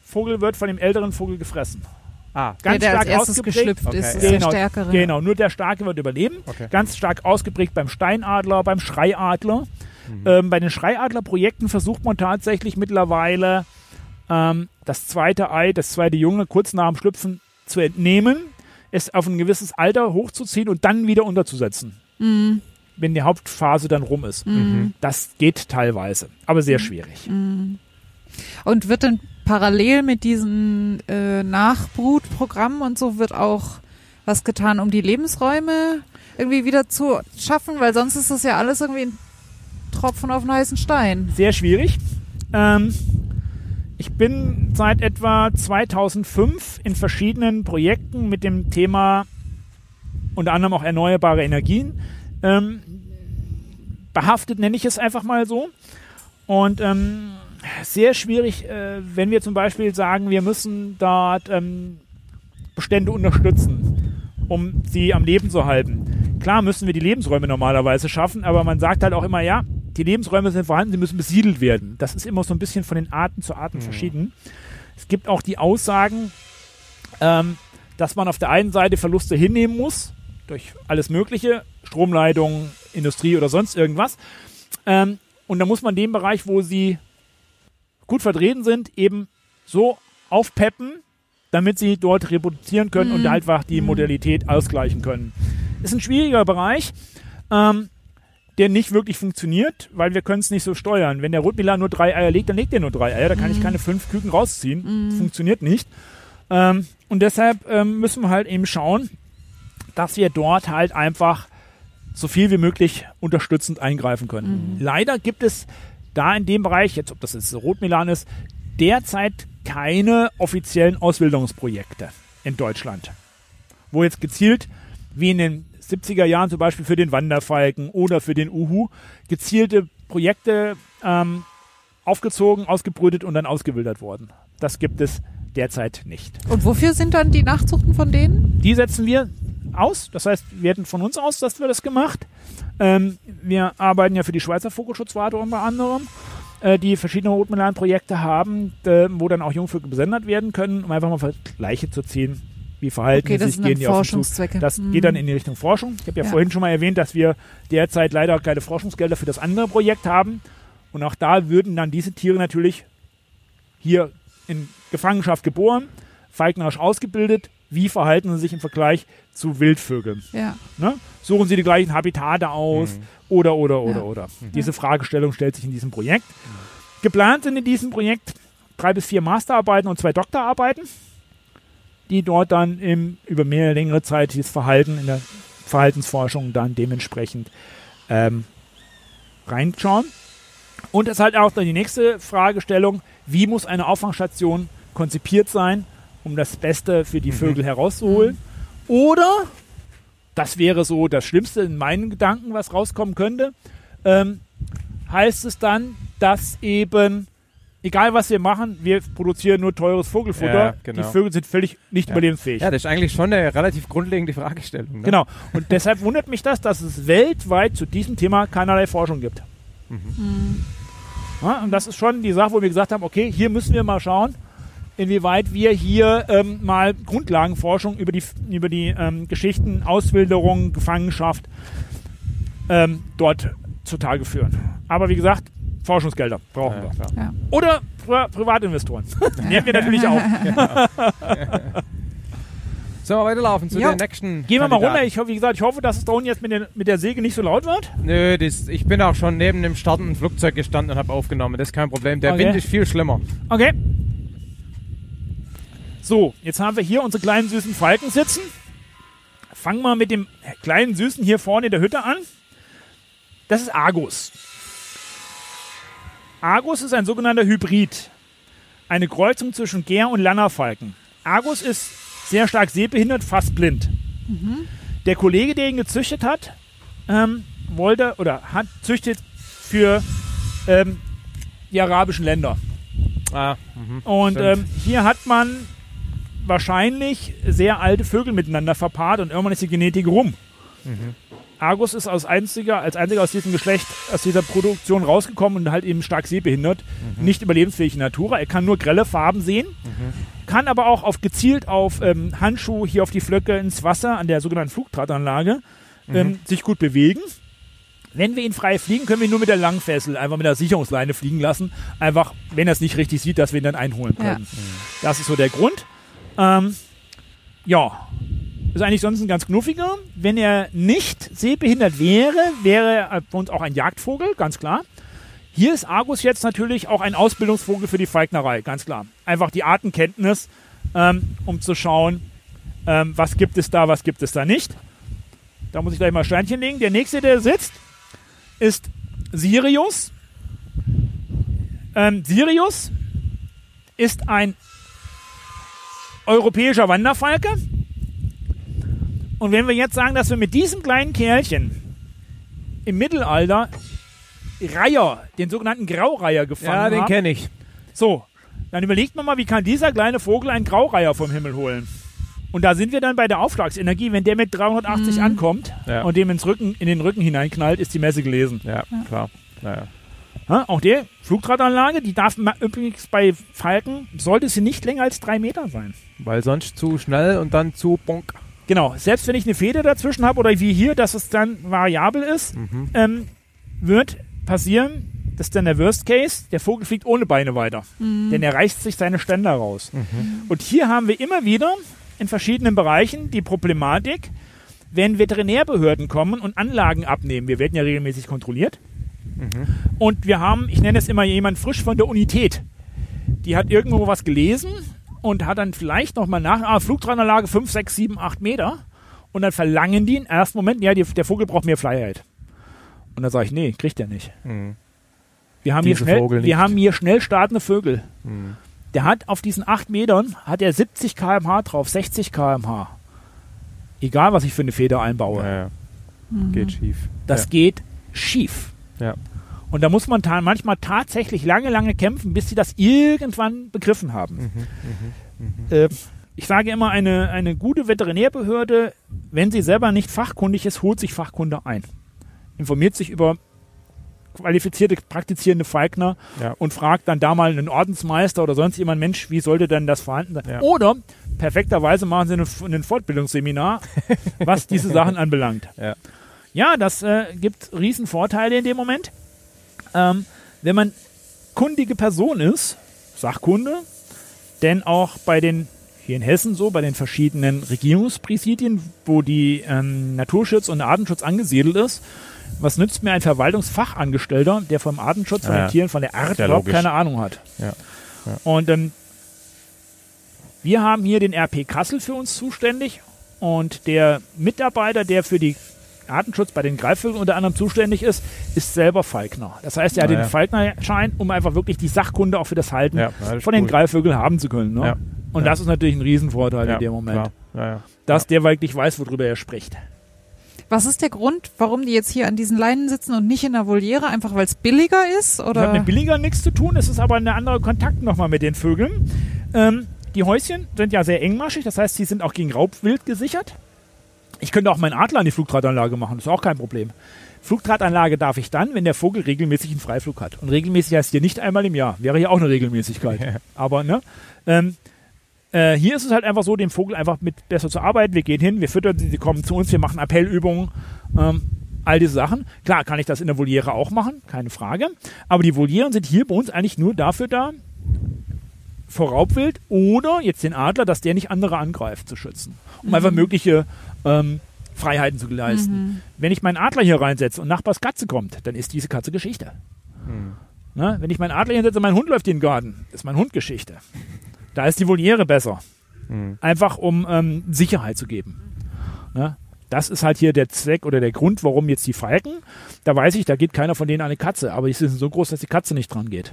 Vogel wird von dem älteren Vogel gefressen. Ah, der, Ganz der als stark erstes ausgeprägt. geschlüpft Okay, ist, ist ja. der Genau, stärkere. Genau, nur der Starke wird überleben. Okay. Ganz stark ausgeprägt beim Steinadler, beim Schreiadler. Ähm, bei den Schreiadler-Projekten versucht man tatsächlich mittlerweile ähm, das zweite Ei, das zweite Junge kurz nach dem Schlüpfen zu entnehmen, es auf ein gewisses Alter hochzuziehen und dann wieder unterzusetzen. Mhm. Wenn die Hauptphase dann rum ist. Das geht teilweise, aber sehr schwierig. Und wird denn parallel mit diesen äh, Nachbrutprogrammen und so wird auch was getan, um die Lebensräume irgendwie wieder zu schaffen? Weil sonst ist das ja alles irgendwie ein Tropfen auf einen heißen Stein. sehr schwierig. Ähm, ich bin seit etwa 2005 in verschiedenen Projekten mit dem Thema unter anderem auch erneuerbare Energien ähm, behaftet, nenne ich es einfach mal so. Und ähm, sehr schwierig, äh, wenn wir zum Beispiel sagen, wir müssen dort ähm, Bestände unterstützen, um sie am Leben zu halten. Klar müssen wir die Lebensräume normalerweise schaffen, aber man sagt halt auch immer, ja, die Lebensräume sind vorhanden, sie müssen besiedelt werden. Das ist immer so ein bisschen von den Arten zu Arten verschieden. Es gibt auch die Aussagen, ähm, dass man auf der einen Seite Verluste hinnehmen muss, durch alles Mögliche, Stromleitungen, Industrie oder sonst irgendwas. Ähm, und da muss man den Bereich, wo sie gut vertreten sind, eben so aufpeppen, damit sie dort reproduzieren können und einfach die Modalität ausgleichen können. Ist ein schwieriger Bereich. Ähm, der nicht wirklich funktioniert, weil wir können es nicht so steuern. Wenn der Rotmilan nur drei Eier legt, dann legt er nur drei Eier. Da kann ich keine fünf Küken rausziehen. Funktioniert nicht. Ähm, und deshalb ähm, müssen wir halt eben schauen, dass wir dort halt einfach so viel wie möglich unterstützend eingreifen können. Leider gibt es da in dem Bereich, jetzt ob das jetzt Rotmilan ist, derzeit keine offiziellen Ausbildungsprojekte in Deutschland, wo jetzt gezielt, wie in den 70er Jahren zum Beispiel für den Wanderfalken oder für den Uhu, gezielte Projekte ähm, aufgezogen, ausgebrütet und dann ausgewildert wurden. Das gibt es derzeit nicht. Und wofür sind dann die Nachzuchten von denen? Die setzen wir aus. Das heißt, wir hätten von uns aus, dass wir das gemacht. Ähm, wir arbeiten ja für die Schweizer Vogelschutzwarte unter anderem, äh, die verschiedene Rotmilan-Projekte haben, äh, wo dann auch Jungvögel besendet werden können, um einfach mal Vergleiche zu ziehen. Wie verhalten Okay, sich, gehen die auf den Zug. Forschungszwecke. Das Mhm. geht dann in die Richtung Forschung. Ich habe ja, Ja. vorhin schon mal erwähnt, dass wir derzeit leider keine Forschungsgelder für das andere Projekt haben. Und auch da würden dann diese Tiere natürlich hier in Gefangenschaft geboren, falknerisch ausgebildet. Wie verhalten sie sich im Vergleich zu Wildvögeln? Ja. Ne? Suchen sie die gleichen Habitate aus oder, oder, oder, Ja. oder. Diese Fragestellung stellt sich in diesem Projekt. Geplant sind in diesem Projekt drei bis vier Masterarbeiten und zwei Doktorarbeiten, die dort dann im, über mehr längere Zeit dieses Verhalten in der Verhaltensforschung dann dementsprechend ähm, reinschauen. Und es ist halt auch dann die nächste Fragestellung, wie muss eine Auffangstation konzipiert sein, um das Beste für die Vögel herauszuholen? Oder, das wäre so das Schlimmste in meinen Gedanken, was rauskommen könnte, ähm, heißt es dann, dass eben, egal was wir machen, wir produzieren nur teures Vogelfutter, Ja, genau. die Vögel sind völlig nicht Ja. überlebensfähig. Ja, das ist eigentlich schon eine relativ grundlegende Fragestellung. Ne? Genau. Und deshalb wundert mich das, dass es weltweit zu diesem Thema keinerlei Forschung gibt. Ja, und das ist schon die Sache, wo wir gesagt haben, okay, hier müssen wir mal schauen, inwieweit wir hier ähm, mal Grundlagenforschung über die, über die ähm, Geschichten, Auswilderung, Gefangenschaft ähm, dort zutage führen. Aber wie gesagt, Forschungsgelder brauchen Ja, wir. Ja. Oder Pri Privatinvestoren. Die haben wir natürlich auch. Sollen wir weiterlaufen zu Jo. den nächsten Gehen wir mal runter. Ich hoffe, wie gesagt, ich hoffe, dass es da unten jetzt mit der, mit der Säge nicht so laut wird. Nö, das, ich bin auch schon neben dem startenden Flugzeug gestanden und habe aufgenommen. Das ist kein Problem. Der Okay. Wind ist viel schlimmer. Okay. So, jetzt haben wir hier unsere kleinen süßen Falken sitzen. Fangen wir mit dem kleinen Süßen hier vorne in der Hütte an. Das ist Argus. Argus ist ein sogenannter Hybrid. Eine Kreuzung zwischen Gär und Lannerfalken. Argus ist sehr stark sehbehindert, fast blind. Der Kollege, der ihn gezüchtet hat, ähm, wollte oder hat züchtet für ähm, die arabischen Länder. Ah, mhm. Und ähm, hier hat man wahrscheinlich sehr alte Vögel miteinander verpaart und irgendwann ist die Genetik rum. Mhm. Argus ist als einziger, als einziger aus diesem Geschlecht, aus dieser Produktion rausgekommen und halt eben stark sehbehindert, Mhm. nicht überlebensfähig in Natura. Er kann nur grelle Farben sehen, kann aber auch auf gezielt auf ähm, Handschuh hier auf die Flöcke ins Wasser an der sogenannten Flugdrahtanlage Mhm. ähm, sich gut bewegen. Wenn wir ihn frei fliegen, können wir ihn nur mit der Langfessel, einfach mit der Sicherungsleine fliegen lassen. Einfach, wenn er es nicht richtig sieht, dass wir ihn dann einholen Ja. können. Das ist so der Grund. Ähm, ja, ist eigentlich sonst ein ganz knuffiger. Wenn er nicht sehbehindert wäre, wäre er bei uns auch ein Jagdvogel, ganz klar. Hier ist Argus jetzt natürlich auch ein Ausbildungsvogel für die Falknerei, ganz klar. Einfach die Artenkenntnis, ähm, um zu schauen, ähm, was gibt es da, was gibt es da nicht. Da muss ich gleich mal Steinchen legen. Der nächste, der sitzt, ist Sirius. Ähm, Sirius ist ein europäischer Wanderfalke. Und wenn wir jetzt sagen, dass wir mit diesem kleinen Kerlchen im Mittelalter Reiher, den sogenannten Graureiher gefangen Ja, den haben. kenne ich. So, dann überlegt man mal, wie kann dieser kleine Vogel einen Graureiher vom Himmel holen? Und da sind wir dann bei der Aufschlagsenergie. Wenn der mit 380 ankommt Ja. und dem ins Rücken, in den Rücken hineinknallt, ist die Messe gelesen. Ja, klar. Naja. Ja, auch der Flugdrahtanlage, die darf übrigens bei Falken, sollte sie nicht länger als drei Meter sein. Weil sonst zu schnell und dann zu bonk. Genau, selbst wenn ich eine Feder dazwischen habe oder wie hier, dass es dann variabel ist, Mhm. ähm, wird passieren, das ist dann der Worst Case, der Vogel fliegt ohne Beine weiter. Denn er reißt sich seine Ständer raus. Und hier haben wir immer wieder in verschiedenen Bereichen die Problematik, wenn Veterinärbehörden kommen und Anlagen abnehmen. Wir werden ja regelmäßig kontrolliert. Und wir haben, ich nenne es immer jemand frisch von der Unität. Die hat irgendwo was gelesen und hat dann vielleicht nochmal nach, ah, Flugtraumanlage 5, 6, 7, 8 Meter. Und dann verlangen die im ersten Moment, ja, die, der Vogel braucht mehr Freiheit. Und dann sage ich, nee, kriegt er nicht. Mhm. Wir haben, hier schnell, wir haben hier schnell startende Vögel. Mhm. Der hat auf diesen 8 Metern hat er 70 km/h drauf, 60 km/h. Egal, was ich für eine Feder einbaue. Ja, ja. Geht schief. Das geht schief. Ja. Und da muss man ta manchmal tatsächlich lange, lange kämpfen, bis sie das irgendwann begriffen haben. Äh, ich sage immer, eine, eine gute Veterinärbehörde, wenn sie selber nicht fachkundig ist, holt sich Fachkunde ein. Informiert sich über qualifizierte, praktizierende Falkner Ja. und fragt dann da mal einen Ordensmeister oder sonst jemand, Mensch, wie sollte denn das vorhanden sein? Ja. Oder perfekterweise machen sie einen Fortbildungsseminar, was diese Sachen anbelangt. Ja. Ja, das äh, gibt riesen Vorteile in dem Moment. Ähm, wenn man kundige Person ist, Sachkunde, denn auch bei den, hier in Hessen so, bei den verschiedenen Regierungspräsidien, wo die ähm, Naturschutz und Artenschutz angesiedelt ist, was nützt mir ein Verwaltungsfachangestellter, der vom Artenschutz, von Ja, den ja. Tieren, von der Art Ja, überhaupt logisch. keine Ahnung hat? Ja. Und ähm, wir haben hier den RP Kassel für uns zuständig und der Mitarbeiter, der für die Artenschutz bei den Greifvögeln unter anderem zuständig ist, ist selber Falkner. Das heißt, er hat den. Falknerschein, um einfach wirklich die Sachkunde auch für das Halten Ja, das von den cool. Greifvögeln haben zu können. Ne? Ja. Und Ja. das ist natürlich ein Riesenvorteil ja, in dem Moment, Klar. Ja, ja. dass der wirklich weiß, worüber er spricht. Was ist der Grund, warum die jetzt hier an diesen Leinen sitzen und nicht in der Voliere? Einfach weil es billiger ist? Das hat Oder? mit billiger nichts zu tun, es ist aber ein anderer Kontakt nochmal mit den Vögeln. Ähm, die Häuschen sind ja sehr engmaschig, das heißt, sie sind auch gegen Raubwild gesichert. Ich könnte auch meinen Adler an die Flugdrahtanlage machen, das ist auch kein Problem. Flugdrahtanlage darf ich dann, wenn der Vogel regelmäßig einen Freiflug hat. Und regelmäßig heißt hier nicht einmal im Jahr. Wäre ja auch eine Regelmäßigkeit. Aber, ne? Ähm, äh, hier ist es halt einfach so, dem Vogel einfach mit besser zu arbeiten. Wir gehen hin, wir füttern sie, sie kommen zu uns, wir machen Appellübungen, ähm, all diese Sachen. Klar, kann ich das in der Voliere auch machen, keine Frage. Aber die Volieren sind hier bei uns eigentlich nur dafür da, vor Raubwild oder jetzt den Adler, dass der nicht andere angreift, zu schützen. Um einfach mögliche ähm, Freiheiten zu leisten. Wenn ich meinen Adler hier reinsetze und Nachbars Katze kommt, dann ist diese Katze Geschichte. Ne? Wenn ich meinen Adler hinsetze und mein Hund läuft in den Garten, ist mein Hund Geschichte. Da ist die Voliere besser. Einfach um ähm, Sicherheit zu geben. Ne? Das ist halt hier der Zweck oder der Grund, warum jetzt die Falken, da weiß ich, da geht keiner von denen an eine Katze, aber sie sind so groß, dass die Katze nicht dran geht.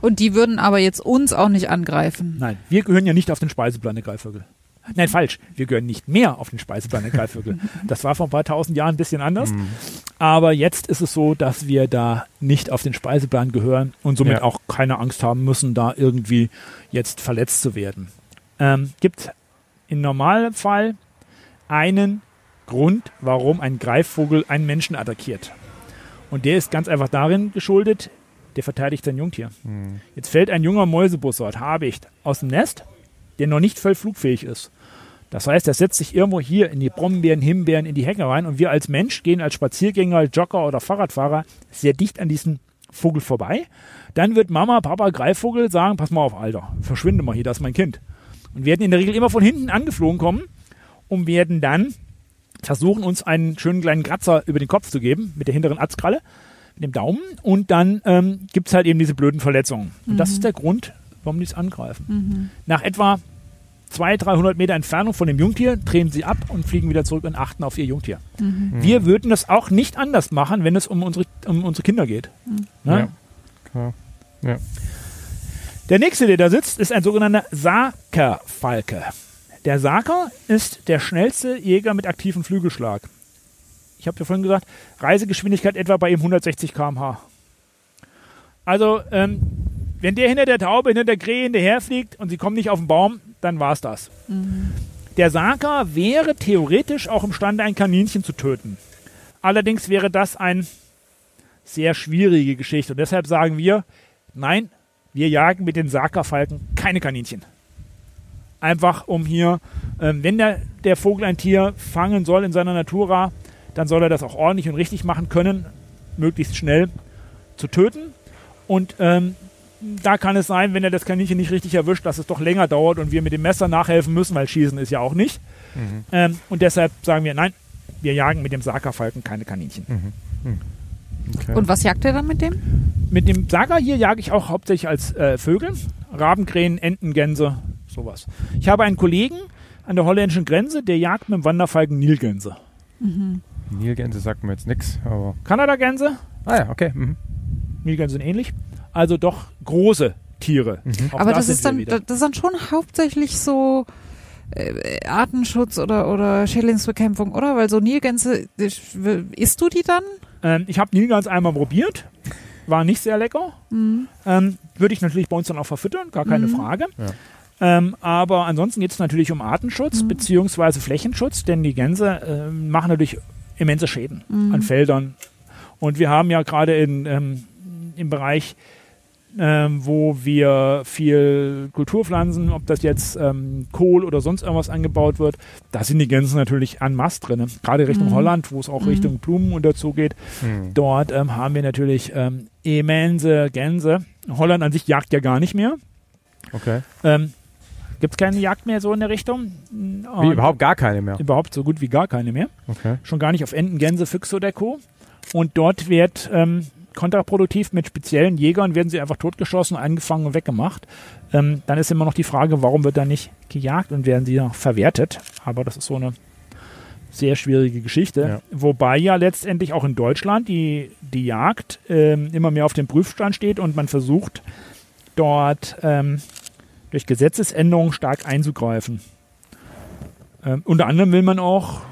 Und die würden aber jetzt uns auch nicht angreifen. Nein, wir gehören ja nicht auf den Speiseplan der Greifvögel. Nein, falsch. Wir gehören nicht mehr auf den Speiseplan der Greifvögel. Das war vor ein paar tausend Jahren ein bisschen anders. Aber jetzt ist es so, dass wir da nicht auf den Speiseplan gehören und somit Ja. auch keine Angst haben müssen, da irgendwie jetzt verletzt zu werden. Ähm, gibt im Normalfall einen Grund, warum ein Greifvogel einen Menschen attackiert. Und der ist ganz einfach darin geschuldet, der verteidigt sein Jungtier. Jetzt fällt ein junger Mäusebussard, Habicht, aus dem Nest, der noch nicht voll flugfähig ist. Das heißt, er setzt sich irgendwo hier in die Brombeeren, Himbeeren, in die Hecke rein und wir als Mensch gehen als Spaziergänger, Jogger oder Fahrradfahrer sehr dicht an diesem Vogel vorbei. Dann wird Mama, Papa, Greifvogel sagen, pass mal auf, Alter, verschwinde mal hier, das ist mein Kind. Und werden in der Regel immer von hinten angeflogen kommen und werden dann versuchen, uns einen schönen kleinen Kratzer über den Kopf zu geben, mit der hinteren Atzkralle, mit dem Daumen. Und dann ähm, gibt es halt eben diese blöden Verletzungen. Und das ist der Grund, warum die es angreifen. Nach etwa 200, 300 Meter Entfernung von dem Jungtier drehen sie ab und fliegen wieder zurück und achten auf ihr Jungtier. Wir würden das auch nicht anders machen, wenn es um unsere, um unsere Kinder geht. Ne? Ja. Ja. Der nächste, der da sitzt, ist ein sogenannter Sakerfalke. Der Saker ist der schnellste Jäger mit aktivem Flügelschlag. Ich habe ja vorhin gesagt, Reisegeschwindigkeit etwa bei ihm 160 km/h. Also, ähm, wenn der hinter der Taube, hinter der Krähe hinterherfliegt und sie kommen nicht auf den Baum, dann war's das. Der Saker wäre theoretisch auch imstande, ein Kaninchen zu töten. Allerdings wäre das eine sehr schwierige Geschichte. Und deshalb sagen wir, nein, wir jagen mit den Sakerfalken keine Kaninchen. Einfach um hier, ähm, wenn der, der Vogel ein Tier fangen soll in seiner Natura, dann soll er das auch ordentlich und richtig machen können, möglichst schnell zu töten. Und ähm, da kann es sein, wenn er das Kaninchen nicht richtig erwischt, dass es doch länger dauert und wir mit dem Messer nachhelfen müssen, weil Schießen ist ja auch nicht. Ähm, und deshalb sagen wir, nein, wir jagen mit dem Sagerfalken keine Kaninchen. Okay. Und was jagt ihr dann mit dem? Mit dem Sager hier jage ich auch hauptsächlich als äh, Vögel. Rabenkrähen, Enten, Gänse, sowas. Ich habe einen Kollegen an der holländischen Grenze, der jagt mit dem Wanderfalken Nilgänse. Nilgänse sagt mir jetzt nichts, aber. Kanadagänse, Ah ja, okay. Mhm. Nilgänse sind ähnlich. Also doch große Tiere. Auch Aber da das sind ist dann, wieder. das ist dann schon hauptsächlich so äh, Artenschutz oder, oder Schädlingsbekämpfung, oder? Weil so Nilgänse, ich- isst du die dann? Ähm, ich habe Nilgans einmal probiert. War nicht sehr lecker. Mhm. Ähm, Würde ich natürlich bei uns dann auch verfüttern, gar keine Frage. Ja. Ähm, aber ansonsten geht es natürlich um Artenschutz Mhm. beziehungsweise Flächenschutz, denn die Gänse ähm, machen natürlich immense Schäden Mhm. an Feldern. Und wir haben ja gerade in, ähm, im Bereich, ähm, wo wir viel Kulturpflanzen, ob das jetzt ähm, Kohl oder sonst irgendwas angebaut wird, da sind die Gänse natürlich an Mast drin. Gerade Richtung Mhm. Holland, wo es auch Mhm. Richtung Blumen und dazu geht. Mhm. Dort ähm, haben wir natürlich ähm, immense Gänse. Holland an sich jagt ja gar nicht mehr. Okay. Ähm, Gibt es keine Jagd mehr so in der Richtung? Wie überhaupt gar keine mehr. Überhaupt so gut wie gar keine mehr. Okay. Schon gar nicht auf Enten, Gänse, Füchse oder Co. Und dort wird ähm, kontraproduktiv mit speziellen Jägern werden sie einfach totgeschossen, eingefangen und weggemacht. Ähm, dann ist immer noch die Frage, warum wird da nicht gejagt und werden sie noch verwertet? Aber das ist so eine sehr schwierige Geschichte. Ja. Wobei ja letztendlich auch in Deutschland die, die Jagd ähm, immer mehr auf dem Prüfstand steht und man versucht dort ähm, durch Gesetzesänderungen stark einzugreifen. Ähm, unter anderem will man auch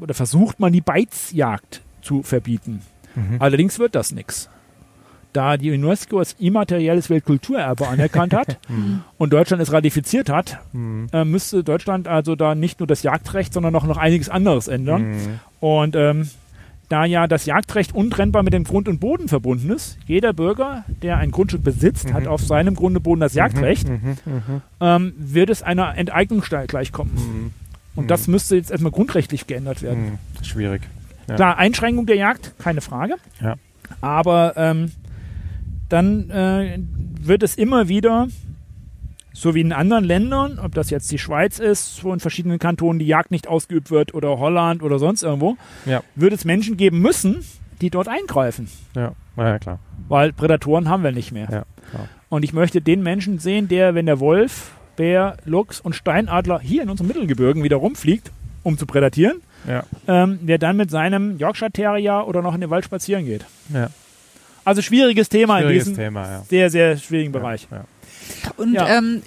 oder versucht man die Beizjagd zu verbieten. Mhm. Allerdings wird das nichts. Da die UNESCO als immaterielles Weltkulturerbe anerkannt hat und Deutschland es ratifiziert hat, Mhm. äh, müsste Deutschland also da nicht nur das Jagdrecht, sondern auch noch einiges anderes ändern. Mhm. Und ähm, da ja das Jagdrecht untrennbar mit dem Grund und Boden verbunden ist, jeder Bürger, der ein Grundstück besitzt, hat auf seinem Grund und Boden das Jagdrecht, Mhm. Mhm. ähm, wird es einer Enteignung gleichkommen. Mhm. Und das müsste jetzt erstmal grundrechtlich geändert werden. Mhm. Schwierig. Ja. Klar, Einschränkung der Jagd, keine Frage. Ja. Aber ähm, dann äh, wird es immer wieder, so wie in anderen Ländern, ob das jetzt die Schweiz ist, wo in verschiedenen Kantonen die Jagd nicht ausgeübt wird, oder Holland oder sonst irgendwo, Ja. wird es Menschen geben müssen, die dort eingreifen. Ja. Ja, klar. Weil Prädatoren haben wir nicht mehr. Ja, klar. Und ich möchte den Menschen sehen, der, wenn der Wolf, Bär, Luchs und Steinadler hier in unserem Mittelgebirgen wieder rumfliegt, um zu prädatieren, Ja. ähm, der dann mit seinem Yorkshire Terrier oder noch in den Wald spazieren geht. Ja. Also schwieriges Thema Schwieriges in diesem Thema, ja. sehr, sehr schwierigen Bereich. Ja. Und Ja. ähm,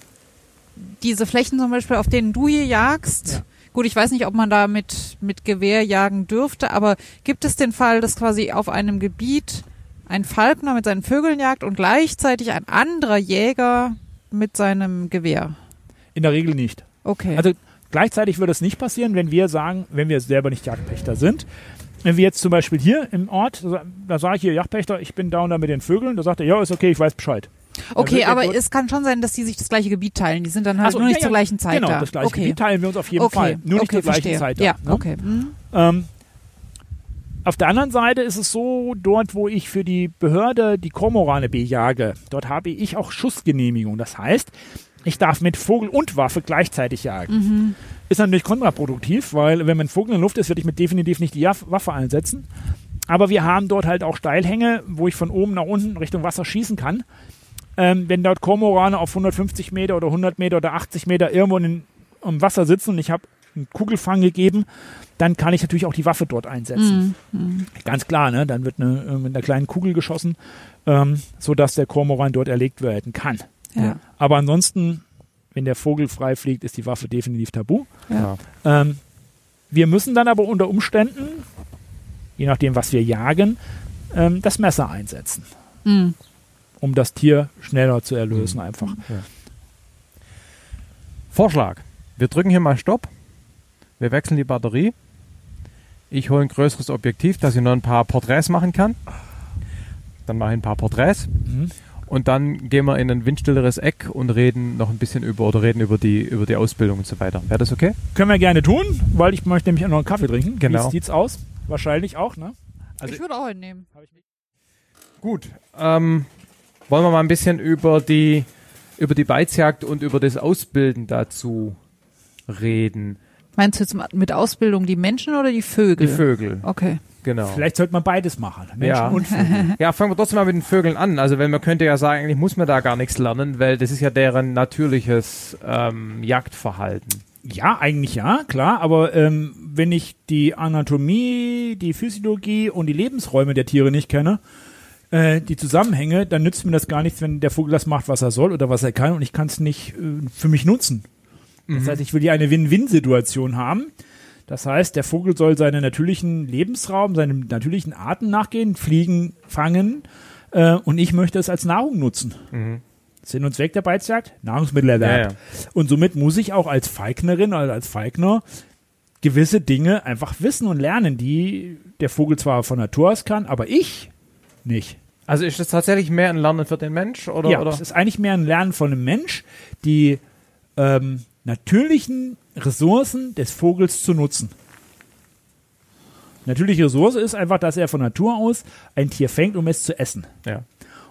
diese Flächen zum Beispiel, auf denen du hier jagst, Ja. gut, ich weiß nicht, ob man da mit, mit Gewehr jagen dürfte, aber gibt es den Fall, dass quasi auf einem Gebiet ein Falkner mit seinen Vögeln jagt und gleichzeitig ein anderer Jäger mit seinem Gewehr? In der Regel nicht. Okay. Also gleichzeitig würde es nicht passieren, wenn wir sagen, wenn wir selber nicht Jagdpächter sind. Wenn wir jetzt zum Beispiel hier im Ort, da sage ich hier Jagdpächter, ich bin da und da mit den Vögeln, da sagt er, ja, ist okay, ich weiß Bescheid. okay, aber es kann schon sein, dass die sich das gleiche Gebiet teilen. Die sind dann halt Ach so, nur nicht ja, ja, zur gleichen Zeit Genau, da. das gleiche okay. Gebiet teilen wir uns auf jeden okay. Fall. Nur nicht okay, zur gleichen verstehe. Zeit da. Ja, ne? okay. Hm. Ähm, auf der anderen Seite ist es so, dort, wo ich für die Behörde die Kormorane bejage, dort habe ich auch Schussgenehmigung. Das heißt, ich darf mit Vogel und Waffe gleichzeitig jagen. Mhm. Ist natürlich kontraproduktiv, weil wenn mein Vogel in der Luft ist, werde ich mit definitiv nicht die Waffe einsetzen. Aber wir haben dort halt auch Steilhänge, wo ich von oben nach unten Richtung Wasser schießen kann. Ähm, wenn dort Kormorane auf 150 Meter oder 100 Meter oder 80 Meter irgendwo in, im Wasser sitzen und ich habe einen Kugelfang gegeben, dann kann ich natürlich auch die Waffe dort einsetzen. Mhm. Ganz klar, ne? dann wird eine, äh, mit einer kleinen Kugel geschossen, ähm, sodass der Kormoran dort erlegt werden kann. Ja. Aber ansonsten, wenn der Vogel frei fliegt, ist die Waffe definitiv tabu. Ja. Ähm, wir müssen dann aber unter Umständen, je nachdem, was wir jagen, ähm, das Messer einsetzen, Mhm. um das Tier schneller zu erlösen einfach. Vorschlag. Wir drücken hier mal Stopp. Wir wechseln die Batterie. Ich hole ein größeres Objektiv, dass ich noch ein paar Porträts machen kann. Dann mache ich ein paar Porträts. Mhm. Und dann gehen wir in ein windstilleres Eck und reden noch ein bisschen über oder reden über die über die Ausbildung und so weiter. Wäre das okay? Können wir gerne tun, weil ich möchte nämlich auch noch einen Kaffee trinken. Genau. Wie sieht's aus? Wahrscheinlich auch, ne? Also- ich würde auch einen nehmen. Gut. Ähm, wollen wir mal ein bisschen über die über die Beizjagd und über das Ausbilden dazu reden. Meinst du jetzt mit Ausbildung die Menschen oder die Vögel? Die Vögel, Okay. Genau. Vielleicht sollte man beides machen. Menschen Ja. und Vögel. Ja, fangen wir trotzdem mal mit den Vögeln an. Also, weil man könnte ja sagen, eigentlich muss man da gar nichts lernen, weil das ist ja deren natürliches ähm, Jagdverhalten. Ja, eigentlich ja, klar, aber ähm, wenn ich die Anatomie, die Physiologie und die Lebensräume der Tiere nicht kenne, äh, die Zusammenhänge, dann nützt mir das gar nichts, wenn der Vogel das macht, was er soll oder was er kann und ich kann es nicht äh, für mich nutzen. Das heißt, ich will hier eine Win-Win-Situation haben. Das heißt, der Vogel soll seinen natürlichen Lebensraum, seinen natürlichen Arten nachgehen, fliegen, fangen äh, und ich möchte es als Nahrung nutzen. Sinn und Zweck der Beizjagd? Nahrungsmittelerwerb. Ja, ja. Und somit muss ich auch als Feignerin oder als Feigner gewisse Dinge einfach wissen und lernen, die der Vogel zwar von Natur aus kann, aber ich nicht. Also ist das tatsächlich mehr ein Lernen für den Mensch oder? ja, oder? es ist eigentlich mehr ein Lernen von einem Mensch, die ähm, natürlichen Ressourcen des Vogels zu nutzen. Natürliche Ressource ist einfach, dass er von Natur aus ein Tier fängt, um es zu essen. Ja.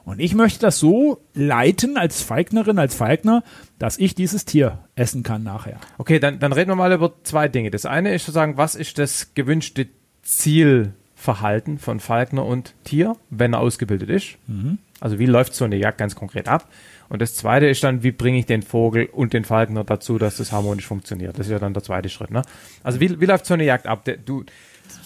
Und ich möchte das so leiten als Feignerin, als Feigner, dass ich dieses Tier essen kann nachher. Okay, dann, dann reden wir mal über zwei Dinge. Das eine ist sozusagen, was ist das gewünschte Zielverhalten von Falkner und Tier, wenn er ausgebildet ist? Also wie läuft so eine Jagd ganz konkret ab? Und das zweite ist dann, wie bringe ich den Vogel und den Falkner dazu, dass das harmonisch funktioniert? Das ist ja dann der zweite Schritt. Ne? Also wie, wie läuft so eine Jagd ab? Du,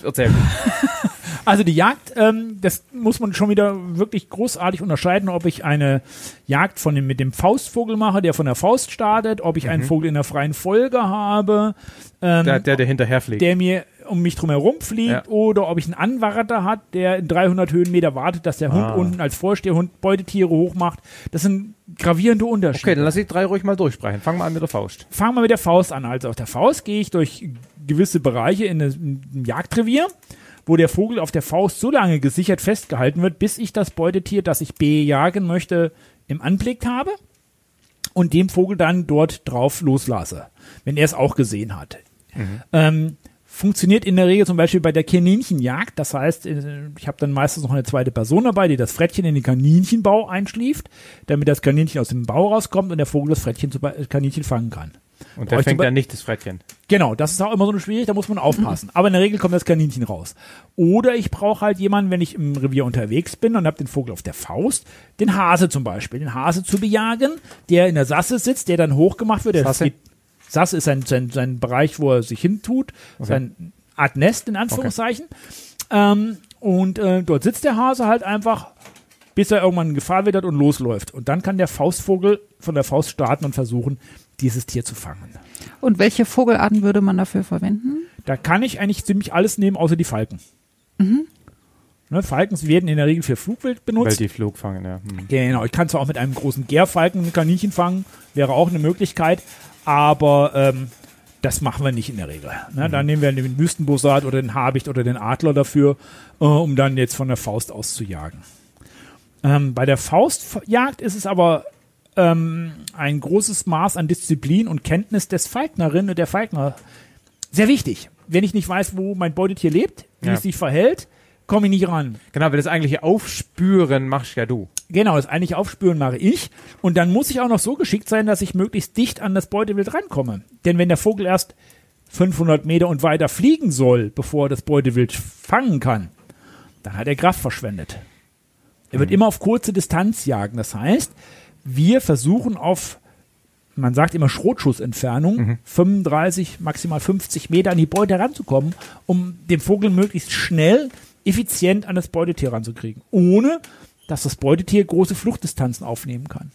erzähl mir. Also die Jagd, ähm, das muss man schon wieder wirklich großartig unterscheiden, ob ich eine Jagd von dem, mit dem Faustvogel mache, der von der Faust startet, ob ich einen Vogel in der freien Folge habe, ähm, Der, der, der hinterherfliegt. der mir um mich drum herum fliegt Ja. oder ob ich einen Anwärter hat, der in 300 Höhenmeter wartet, dass der Hund Ah. unten als Vorstehhund Beutetiere hochmacht. Das sind gravierende Unterschiede. Okay, dann lass ich drei ruhig mal durchsprechen. Fangen wir an mit der Faust. Fangen wir mit der Faust an. Also auf der Faust gehe ich durch gewisse Bereiche in einem Jagdrevier, wo der Vogel auf der Faust so lange gesichert festgehalten wird, bis ich das Beutetier, das ich bejagen möchte, im Anblick habe und dem Vogel dann dort drauf loslasse, wenn er es auch gesehen hat. Ähm, funktioniert in der Regel zum Beispiel bei der Kaninchenjagd. Das heißt, äh, ich habe dann meistens noch eine zweite Person dabei, die das Frettchen in den Kaninchenbau einschlieft, damit das Kaninchen aus dem Bau rauskommt und der Vogel das Frettchen zu, äh, Kaninchen fangen kann. Und der fängt dann nicht das Frettchen. Genau, das ist auch immer so eine Schwierigkeit, da muss man aufpassen. Aber in der Regel kommt das Kaninchen raus. Oder ich brauche halt jemanden, wenn ich im Revier unterwegs bin und habe den Vogel auf der Faust, den Hase zum Beispiel, den Hase zu bejagen, der in der Sasse sitzt, der dann hochgemacht wird. Der Sasse? Sasse ist sein, sein, sein Bereich, wo er sich hintut, sein Art Nest in Anführungszeichen. Ähm, und äh, dort sitzt der Hase halt einfach, bis er irgendwann in Gefahr wittert und losläuft. Und dann kann der Faustvogel von der Faust starten und versuchen, dieses Tier zu fangen. Und welche Vogelarten würde man dafür verwenden? Da kann ich eigentlich ziemlich alles nehmen, außer die Falken. Ne, Falkens werden in der Regel für Flugwild Weil benutzt. die Flug fangen, ja. Hm. Genau, ich kann zwar auch mit einem großen Gärfalken ein Kaninchen fangen, wäre auch eine Möglichkeit, aber ähm, das machen wir nicht in der Regel. Ne, Da nehmen wir den Wüstenbussard oder den Habicht oder den Adler dafür, äh, um dann jetzt von der Faust aus zu jagen. Ähm, bei der Faustjagd ist es aber ähm, ein großes Maß an Disziplin und Kenntnis des Falknerin und der Falkner sehr wichtig. Wenn ich nicht weiß, wo mein Beutetier lebt, wie Ja. es sich verhält, komme ich nicht ran. Genau, weil das eigentliche Aufspüren machst ja du. Genau, das eigentlich Aufspüren mache ich. Und dann muss ich auch noch so geschickt sein, dass ich möglichst dicht an das Beutewild rankomme. Denn wenn der Vogel erst 500 Meter und weiter fliegen soll, bevor er das Beutewild fangen kann, dann hat er Kraft verschwendet. Er wird immer auf kurze Distanz jagen. Das heißt, wir versuchen auf, man sagt immer Schrotschussentfernung, 35, maximal 50 Meter an die Beute ranzukommen, um den Vogel möglichst schnell, effizient an das Beutetier ranzukriegen. Ohne, dass das Beutetier große Fluchtdistanzen aufnehmen kann.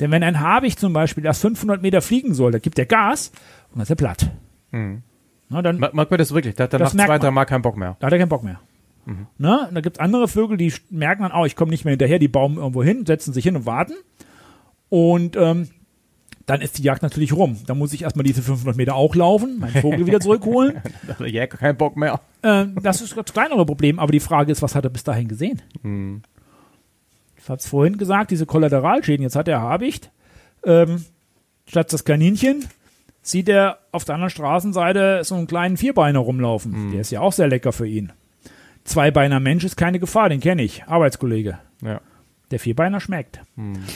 Denn wenn ein Habicht zum Beispiel erst 500 Meter fliegen soll, da gibt er Gas und dann ist er platt. Na, dann, Merkt man das wirklich? Da hat er nach zwei, drei Mal keinen Bock mehr. da hat er keinen Bock mehr. Ne? Und da gibt es andere Vögel, die merken dann, oh, ich komme nicht mehr hinterher, die bauen irgendwo hin, setzen sich hin und warten. Und ähm, dann ist die Jagd natürlich rum. Da muss ich erstmal diese 500 Meter auch laufen, meinen Vogel wieder zurückholen. Da hat der Jäger keinen Bock mehr. Ähm, das ist das kleinere Problem, aber die Frage ist, was hat er bis dahin gesehen? Ich habe es vorhin gesagt, diese Kollateralschäden. Jetzt hat er Habicht. Ähm, statt das Kaninchen sieht er auf der anderen Straßenseite so einen kleinen Vierbeiner rumlaufen. Der ist ja auch sehr lecker für ihn. Zweibeiner Mensch ist keine Gefahr, den kenne ich. Arbeitskollege. Ja. Der Vierbeiner schmeckt.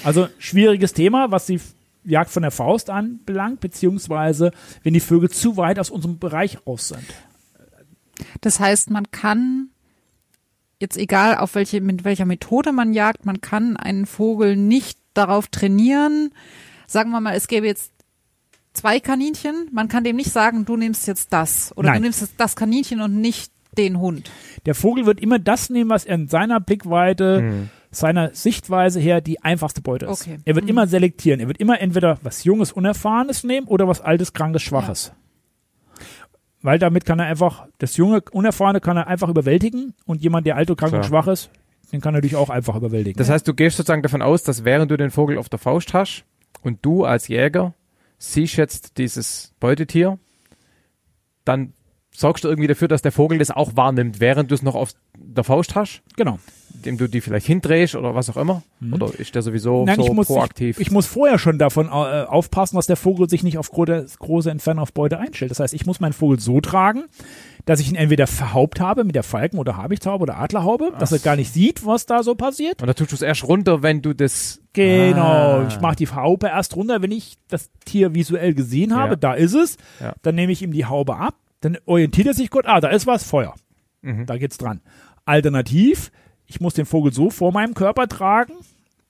Also schwieriges Thema, was die Jagd von der Faust anbelangt, beziehungsweise wenn die Vögel zu weit aus unserem Bereich raus sind. Das heißt, man kann jetzt egal auf welche, mit welcher Methode man jagt, man kann einen Vogel nicht darauf trainieren. Sagen wir mal, es gäbe jetzt zwei Kaninchen. Man kann dem nicht sagen, du nimmst jetzt das oder Nein. du nimmst jetzt das Kaninchen und nicht den Hund. Der Vogel wird immer das nehmen, was er in seiner Blickweite, Mhm. Seiner Sichtweise her die einfachste Beute ist. Okay. Er wird Mhm. immer selektieren. Er wird immer entweder was Junges, Unerfahrenes nehmen oder was Altes, Krankes, Schwaches. Weil damit kann er einfach, das Junge, Unerfahrene kann er einfach überwältigen und jemand, der alt und krank und Klar. schwach ist, den kann er natürlich auch einfach überwältigen. Das heißt, du gehst sozusagen davon aus, dass während du den Vogel auf der Faust hast und du als Jäger siehst jetzt dieses Beutetier, dann sorgst du irgendwie dafür, dass der Vogel das auch wahrnimmt, während du es noch auf der Faust hast, genau. Indem du die vielleicht hindrehst oder was auch immer. Oder ist der sowieso Mhm. Nein, so ich muss, proaktiv? Ich, ich muss vorher schon davon äh, aufpassen, dass der Vogel sich nicht auf große, große Entfernung auf Beute einstellt. Das heißt, ich muss meinen Vogel so tragen, dass ich ihn entweder verhaupt habe mit der Falken- oder Habichtaube oder Adlerhaube, dass er gar nicht sieht, was da so passiert. und da tust du es erst runter, wenn du das Genau, Ah. ich mache die Haube erst runter, wenn ich das Tier visuell gesehen habe, Ja. da ist es. Ja. Dann nehme ich ihm die Haube ab, dann orientiert er sich gut, ah, da ist was, Feuer. Mhm. Da geht's dran. Alternativ, ich muss den Vogel so vor meinem Körper tragen,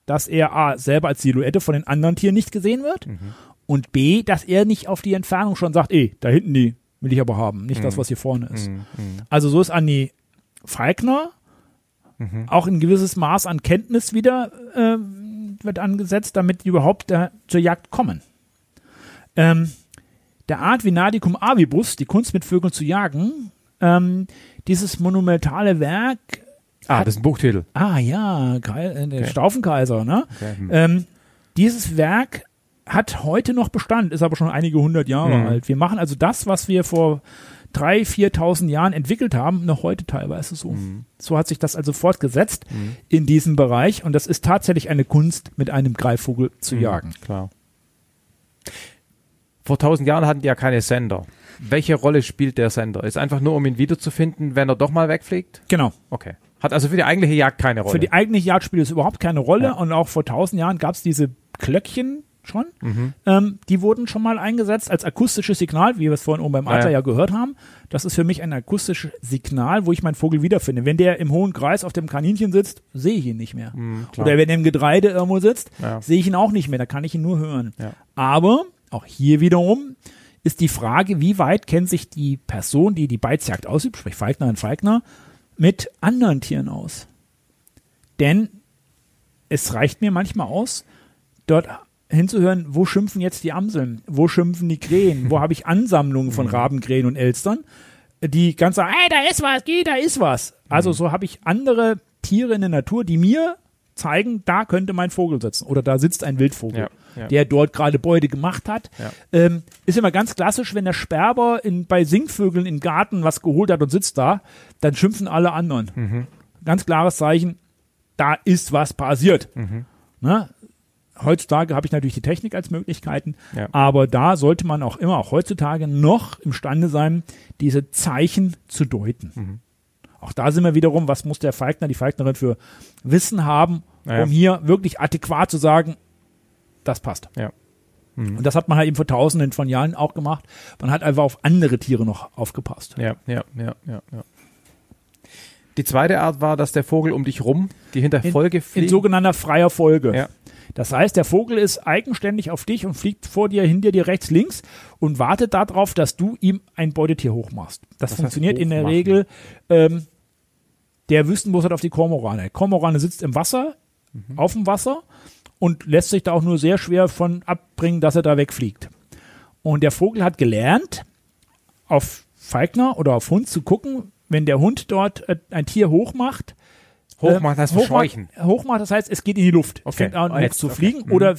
dass er A, selber als Silhouette von den anderen Tieren nicht gesehen wird Mhm. und B, dass er nicht auf die Entfernung schon sagt, ey, da hinten die will ich aber haben, nicht das, was hier vorne ist. Mhm. Also so ist an die Falkner Mhm. auch ein gewisses Maß an Kenntnis wieder ähm, wird angesetzt, damit die überhaupt da zur Jagd kommen. Ähm, der Art Vinadicum avibus, die Kunst mit Vögeln zu jagen, ähm, dieses monumentale Werk, Ah, das ist ein Buchtitel. ah ja, Kai- äh, der Okay. Staufenkaiser, ne? Okay. hm. Ähm, dieses Werk hat heute noch Bestand, ist aber schon einige hundert Jahre Mhm. alt. Wir machen also das, was wir vor drei, 4.000 Jahren entwickelt haben, noch heute teilweise so. Mhm. So hat sich das also fortgesetzt in diesem Bereich und das ist tatsächlich eine Kunst, mit einem Greifvogel zu Mhm, jagen. Klar. Vor tausend Jahren hatten die ja keine Sender. Welche Rolle spielt der Sender? Ist einfach nur, um ihn wiederzufinden, wenn er doch mal wegfliegt? Genau. Okay. Hat also für die eigentliche Jagd keine Rolle. Für die eigentliche Jagd spielt es überhaupt keine Rolle Ja. und auch vor tausend Jahren gab es diese Glöckchen schon. Mhm. Ähm, die wurden schon mal eingesetzt als akustisches Signal, wie wir es vorhin oben beim Adler Ja. ja gehört haben. Das ist für mich ein akustisches Signal, wo ich meinen Vogel wiederfinde. Wenn der im hohen Kreis auf dem Kaninchen sitzt, sehe ich ihn nicht mehr. Mhm. Oder wenn er im Getreide irgendwo sitzt, Ja. sehe ich ihn auch nicht mehr. Da kann ich ihn nur hören. Ja. Aber auch hier wiederum ist die Frage, wie weit kennt sich die Person, die die Beizjagd ausübt, sprich Falkner und Falkner, mit anderen Tieren aus? Denn es reicht mir manchmal aus, dort hinzuhören, wo schimpfen jetzt die Amseln, wo schimpfen die Krähen, wo habe ich Ansammlungen von Raben, Krähen und Elstern, die ganz sagen, hey, da ist was, geh, da ist was. Also so habe ich andere Tiere in der Natur, die mir zeigen, da könnte mein Vogel sitzen oder da sitzt ein Wildvogel, Ja, ja. der dort gerade Beute gemacht hat. Ja. Ähm, ist immer ganz klassisch, wenn der Sperber in, bei Singvögeln im Garten was geholt hat und sitzt da, dann schimpfen alle anderen. Mhm. Ganz klares Zeichen, da ist was passiert. Mhm. Ne? Heutzutage habe ich natürlich die Technik als Möglichkeiten, aber da sollte man auch immer, auch heutzutage noch imstande sein, diese Zeichen zu deuten. Mhm. Auch da sind wir wiederum, was muss der Falkner, die Falknerin für Wissen haben, Ja. um hier wirklich adäquat zu sagen, das passt. Ja. Mhm. Und das hat man halt eben vor tausenden von Jahren auch gemacht. Man hat einfach auf andere Tiere noch aufgepasst. Ja, ja, ja, ja, ja. Die zweite Art war, dass der Vogel um dich rum, die hinter In- Folge In fliegt. sogenannter freier Folge. Ja. Das heißt, der Vogel ist eigenständig auf dich und fliegt vor dir, hinter dir, rechts, links und wartet darauf, dass du ihm ein Beutetier hochmachst. Das heißt funktioniert in der? Regel. Ähm, der Wüstenbus hat auf die Kormorane. Kormorane sitzt im Wasser, Mhm. auf dem Wasser und lässt sich da auch nur sehr schwer von abbringen, dass er da wegfliegt. Und der Vogel hat gelernt, auf Falkner oder auf Hund zu gucken, wenn der Hund dort äh, ein Tier hochmacht, Hochmacht heißt ähm, hochmacht, verscheuchen. hochmacht, das heißt, es geht in die Luft. Es Okay. fängt an jetzt, zu okay. fliegen Mhm. oder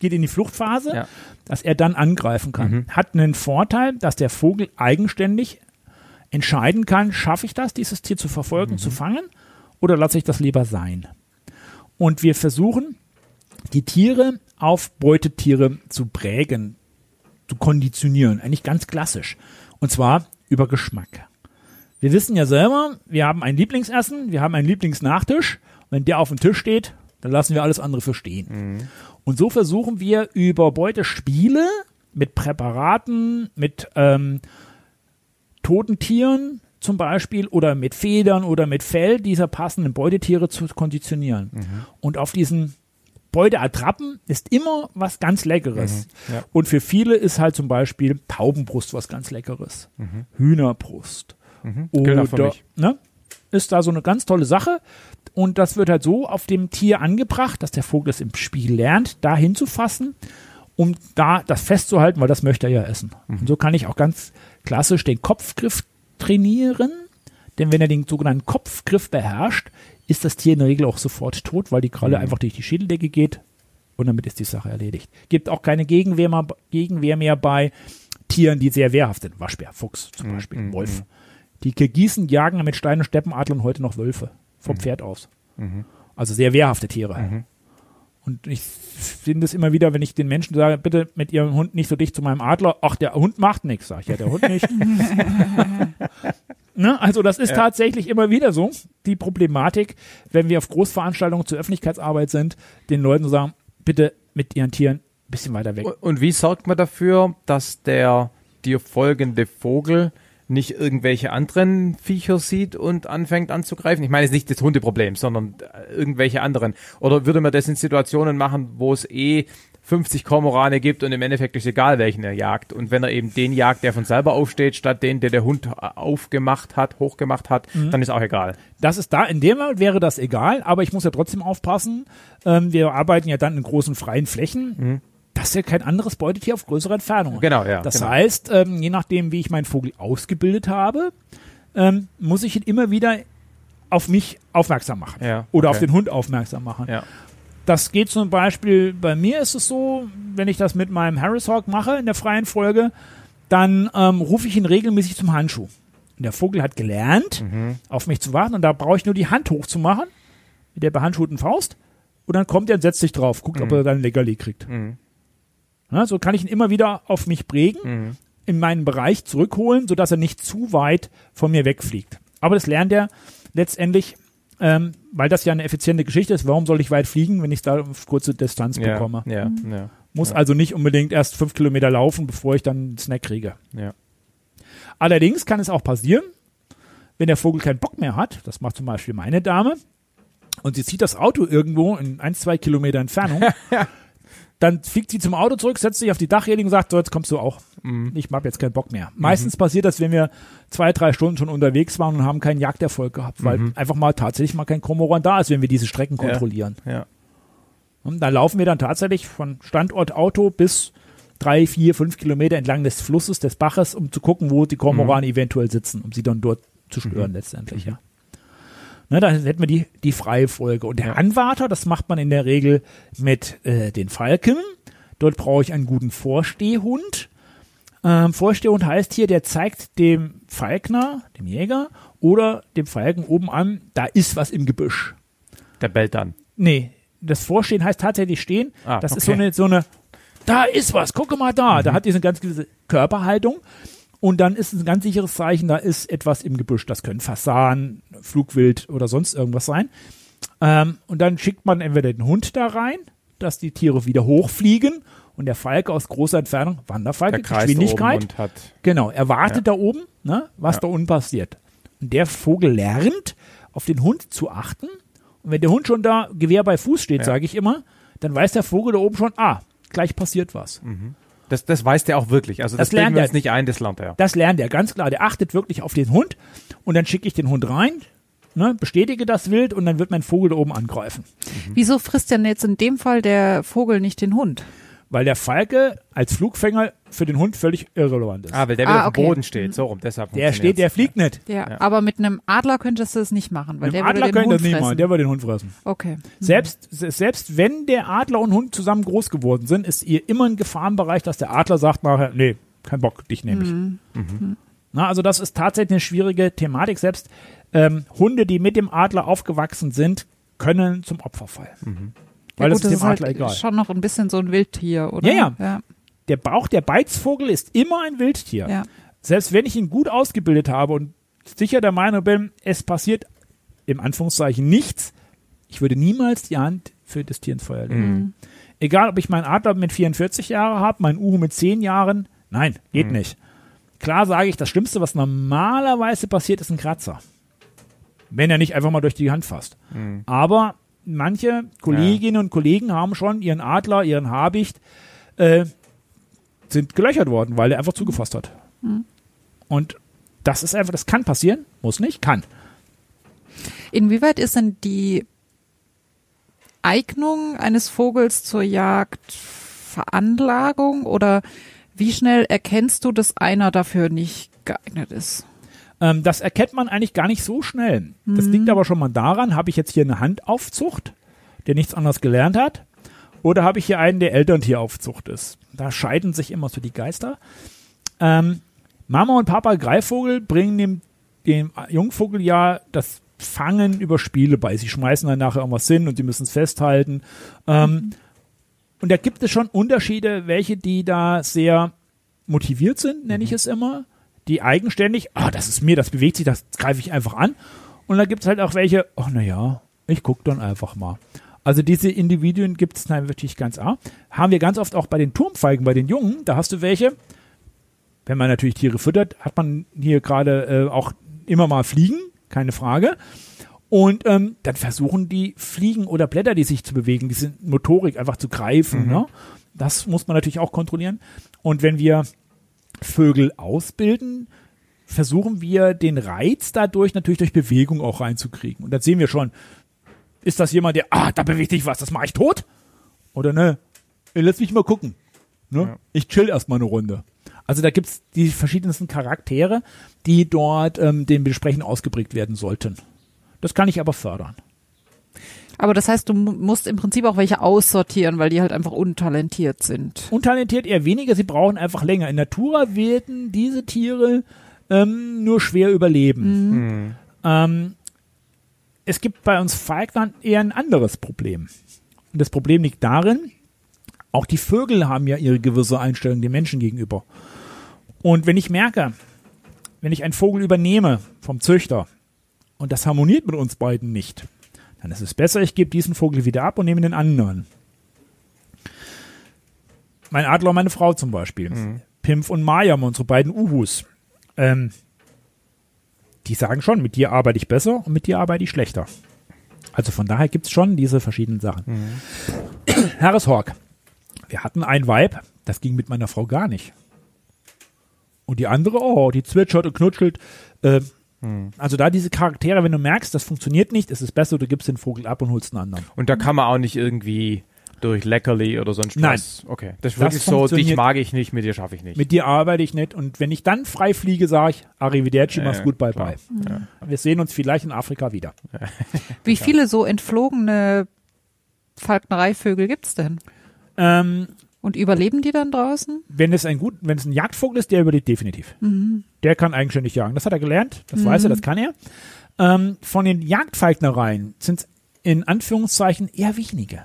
geht in die Fluchtphase, Ja. dass er dann angreifen kann. Mhm. Hat einen Vorteil, dass der Vogel eigenständig entscheiden kann, schaffe ich das, dieses Tier zu verfolgen, Mhm. zu fangen oder lasse ich das lieber sein. Und wir versuchen, die Tiere auf Beutetiere zu prägen, zu konditionieren. Eigentlich ganz klassisch. Und zwar über Geschmack. Wir wissen ja selber, wir haben ein Lieblingsessen, wir haben einen Lieblingsnachtisch. Wenn der auf dem Tisch steht, Dann lassen wir alles andere für stehen. Und so versuchen wir über Beutespiele mit Präparaten, mit ähm, toten Tieren zum Beispiel oder mit Federn oder mit Fell dieser passenden Beutetiere zu konditionieren. Und auf diesen Beuteattrappen ist immer was ganz Leckeres. Mhm. Ja. Und für viele ist halt zum Beispiel Taubenbrust was ganz Leckeres. Hühnerbrust. Mhm. Auch für Oder, ne? Ist da so eine ganz tolle Sache. Und das wird halt so auf dem Tier angebracht, dass der Vogel es im Spiel lernt, da hinzufassen, um da das festzuhalten, weil das möchte er ja essen. Mhm. Und so kann ich auch ganz klassisch den Kopfgriff trainieren. Denn wenn er den sogenannten Kopfgriff beherrscht, ist das Tier in der Regel auch sofort tot, weil die Kralle Mhm. einfach durch die Schädeldecke geht und damit ist die Sache erledigt. Gibt auch keine Gegenwehr, mal, Gegenwehr mehr bei Tieren, die sehr wehrhaft sind. Waschbär, Fuchs zum Mhm, Beispiel, mhm, Wolf. Die Kirgisen jagen mit Stein- und Steppenadlern heute noch Wölfe vom Pferd aus. Mhm. Also sehr wehrhafte Tiere. Und ich finde es immer wieder, wenn ich den Menschen sage, bitte mit ihrem Hund nicht so dicht zu meinem Adler. Ach, der Hund macht nichts, sag ich. Ja, der Hund nicht. ne? Also das ist Ja. tatsächlich immer wieder so, die Problematik, wenn wir auf Großveranstaltungen zur Öffentlichkeitsarbeit sind, den Leuten zu sagen, bitte mit ihren Tieren ein bisschen weiter weg. Und wie sorgt man dafür, dass der dir folgende Vogel nicht irgendwelche anderen Viecher sieht und anfängt anzugreifen? Ich meine jetzt nicht das Hundeproblem, sondern äh, irgendwelche anderen. Oder würde man das in Situationen machen, wo es eh 50 Kormorane gibt und im Endeffekt ist egal, welchen er jagt. Und wenn er eben den jagt, der von selber aufsteht, statt den, der der Hund äh, aufgemacht hat, hochgemacht hat, dann ist auch egal. Das ist da, in dem Fall wäre das egal, aber ich muss ja trotzdem aufpassen. Ähm, wir arbeiten ja dann in großen freien Flächen. Das ist ja kein anderes Beutetier auf größere Entfernung. Genau, ja. Das genau. heißt, ähm, je nachdem, wie ich meinen Vogel ausgebildet habe, ähm, muss ich ihn immer wieder auf mich aufmerksam machen. Ja, Oder okay. auf den Hund aufmerksam machen. Ja. Das geht zum Beispiel, bei mir ist es so, wenn ich das mit meinem Harris Hawk mache in der freien Folge, dann ähm, rufe ich ihn regelmäßig zum Handschuh. Und der Vogel hat gelernt, Mhm. auf mich zu warten und da brauche ich nur die Hand hochzumachen, mit der behandschuhten Faust, und dann kommt er und setzt sich drauf, guckt, ob er dann Leckerli kriegt. Mhm. Ja, so kann ich ihn immer wieder auf mich prägen, Mhm. in meinen Bereich zurückholen, sodass er nicht zu weit von mir wegfliegt. Aber das lernt er letztendlich, ähm, weil das ja eine effiziente Geschichte ist. Warum soll ich weit fliegen, wenn ich es da auf kurze Distanz Ja, bekomme? ja, ja, Muss also nicht unbedingt erst fünf Kilometer laufen, bevor ich dann einen Snack kriege. ja. Allerdings kann es auch passieren, wenn der Vogel keinen Bock mehr hat, das macht zum Beispiel meine Dame, und sie zieht das Auto irgendwo in ein, zwei Kilometer Entfernung, dann fliegt sie zum Auto zurück, setzt sich auf die Dachreling und sagt, so, jetzt kommst du auch. Mhm. Ich habe jetzt keinen Bock mehr. Meistens passiert das, wenn wir zwei, drei Stunden schon unterwegs waren und haben keinen Jagderfolg gehabt, weil Mhm. einfach mal tatsächlich mal kein Kormoran da ist, wenn wir diese Strecken Ja. kontrollieren. ja. Und da laufen wir dann tatsächlich von Standort Auto bis drei, vier, fünf Kilometer entlang des Flusses, des Baches, um zu gucken, wo die Kormorane eventuell sitzen, um sie dann dort zu stören letztendlich, ja. Ne, da hätten wir die, die freie Folge. Und der Ja. Anwarter, das macht man in der Regel mit äh, den Falken. Dort brauche ich einen guten Vorstehhund. Ähm, Vorstehhund heißt hier, der zeigt dem Falkner, dem Jäger oder dem Falken oben an, da ist was im Gebüsch. Der bellt dann. Nee, das Vorstehen heißt tatsächlich stehen. Ah, das ist okay. so eine, so eine, da ist was, gucke mal da. Da hat diese ganz gewisse Körperhaltung. Und dann ist ein ganz sicheres Zeichen, da ist etwas im Gebüsch. Das können Fasan, Flugwild oder sonst irgendwas sein. Ähm, und dann schickt man entweder den Hund da rein, dass die Tiere wieder hochfliegen und der Falke aus großer Entfernung, Wanderfalke, Geschwindigkeit, und hat. Genau, er wartet Ja. da oben, ne, was Ja. da unten passiert. Und der Vogel lernt, auf den Hund zu achten. Und wenn der Hund schon da Gewehr bei Fuß steht, Ja. sage ich immer, dann weiß der Vogel da oben schon, ah, gleich passiert was. Das, das weiß der auch wirklich. Also das, Das lernt legen wir er. nicht ein, das lernt er. Das lernt er ganz klar. Der achtet wirklich auf den Hund und dann schicke ich den Hund rein, ne, bestätige das Wild und dann wird mein Vogel da oben angreifen. Wieso frisst denn jetzt in dem Fall der Vogel nicht den Hund? Weil der Falke als Flugfänger für den Hund völlig irrelevant ist. Ah, weil der wieder Ah, auf dem okay. Boden steht. So rum, deshalb der steht, der fliegt nicht. Ja, Ja. aber mit einem Adler könntest du es nicht machen, weil Mit der würde Adler den könnte Hund das nicht fressen. machen, der würde den Hund fressen. okay. Selbst, se- selbst wenn der Adler und Hund zusammen groß geworden sind, ist ihr immer ein Gefahrenbereich, dass der Adler sagt nachher, nee, kein Bock, dich nehme ich. Na, also das ist tatsächlich eine schwierige Thematik. Selbst ähm, Hunde, die mit dem Adler aufgewachsen sind, können zum Opfer fallen. Weil ja, das gut, ist dem halt Adler egal. schon noch ein bisschen so ein Wildtier, oder? Ja, ja. ja. Der Bauch, der Beizvogel ist immer ein Wildtier. ja. Selbst wenn ich ihn gut ausgebildet habe und sicher der Meinung bin, es passiert im Anführungszeichen nichts, Ich würde niemals die Hand für das Tier ins Feuer legen. Egal, ob ich meinen Adler mit 44 Jahren habe, meinen Uhu mit 10 Jahren. Nein, geht nicht. Klar sage ich, das Schlimmste, was normalerweise passiert, ist ein Kratzer. Wenn er nicht einfach mal durch die Hand fasst. Aber manche Kolleginnen und Kollegen haben schon ihren Adler, ihren Habicht, äh, sind gelöchert worden, weil er einfach zugefasst hat. Und das ist einfach, das kann passieren, muss nicht, kann. Inwieweit ist denn die Eignung eines Vogels zur Jagd Veranlagung oder wie schnell erkennst du, dass einer dafür nicht geeignet ist? Ähm, das erkennt man eigentlich gar nicht so schnell. Das liegt aber schon mal daran, habe ich jetzt hier eine Handaufzucht, der nichts anderes gelernt hat, oder habe ich hier einen, der Elterntieraufzucht ist. Da scheiden sich immer so die Geister. Ähm, Mama und Papa Greifvogel bringen dem, dem Jungvogel ja das Fangen über Spiele bei. Sie schmeißen dann nachher irgendwas hin und sie müssen es festhalten. Ähm, Und da gibt es schon Unterschiede, welche, die da sehr motiviert sind, nenne ich es immer, die eigenständig, ah, das ist mir, das bewegt sich, das greife ich einfach an. Und da gibt es halt auch welche, ach naja, ich gucke dann einfach mal. Also diese Individuen gibt es wirklich ganz arg. Haben wir ganz oft auch bei den Turmfeigen, bei den Jungen, da hast du welche, wenn man natürlich Tiere füttert, hat man hier gerade äh, auch immer mal Fliegen, keine Frage. Und ähm, dann versuchen die Fliegen oder Blätter, die sich zu bewegen, diese Motorik einfach zu greifen. Ne? Das muss man natürlich auch kontrollieren. Und wenn wir Vögel ausbilden, versuchen wir den Reiz dadurch natürlich durch Bewegung auch reinzukriegen. Und dann sehen wir schon, ist das jemand, der, ah, da bewegt sich was, das mache ich tot? Oder ne, lass mich mal gucken. Ne? Ich chill erstmal eine Runde. Also da gibt's die verschiedensten Charaktere, die dort ähm, dementsprechend ausgeprägt werden sollten. Das kann ich aber fördern. Aber das heißt, du mu- musst im Prinzip auch welche aussortieren, weil die halt einfach untalentiert sind. Untalentiert eher weniger, sie brauchen einfach länger. In Natura werden diese Tiere ähm, nur schwer überleben. Ähm, es gibt bei uns Falkland eher ein anderes Problem. Und das Problem liegt darin, auch die Vögel haben ja ihre gewisse Einstellung den Menschen gegenüber. Und wenn ich merke, wenn ich einen Vogel übernehme vom Züchter und das harmoniert mit uns beiden nicht, dann ist es besser, ich gebe diesen Vogel wieder ab und nehme den anderen. Mein Adler und meine Frau zum Beispiel. Pimpf und Maya, unsere beiden Uhus. Ähm, die sagen schon, mit dir arbeite ich besser und mit dir arbeite ich schlechter. Also von daher gibt's schon diese verschiedenen Sachen. Harris Hawk. Wir hatten ein Weib, das ging mit meiner Frau gar nicht. Und die andere, oh, die zwitschert und knutschelt. Äh, Also da diese Charaktere, wenn du merkst, das funktioniert nicht, ist es besser, du gibst den Vogel ab und holst einen anderen. Und da kann man auch nicht irgendwie durch Leckerli oder sonst Nein. was. Okay. Das ist Das wirklich so, dich mag ich nicht, mit dir schaffe ich nicht. Mit dir arbeite ich nicht. Und wenn ich dann frei fliege, sage ich, Arrivederci, Ja, mach's ja, gut, bye klar. bye. Wir sehen uns vielleicht in Afrika wieder. Wie viele so entflogene Falknereivögel gibt's denn? Ähm, Und überleben die dann draußen? wenn es ein gut, wenn es ein Jagdvogel ist, der überlebt definitiv. Der kann eigenständig jagen. Das hat er gelernt, das weiß er, das kann er. Ähm, von den Jagdfalknereien sind es in Anführungszeichen eher wenige.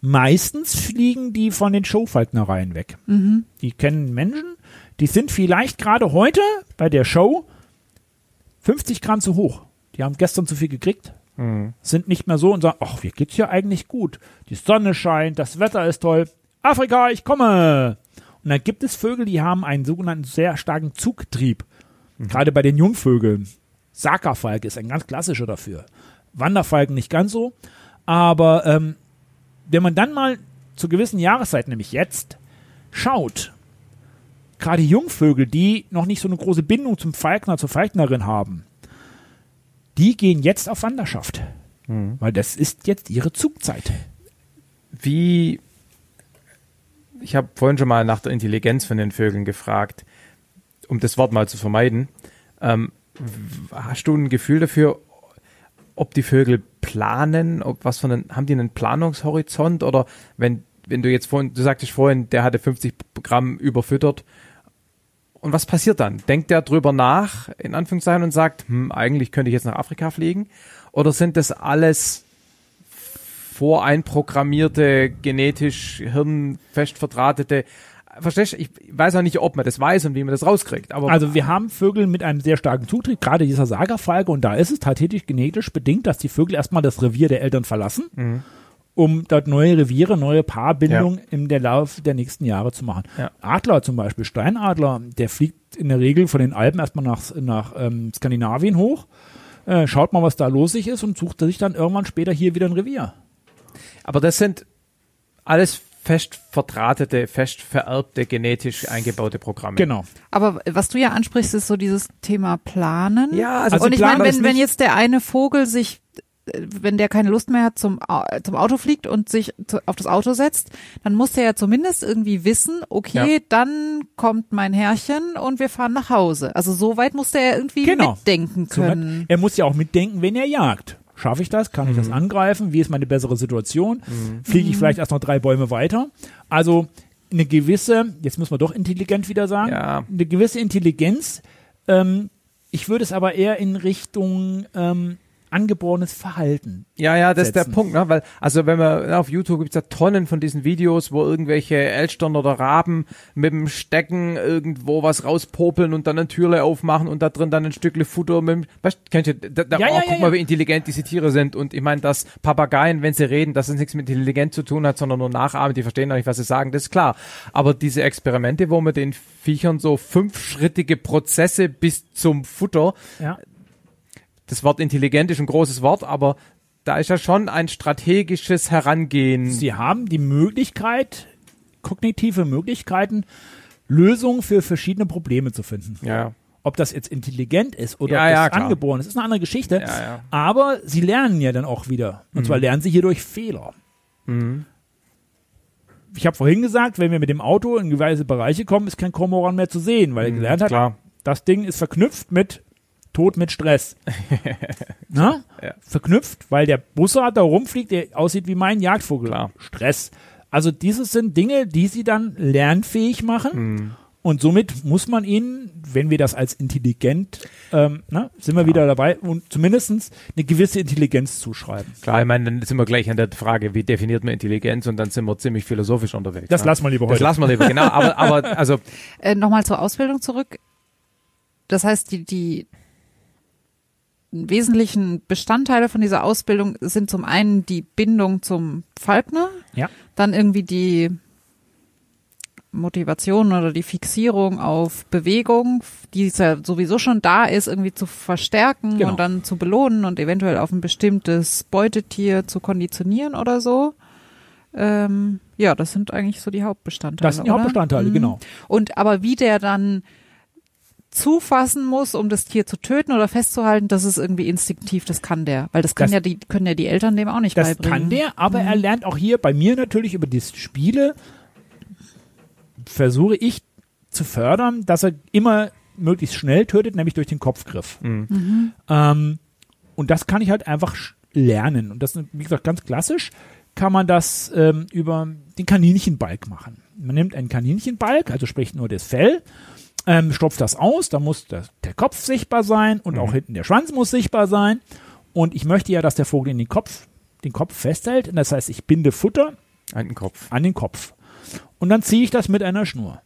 Meistens fliegen die von den Showfalknereien weg. Die kennen Menschen, die sind vielleicht gerade heute bei der Show 50 Gramm zu hoch. Die haben gestern zu viel gekriegt, sind nicht mehr so und sagen, ach, mir geht's ja eigentlich gut. Die Sonne scheint, das Wetter ist toll. Afrika, ich komme. Und dann gibt es Vögel, die haben einen sogenannten sehr starken Zugtrieb. Gerade bei den Jungvögeln. Sakerfalk ist ein ganz klassischer dafür. Wanderfalken nicht ganz so. Aber ähm, wenn man dann mal zu gewissen Jahreszeiten, nämlich jetzt, schaut, gerade Jungvögel, die noch nicht so eine große Bindung zum Falkner, zur Falknerin haben, die gehen jetzt auf Wanderschaft. Weil das ist jetzt ihre Zugzeit. Wie, ich habe vorhin schon mal nach der Intelligenz von den Vögeln gefragt, um das Wort mal zu vermeiden. Ähm, hast du ein Gefühl dafür, ob die Vögel planen, ob was von einen, haben die einen Planungshorizont oder wenn, wenn du jetzt vorhin, du sagtest vorhin, der hatte 50 Gramm überfüttert. Und was passiert dann? Denkt der drüber nach, in Anführungszeichen, und sagt, hm, eigentlich könnte ich jetzt nach Afrika fliegen? Oder sind das alles voreinprogrammierte, genetisch hirnfest verdrahtete verstehst du, ich weiß auch nicht, ob man das weiß und wie man das rauskriegt. Aber Also wir haben Vögel mit einem sehr starken Zutrieb, gerade dieser Sagerfalke, und da ist es tatsächlich genetisch bedingt, dass die Vögel erstmal das Revier der Eltern verlassen, Mhm. um dort neue Reviere, neue Paarbindungen im der Lauf der nächsten Jahre zu machen. Ja. Adler zum Beispiel, Steinadler, der fliegt in der Regel von den Alpen erstmal nach, nach ähm, Skandinavien hoch, äh, schaut mal, was da losig ist und sucht sich dann irgendwann später hier wieder ein Revier. Aber das sind alles fest verdrahtete, fest vererbte, genetisch eingebaute Programme. Genau. Aber was du ja ansprichst, ist so dieses Thema Planen. Ja, also, Also und ich meine, wenn, wenn jetzt der eine Vogel sich, äh, wenn der keine Lust mehr hat zum, zum Auto fliegt und sich zu, auf das Auto setzt, dann muss der ja zumindest irgendwie wissen, okay, Ja. dann kommt mein Herrchen und wir fahren nach Hause. Also so weit muss der ja irgendwie Genau. mitdenken können. Er muss ja auch mitdenken, wenn er jagt. Schaffe ich das? Kann ich das Mhm. angreifen? Wie ist meine bessere Situation? Fliege ich vielleicht erst noch drei Bäume weiter? Also eine gewisse, jetzt muss man doch intelligent wieder sagen, Ja. eine gewisse Intelligenz. Ähm, ich würde es aber eher in Richtung ähm, angeborenes Verhalten. Ja, ja, das ist der setzen. Punkt, ne? Weil, also wenn man auf YouTube gibt's ja Tonnen von diesen Videos, wo irgendwelche Elstern oder Raben mit dem Stecken irgendwo was rauspopeln und dann ein Türle aufmachen und da drin dann ein Stückle Futter mit dem, weißt, kennst du, da, da, Ja, oh, ja, guck ja, mal, wie intelligent diese Tiere sind. Und ich meine, dass Papageien, wenn sie reden, dass es nichts mit Intelligenz zu tun hat, sondern nur nachahmen, die verstehen auch nicht, was sie sagen, das ist klar. Aber diese Experimente, wo man den Viechern so fünfschrittige Prozesse bis zum Futter, Ja. Das Wort intelligent ist ein großes Wort, aber da ist ja schon ein strategisches Herangehen. Sie haben die Möglichkeit, kognitive Möglichkeiten, Lösungen für verschiedene Probleme zu finden. ja, Ob das jetzt intelligent ist oder Ja, ob das ja, angeboren ist, ist eine andere Geschichte. Ja. Aber sie lernen ja dann auch wieder. Und zwar lernen sie hier durch Fehler. Mhm. Ich habe vorhin gesagt, wenn wir mit dem Auto in gewisse Bereiche kommen, ist kein Kormoran mehr zu sehen, weil er gelernt hat, Mhm, klar. das Ding ist verknüpft mit Tod mit Stress. Na? Ja. Verknüpft, weil der Bussard da rumfliegt, der aussieht wie mein Jagdvogel. Klar. Stress. Also dieses sind Dinge, die sie dann lernfähig machen. Mhm. Und somit muss man ihnen, wenn wir das als intelligent, ähm, na, sind wir wieder dabei, und zumindestens eine gewisse Intelligenz zuschreiben. Klar, ich meine, dann sind wir gleich an der Frage, wie definiert man Intelligenz und dann sind wir ziemlich philosophisch unterwegs. Das ne? lassen wir lieber Das heute. lassen wir lieber, genau. Aber, aber also, Äh, Nochmal zur Ausbildung zurück. Das heißt, die, die wesentlichen Bestandteile von dieser Ausbildung sind zum einen die Bindung zum Falkner, Ja. dann irgendwie die Motivation oder die Fixierung auf Bewegung, die ja sowieso schon da ist, irgendwie zu verstärken Genau. und dann zu belohnen und eventuell auf ein bestimmtes Beutetier zu konditionieren oder so. Ähm, ja, das sind eigentlich so die Hauptbestandteile. Das sind die oder? Hauptbestandteile, Mhm. genau. Und aber wie der dann zufassen muss, um das Tier zu töten oder festzuhalten, das ist irgendwie instinktiv, das kann der. Weil das, kann Das- ja die, können ja die Eltern dem auch nicht Das beibringen. kann der, aber er lernt auch hier bei mir natürlich über die Spiele, versuche ich zu fördern, dass er immer möglichst schnell tötet, nämlich durch den Kopfgriff. Ähm, und das kann ich halt einfach lernen. Und das, ist, wie gesagt, ganz klassisch kann man das ähm, über den Kaninchenbalg machen. Man nimmt einen Kaninchenbalg, also sprich nur das Fell, ähm, stopft das aus, da muss das, der Kopf sichtbar sein und auch hinten der Schwanz muss sichtbar sein. Und ich möchte ja, dass der Vogel in den Kopf, den Kopf festhält. Und das heißt, ich binde Futter einen Kopf. an den Kopf. Und dann ziehe ich das mit einer Schnur.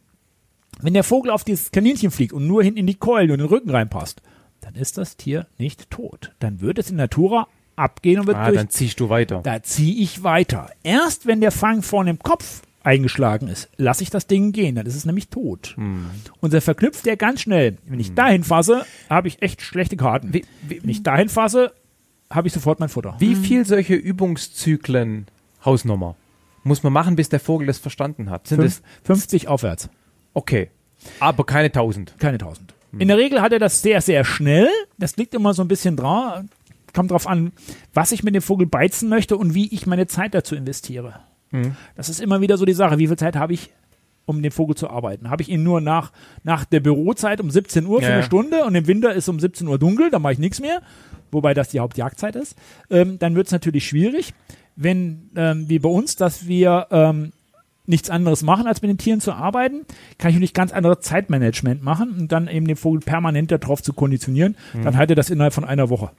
Wenn der Vogel auf dieses Kaninchen fliegt und nur hinten in die Keulen und in den Rücken reinpasst, dann ist das Tier nicht tot. Dann wird es in Natura abgehen und wird Ah, durch. dann ziehst du weiter. Da ziehe ich weiter. Erst wenn der Fang vorne im Kopf eingeschlagen ist, lasse ich das Ding gehen. Dann ist es nämlich tot. Und dann verknüpft der ganz schnell. Wenn ich dahin fasse, habe ich echt schlechte Karten. Wie, wie, Wenn ich dahin fasse, habe ich sofort mein Futter. wie viel solche Übungszyklen, Hausnummer, muss man machen, bis der Vogel das verstanden hat? Sind Fünf, das, 50 aufwärts. okay. Aber keine tausend. Keine 1000. In der Regel hat er das sehr, sehr schnell. Das liegt immer so ein bisschen dran. Kommt drauf an, was ich mit dem Vogel beizen möchte und wie ich meine Zeit dazu investiere. Das ist immer wieder so die Sache. Wie viel Zeit habe ich, um den Vogel zu arbeiten? Habe ich ihn nur nach, nach der Bürozeit um 17 Uhr für Ja, eine. Stunde und im Winter ist um 17 Uhr dunkel, dann mache ich nichts mehr, wobei das die Hauptjagdzeit ist. Ähm, dann wird es natürlich schwierig, wenn, ähm, wie bei uns, dass wir ähm, nichts anderes machen, als mit den Tieren zu arbeiten, kann ich natürlich ganz anderes Zeitmanagement machen und dann eben den Vogel permanent darauf zu konditionieren. Dann hat er das innerhalb von einer Woche.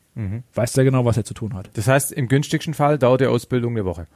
Weiß er genau, was er zu tun hat. Das heißt, im günstigsten Fall dauert die Ausbildung eine Woche.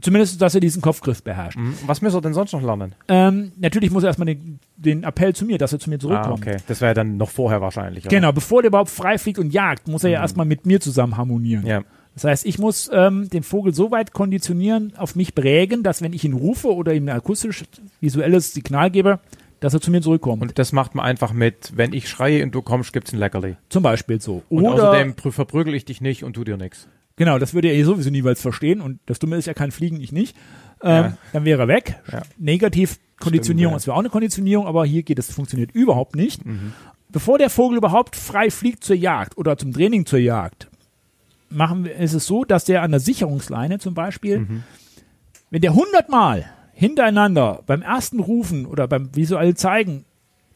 Zumindest, dass er diesen Kopfgriff beherrscht. Mhm. Was muss er denn sonst noch lernen? Ähm, natürlich muss er erstmal den, den Appell zu mir, dass er zu mir zurückkommt. Ah, okay. Das wäre dann noch vorher wahrscheinlich. Oder? Genau, bevor der überhaupt frei fliegt und jagt, muss er ja erstmal mit mir zusammen harmonieren. Ja. Das heißt, ich muss ähm, den Vogel so weit konditionieren, auf mich prägen, dass wenn ich ihn rufe oder ihm ein akustisch visuelles Signal gebe, dass er zu mir zurückkommt. Und das macht man einfach mit, wenn ich schreie und du kommst, gibt's ein Leckerli. Zum Beispiel so. Und oder außerdem prü- verprügel ich dich nicht und tu dir nichts. Genau, das würde er eh sowieso niemals verstehen. Und das Dumme ist, er kann fliegen, ich nicht. Ähm, Ja. Dann wäre er weg. Ja. Negativ Konditionierung, ja. das wäre auch eine Konditionierung, aber hier geht es, funktioniert überhaupt nicht. Mhm. Bevor der Vogel überhaupt frei fliegt zur Jagd oder zum Training zur Jagd, machen wir, ist es so, dass der an der Sicherungsleine zum Beispiel, Mhm. wenn der hundertmal hintereinander beim ersten Rufen oder beim visuell zeigen,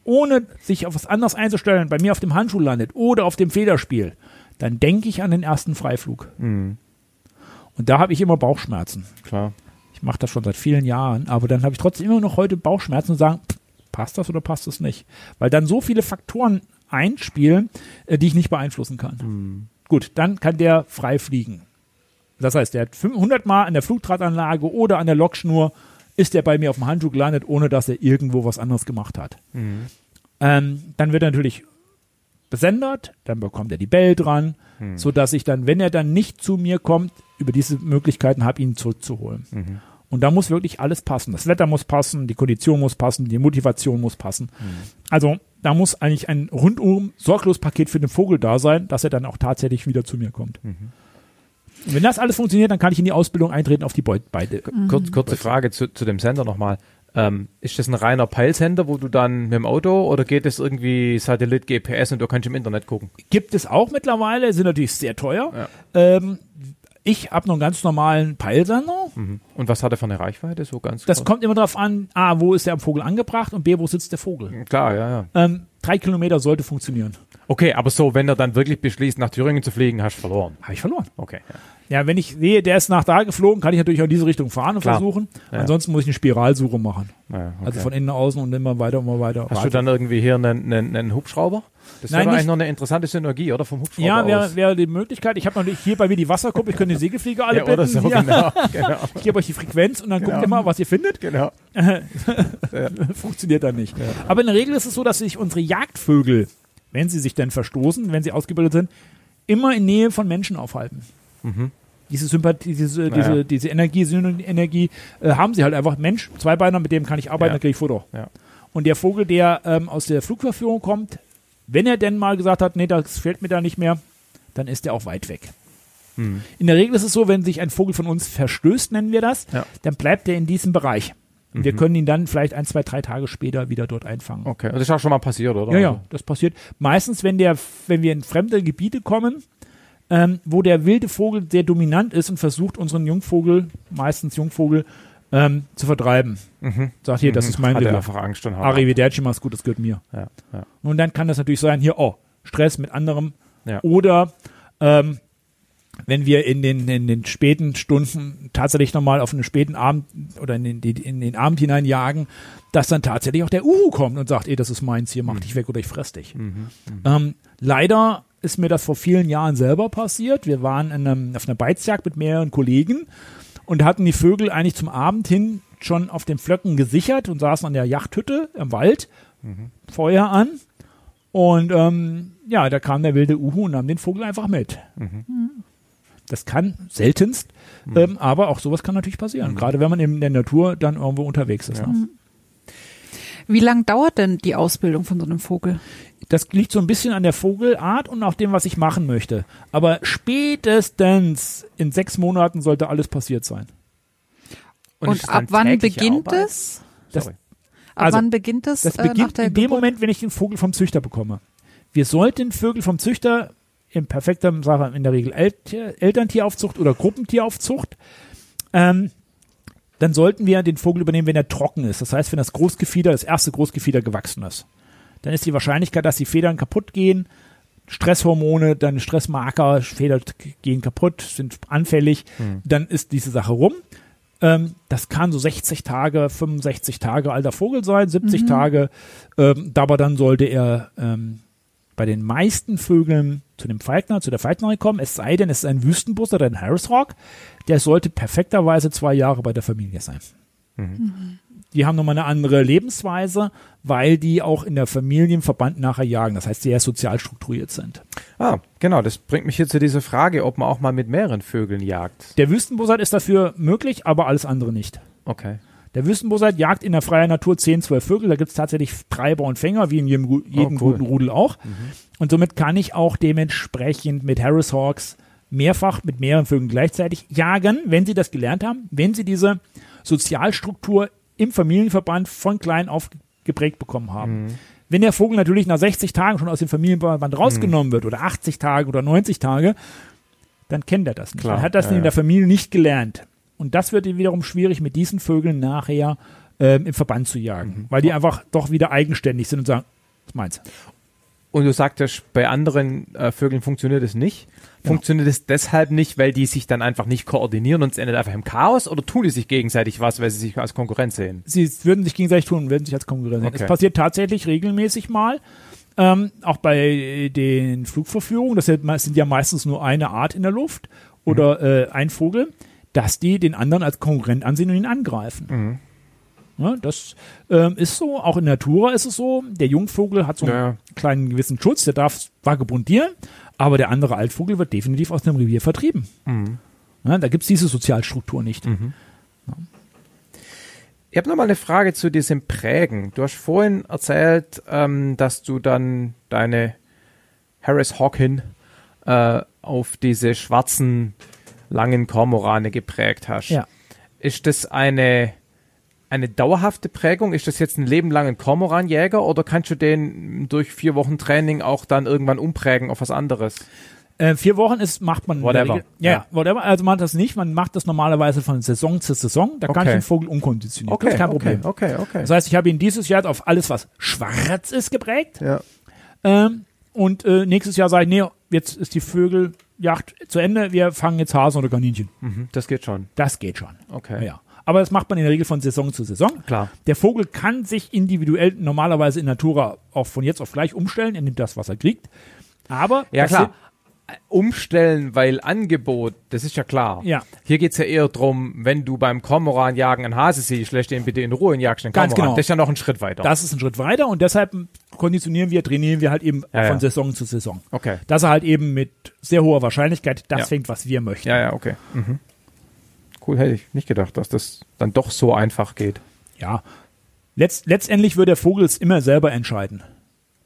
ohne sich auf was anderes einzustellen, bei mir auf dem Handschuh landet oder auf dem Federspiel, dann denke ich an den ersten Freiflug. Mhm. Und da habe ich immer Bauchschmerzen. Klar. Ich mache das schon seit vielen Jahren, aber dann habe ich trotzdem immer noch heute Bauchschmerzen und sagen, pff, passt das oder passt das nicht? Weil dann so viele Faktoren einspielen, äh, die ich nicht beeinflussen kann. Gut, dann kann der frei fliegen. Das heißt, der hat 500 Mal an der Flugdrahtanlage oder an der Lokschnur ist er bei mir auf dem Handschuh gelandet, ohne dass er irgendwo was anderes gemacht hat. Ähm, dann wird er natürlich besendert, dann bekommt er die Bell dran, so dass ich dann, wenn er dann nicht zu mir kommt, über diese Möglichkeiten habe, ihn zurückzuholen. Und da muss wirklich alles passen. Das Wetter muss passen, die Kondition muss passen, die Motivation muss passen. Also da muss eigentlich ein rundum sorglos Paket für den Vogel da sein, dass er dann auch tatsächlich wieder zu mir kommt. Und wenn das alles funktioniert, dann kann ich in die Ausbildung eintreten auf die Beut beide. Kurz, kurze Frage zu, zu dem Sender nochmal. Ähm, ist das ein reiner Peilsender, wo du dann mit dem Auto oder geht es irgendwie Satellit, GPS und du kannst im Internet gucken? Gibt es auch mittlerweile, sind natürlich sehr teuer. Ja. Ähm, ich habe noch einen ganz normalen Peilsender. Mhm. Und was hat er für eine Reichweite? So ganz Das kurz? kommt immer darauf an, A, wo ist der am Vogel angebracht und B, wo sitzt der Vogel. Klar, ja, ja. Ähm, drei Kilometer sollte funktionieren. Okay, aber so, wenn er dann wirklich beschließt, nach Thüringen zu fliegen, hast du verloren. Habe ich verloren. Okay. Ja. Ja, wenn ich sehe, der ist nach da geflogen, kann ich natürlich auch in diese Richtung fahren und Klar. versuchen. Ja. Ansonsten muss ich eine Spiralsuche machen. Ja, okay. Also von innen nach außen und immer weiter, immer weiter. Hast du dann irgendwie hier einen, einen, einen Hubschrauber? Das wäre eigentlich noch eine interessante Synergie, oder? Vom Hubschrauber ja, wäre wäre die Möglichkeit. Ich habe natürlich hier bei mir die Wasserkuppe, ich könnte die Segelflieger alle ja, bitten. so, genau. genau. Ich gebe euch die Frequenz und dann Genau. guckt ihr mal, was ihr findet. genau. Funktioniert dann nicht. Aber in der Regel ist es so, dass sich unsere Jagdvögel, wenn sie sich denn verstoßen, wenn sie ausgebildet sind, immer in Nähe von Menschen aufhalten. Mhm. Diese Sympathie, diese, Ja, diese, diese Energie, Synergie äh, haben sie halt einfach. Mensch, Zweibeiner, mit dem kann ich arbeiten, Ja. dann kriege ich Futter. Ja. Und der Vogel, der ähm, aus der Flugverführung kommt, wenn er denn mal gesagt hat, nee, das fällt mir da nicht mehr, dann ist er auch weit weg. Hm. In der Regel ist es so, wenn sich ein Vogel von uns verstößt, nennen wir das, Ja. dann bleibt er in diesem Bereich. Und wir Mhm. können ihn dann vielleicht ein, zwei, drei Tage später wieder dort einfangen. Okay, das ist auch schon mal passiert, oder? Ja, ja, das passiert. Meistens, wenn der, wenn wir in fremde Gebiete kommen, ähm, wo der wilde Vogel sehr dominant ist und versucht, unseren Jungvogel, meistens Jungvogel, ähm, zu vertreiben. Mhm. Sagt hier, das Mhm. ist mein Hat er Revier. einfach Angst und Arrivederci, mach's gut, das gehört mir. Ja, ja. Und dann kann das natürlich sein, hier, oh, Stress mit anderem. Ja. Oder ähm, wenn wir in den, in den späten Stunden tatsächlich nochmal auf einen späten Abend oder in den, in den Abend hinein jagen, dass dann tatsächlich auch der Uhu kommt und sagt, ey, das ist meins hier, mach dich weg oder ich fress dich. Mhm. Ähm, leider ist mir das vor vielen Jahren selber passiert. Wir waren in einem, auf einer Beizjagd mit mehreren Kollegen und hatten die Vögel eigentlich zum Abend hin schon auf den Flöcken gesichert und saßen an der Jachthütte im Wald, Feuer an. Und ähm, ja, da kam der wilde Uhu und nahm den Vogel einfach mit. Das kann seltenst, ähm, aber auch sowas kann natürlich passieren. Gerade wenn man in der Natur dann irgendwo unterwegs ist. Ja. Ne? Wie lang dauert denn die Ausbildung von so einem Vogel? Das liegt so ein bisschen an der Vogelart und auch dem, was ich machen möchte. Aber spätestens in sechs Monaten sollte alles passiert sein. Und, es ab wann beginnt Arbeit? es? Das- Sorry. Ab Also, wann beginnt es? Das äh, nach beginnt der in dem Geburt? Moment, wenn ich den Vogel vom Züchter bekomme. Wir sollten Vögel vom Züchter in perfekter Sache, in der Regel El Elterntieraufzucht oder Gruppentieraufzucht, ähm, dann sollten wir den Vogel übernehmen, wenn er trocken ist. Das heißt, wenn das Großgefieder, das erste Großgefieder gewachsen ist. Dann ist die Wahrscheinlichkeit, dass die Federn kaputt gehen, Stresshormone, dann Stressmarker, Federn gehen kaputt, sind anfällig, dann ist diese Sache rum. Ähm, das kann so 60 Tage, 65 Tage alter Vogel sein, 70 Tage. Ähm, aber dann sollte er ähm, bei den meisten Vögeln zu dem Falkner, zu der Falknerin kommen, es sei denn, es ist ein Wüstenbus oder ein Harris Hawk, der sollte perfekterweise zwei Jahre bei der Familie sein. Die haben nochmal eine andere Lebensweise, weil die auch in der Familienverband nachher jagen. Das heißt, sehr sozial strukturiert sind. Ah, genau, das bringt mich hier zu dieser Frage, ob man auch mal mit mehreren Vögeln jagt. Der Wüstenbussard ist dafür möglich, aber alles andere nicht. Okay. Der Wüstenbussard jagt in der freien Natur 10, 12 Vögel. Da gibt es tatsächlich Treiber und Fänger, wie in jedem, gu- jedem cool. guten Rudel auch. Und somit kann ich auch dementsprechend mit Harris Hawks mehrfach mit mehreren Vögeln gleichzeitig jagen, wenn sie das gelernt haben, wenn sie diese Sozialstruktur im Familienverband von klein auf geprägt bekommen haben. Wenn der Vogel natürlich nach 60 Tagen schon aus dem Familienverband rausgenommen wird oder 80 Tage oder 90 Tage, dann kennt er das nicht. Klar, er hat das ja, in der Familie nicht gelernt. Und das wird wiederum schwierig, mit diesen Vögeln nachher ähm, im Verband zu jagen, Mhm. weil die einfach doch wieder eigenständig sind und sagen, was meinst? Und du sagtest, bei anderen äh, Vögeln funktioniert es nicht. Funktioniert es deshalb nicht, weil die sich dann einfach nicht koordinieren und es endet einfach im Chaos oder tun die sich gegenseitig was, weil sie sich als Konkurrenz sehen? Sie würden sich gegenseitig tun und würden sich als Konkurrenz sehen. Okay. Es passiert tatsächlich regelmäßig mal, ähm, auch bei den Flugverführungen, das sind ja meistens nur eine Art in der Luft oder Mhm. äh, ein Vogel, dass die den anderen als Konkurrent ansehen und ihn angreifen. Mhm. Ja, das ähm, ist so, auch in Natura ist es so, der Jungvogel hat so einen Ja. kleinen gewissen Schutz, der darf vagabundieren, aber der andere Altvogel wird definitiv aus dem Revier vertrieben. Mhm. Ja, da gibt's diese Sozialstruktur nicht. Ich habe nochmal eine Frage zu diesem Prägen. Du hast vorhin erzählt, ähm, dass du dann deine Harris Hawkin äh, auf diese schwarzen, langen Kormorane geprägt hast. Ja. Ist das eine, eine dauerhafte Prägung? Ist das jetzt ein Leben lang ein Kormoranjäger oder kannst du den durch vier Wochen Training auch dann irgendwann umprägen auf was anderes? Äh, vier Wochen ist, macht man Whatever. Ja, Ja. whatever. Also man hat das nicht. Man macht das normalerweise von Saison zu Saison. Da kann Okay. ich den Vogel umkonditionieren. das ist kein Problem. okay, okay. Das heißt, ich habe ihn dieses Jahr auf alles, was schwarz ist, geprägt. ja. Ähm, und äh, nächstes Jahr sage ich, nee, jetzt ist die Vögeljagd zu Ende. Wir fangen jetzt Hasen oder Kaninchen. Mhm, das geht schon. Das geht schon. Okay. Ja. Aber das macht man in der Regel von Saison zu Saison. Klar. Der Vogel kann sich individuell normalerweise in Natura auch von jetzt auf gleich umstellen. Er nimmt das, was er kriegt. Aber Ja, klar. sind- Umstellen, weil Angebot, das ist ja klar. Ja. Hier geht's ja eher drum, wenn du beim Kormoran jagen einen Hase siehst, lässt den bitte in Ruhe und jagst den Ganz Kormoran. genau. Das ist ja noch ein Schritt weiter. Das ist ein Schritt weiter und deshalb konditionieren wir, trainieren wir halt eben Ja, von ja. Saison zu Saison. okay. Dass er halt eben mit sehr hoher Wahrscheinlichkeit das Ja. fängt, was wir möchten. Ja, ja, okay. Mhm. Cool, hätte ich nicht gedacht, dass das dann doch so einfach geht. Ja. Letzt, letztendlich wird der Vogel es immer selber entscheiden.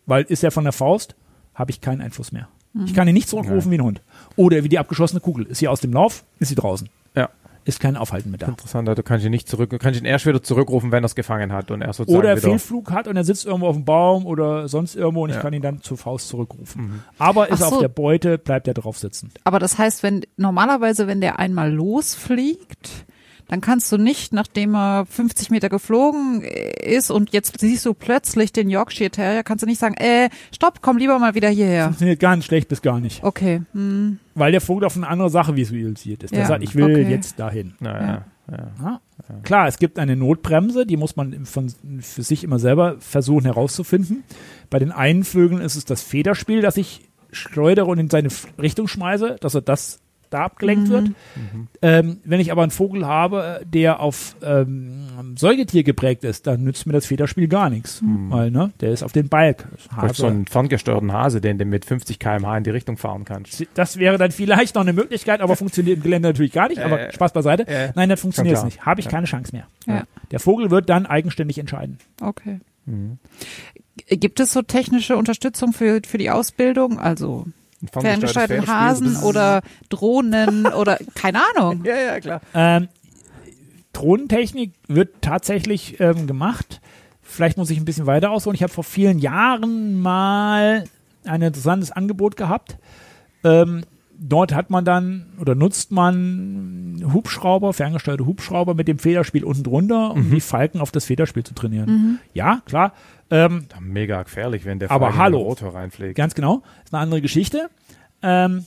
Weil ist er von der Faust, habe ich keinen Einfluss mehr. Ich kann ihn nicht zurückrufen wie ein Hund. Oder wie die abgeschossene Kugel. Ist sie aus dem Lauf, ist sie draußen. Ja. Ist kein Aufhalten mehr da. Interessant, du kannst ihn nicht zurück, du kannst ihn erst wieder zurückrufen, wenn er es gefangen hat und er sozusagen Oder er. Fehlflug hat und er sitzt irgendwo auf dem Baum oder sonst irgendwo und ich Ja. kann ihn dann zur Faust zurückrufen. Aber ist er auf so. der Beute, bleibt er drauf sitzen. Aber das heißt, wenn normalerweise, wenn der einmal losfliegt, dann kannst du nicht, nachdem er 50 Meter geflogen ist und jetzt siehst du plötzlich den Yorkshire Terrier, kannst du nicht sagen, äh, stopp, komm lieber mal wieder hierher. Funktioniert ganz schlecht bis gar nicht. Okay. Hm. Weil der Vogel auf eine andere Sache visualisiert ist. Der Ja. sagt, ich will Okay. jetzt dahin. Naja, ja. Ja. Klar, es gibt eine Notbremse, die muss man von, für sich immer selber versuchen herauszufinden. Bei den einen Vögeln ist es das Federspiel, das ich schleudere und in seine Richtung schmeiße, dass er das da abgelenkt wird. Ähm, wenn ich aber einen Vogel habe, der auf ähm, Säugetier geprägt ist, dann nützt mir das Federspiel gar nichts. Weil, ne, der ist auf den Balk. Du hast so einen ferngesteuerten Hase, den du mit 50 km/h in die Richtung fahren kannst. Das wäre dann vielleicht noch eine Möglichkeit, aber funktioniert im Gelände natürlich gar nicht. Aber Äh, Spaß beiseite. äh, Nein, das funktioniert klar. nicht. Habe ich Ja. keine Chance mehr. Ja. Der Vogel wird dann eigenständig entscheiden. Okay. Gibt es so technische Unterstützung für, für die Ausbildung? Also Pferdespiel. Hasen oder Drohnen oder keine Ahnung. Ja, ja, klar. Ähm, Drohnentechnik wird tatsächlich ähm, gemacht. Vielleicht muss ich ein bisschen weiter ausholen. Ich habe vor vielen Jahren mal ein interessantes Angebot gehabt. Ähm, dort hat man dann oder nutzt man Hubschrauber, ferngesteuerte Hubschrauber mit dem Federspiel unten drunter, um die Falken auf das Federspiel zu trainieren. Ja, klar. Ähm, Mega gefährlich, wenn der Aber Falke in den hallo. Rotor reinfliegt. Ganz genau. Ist eine andere Geschichte. Ähm,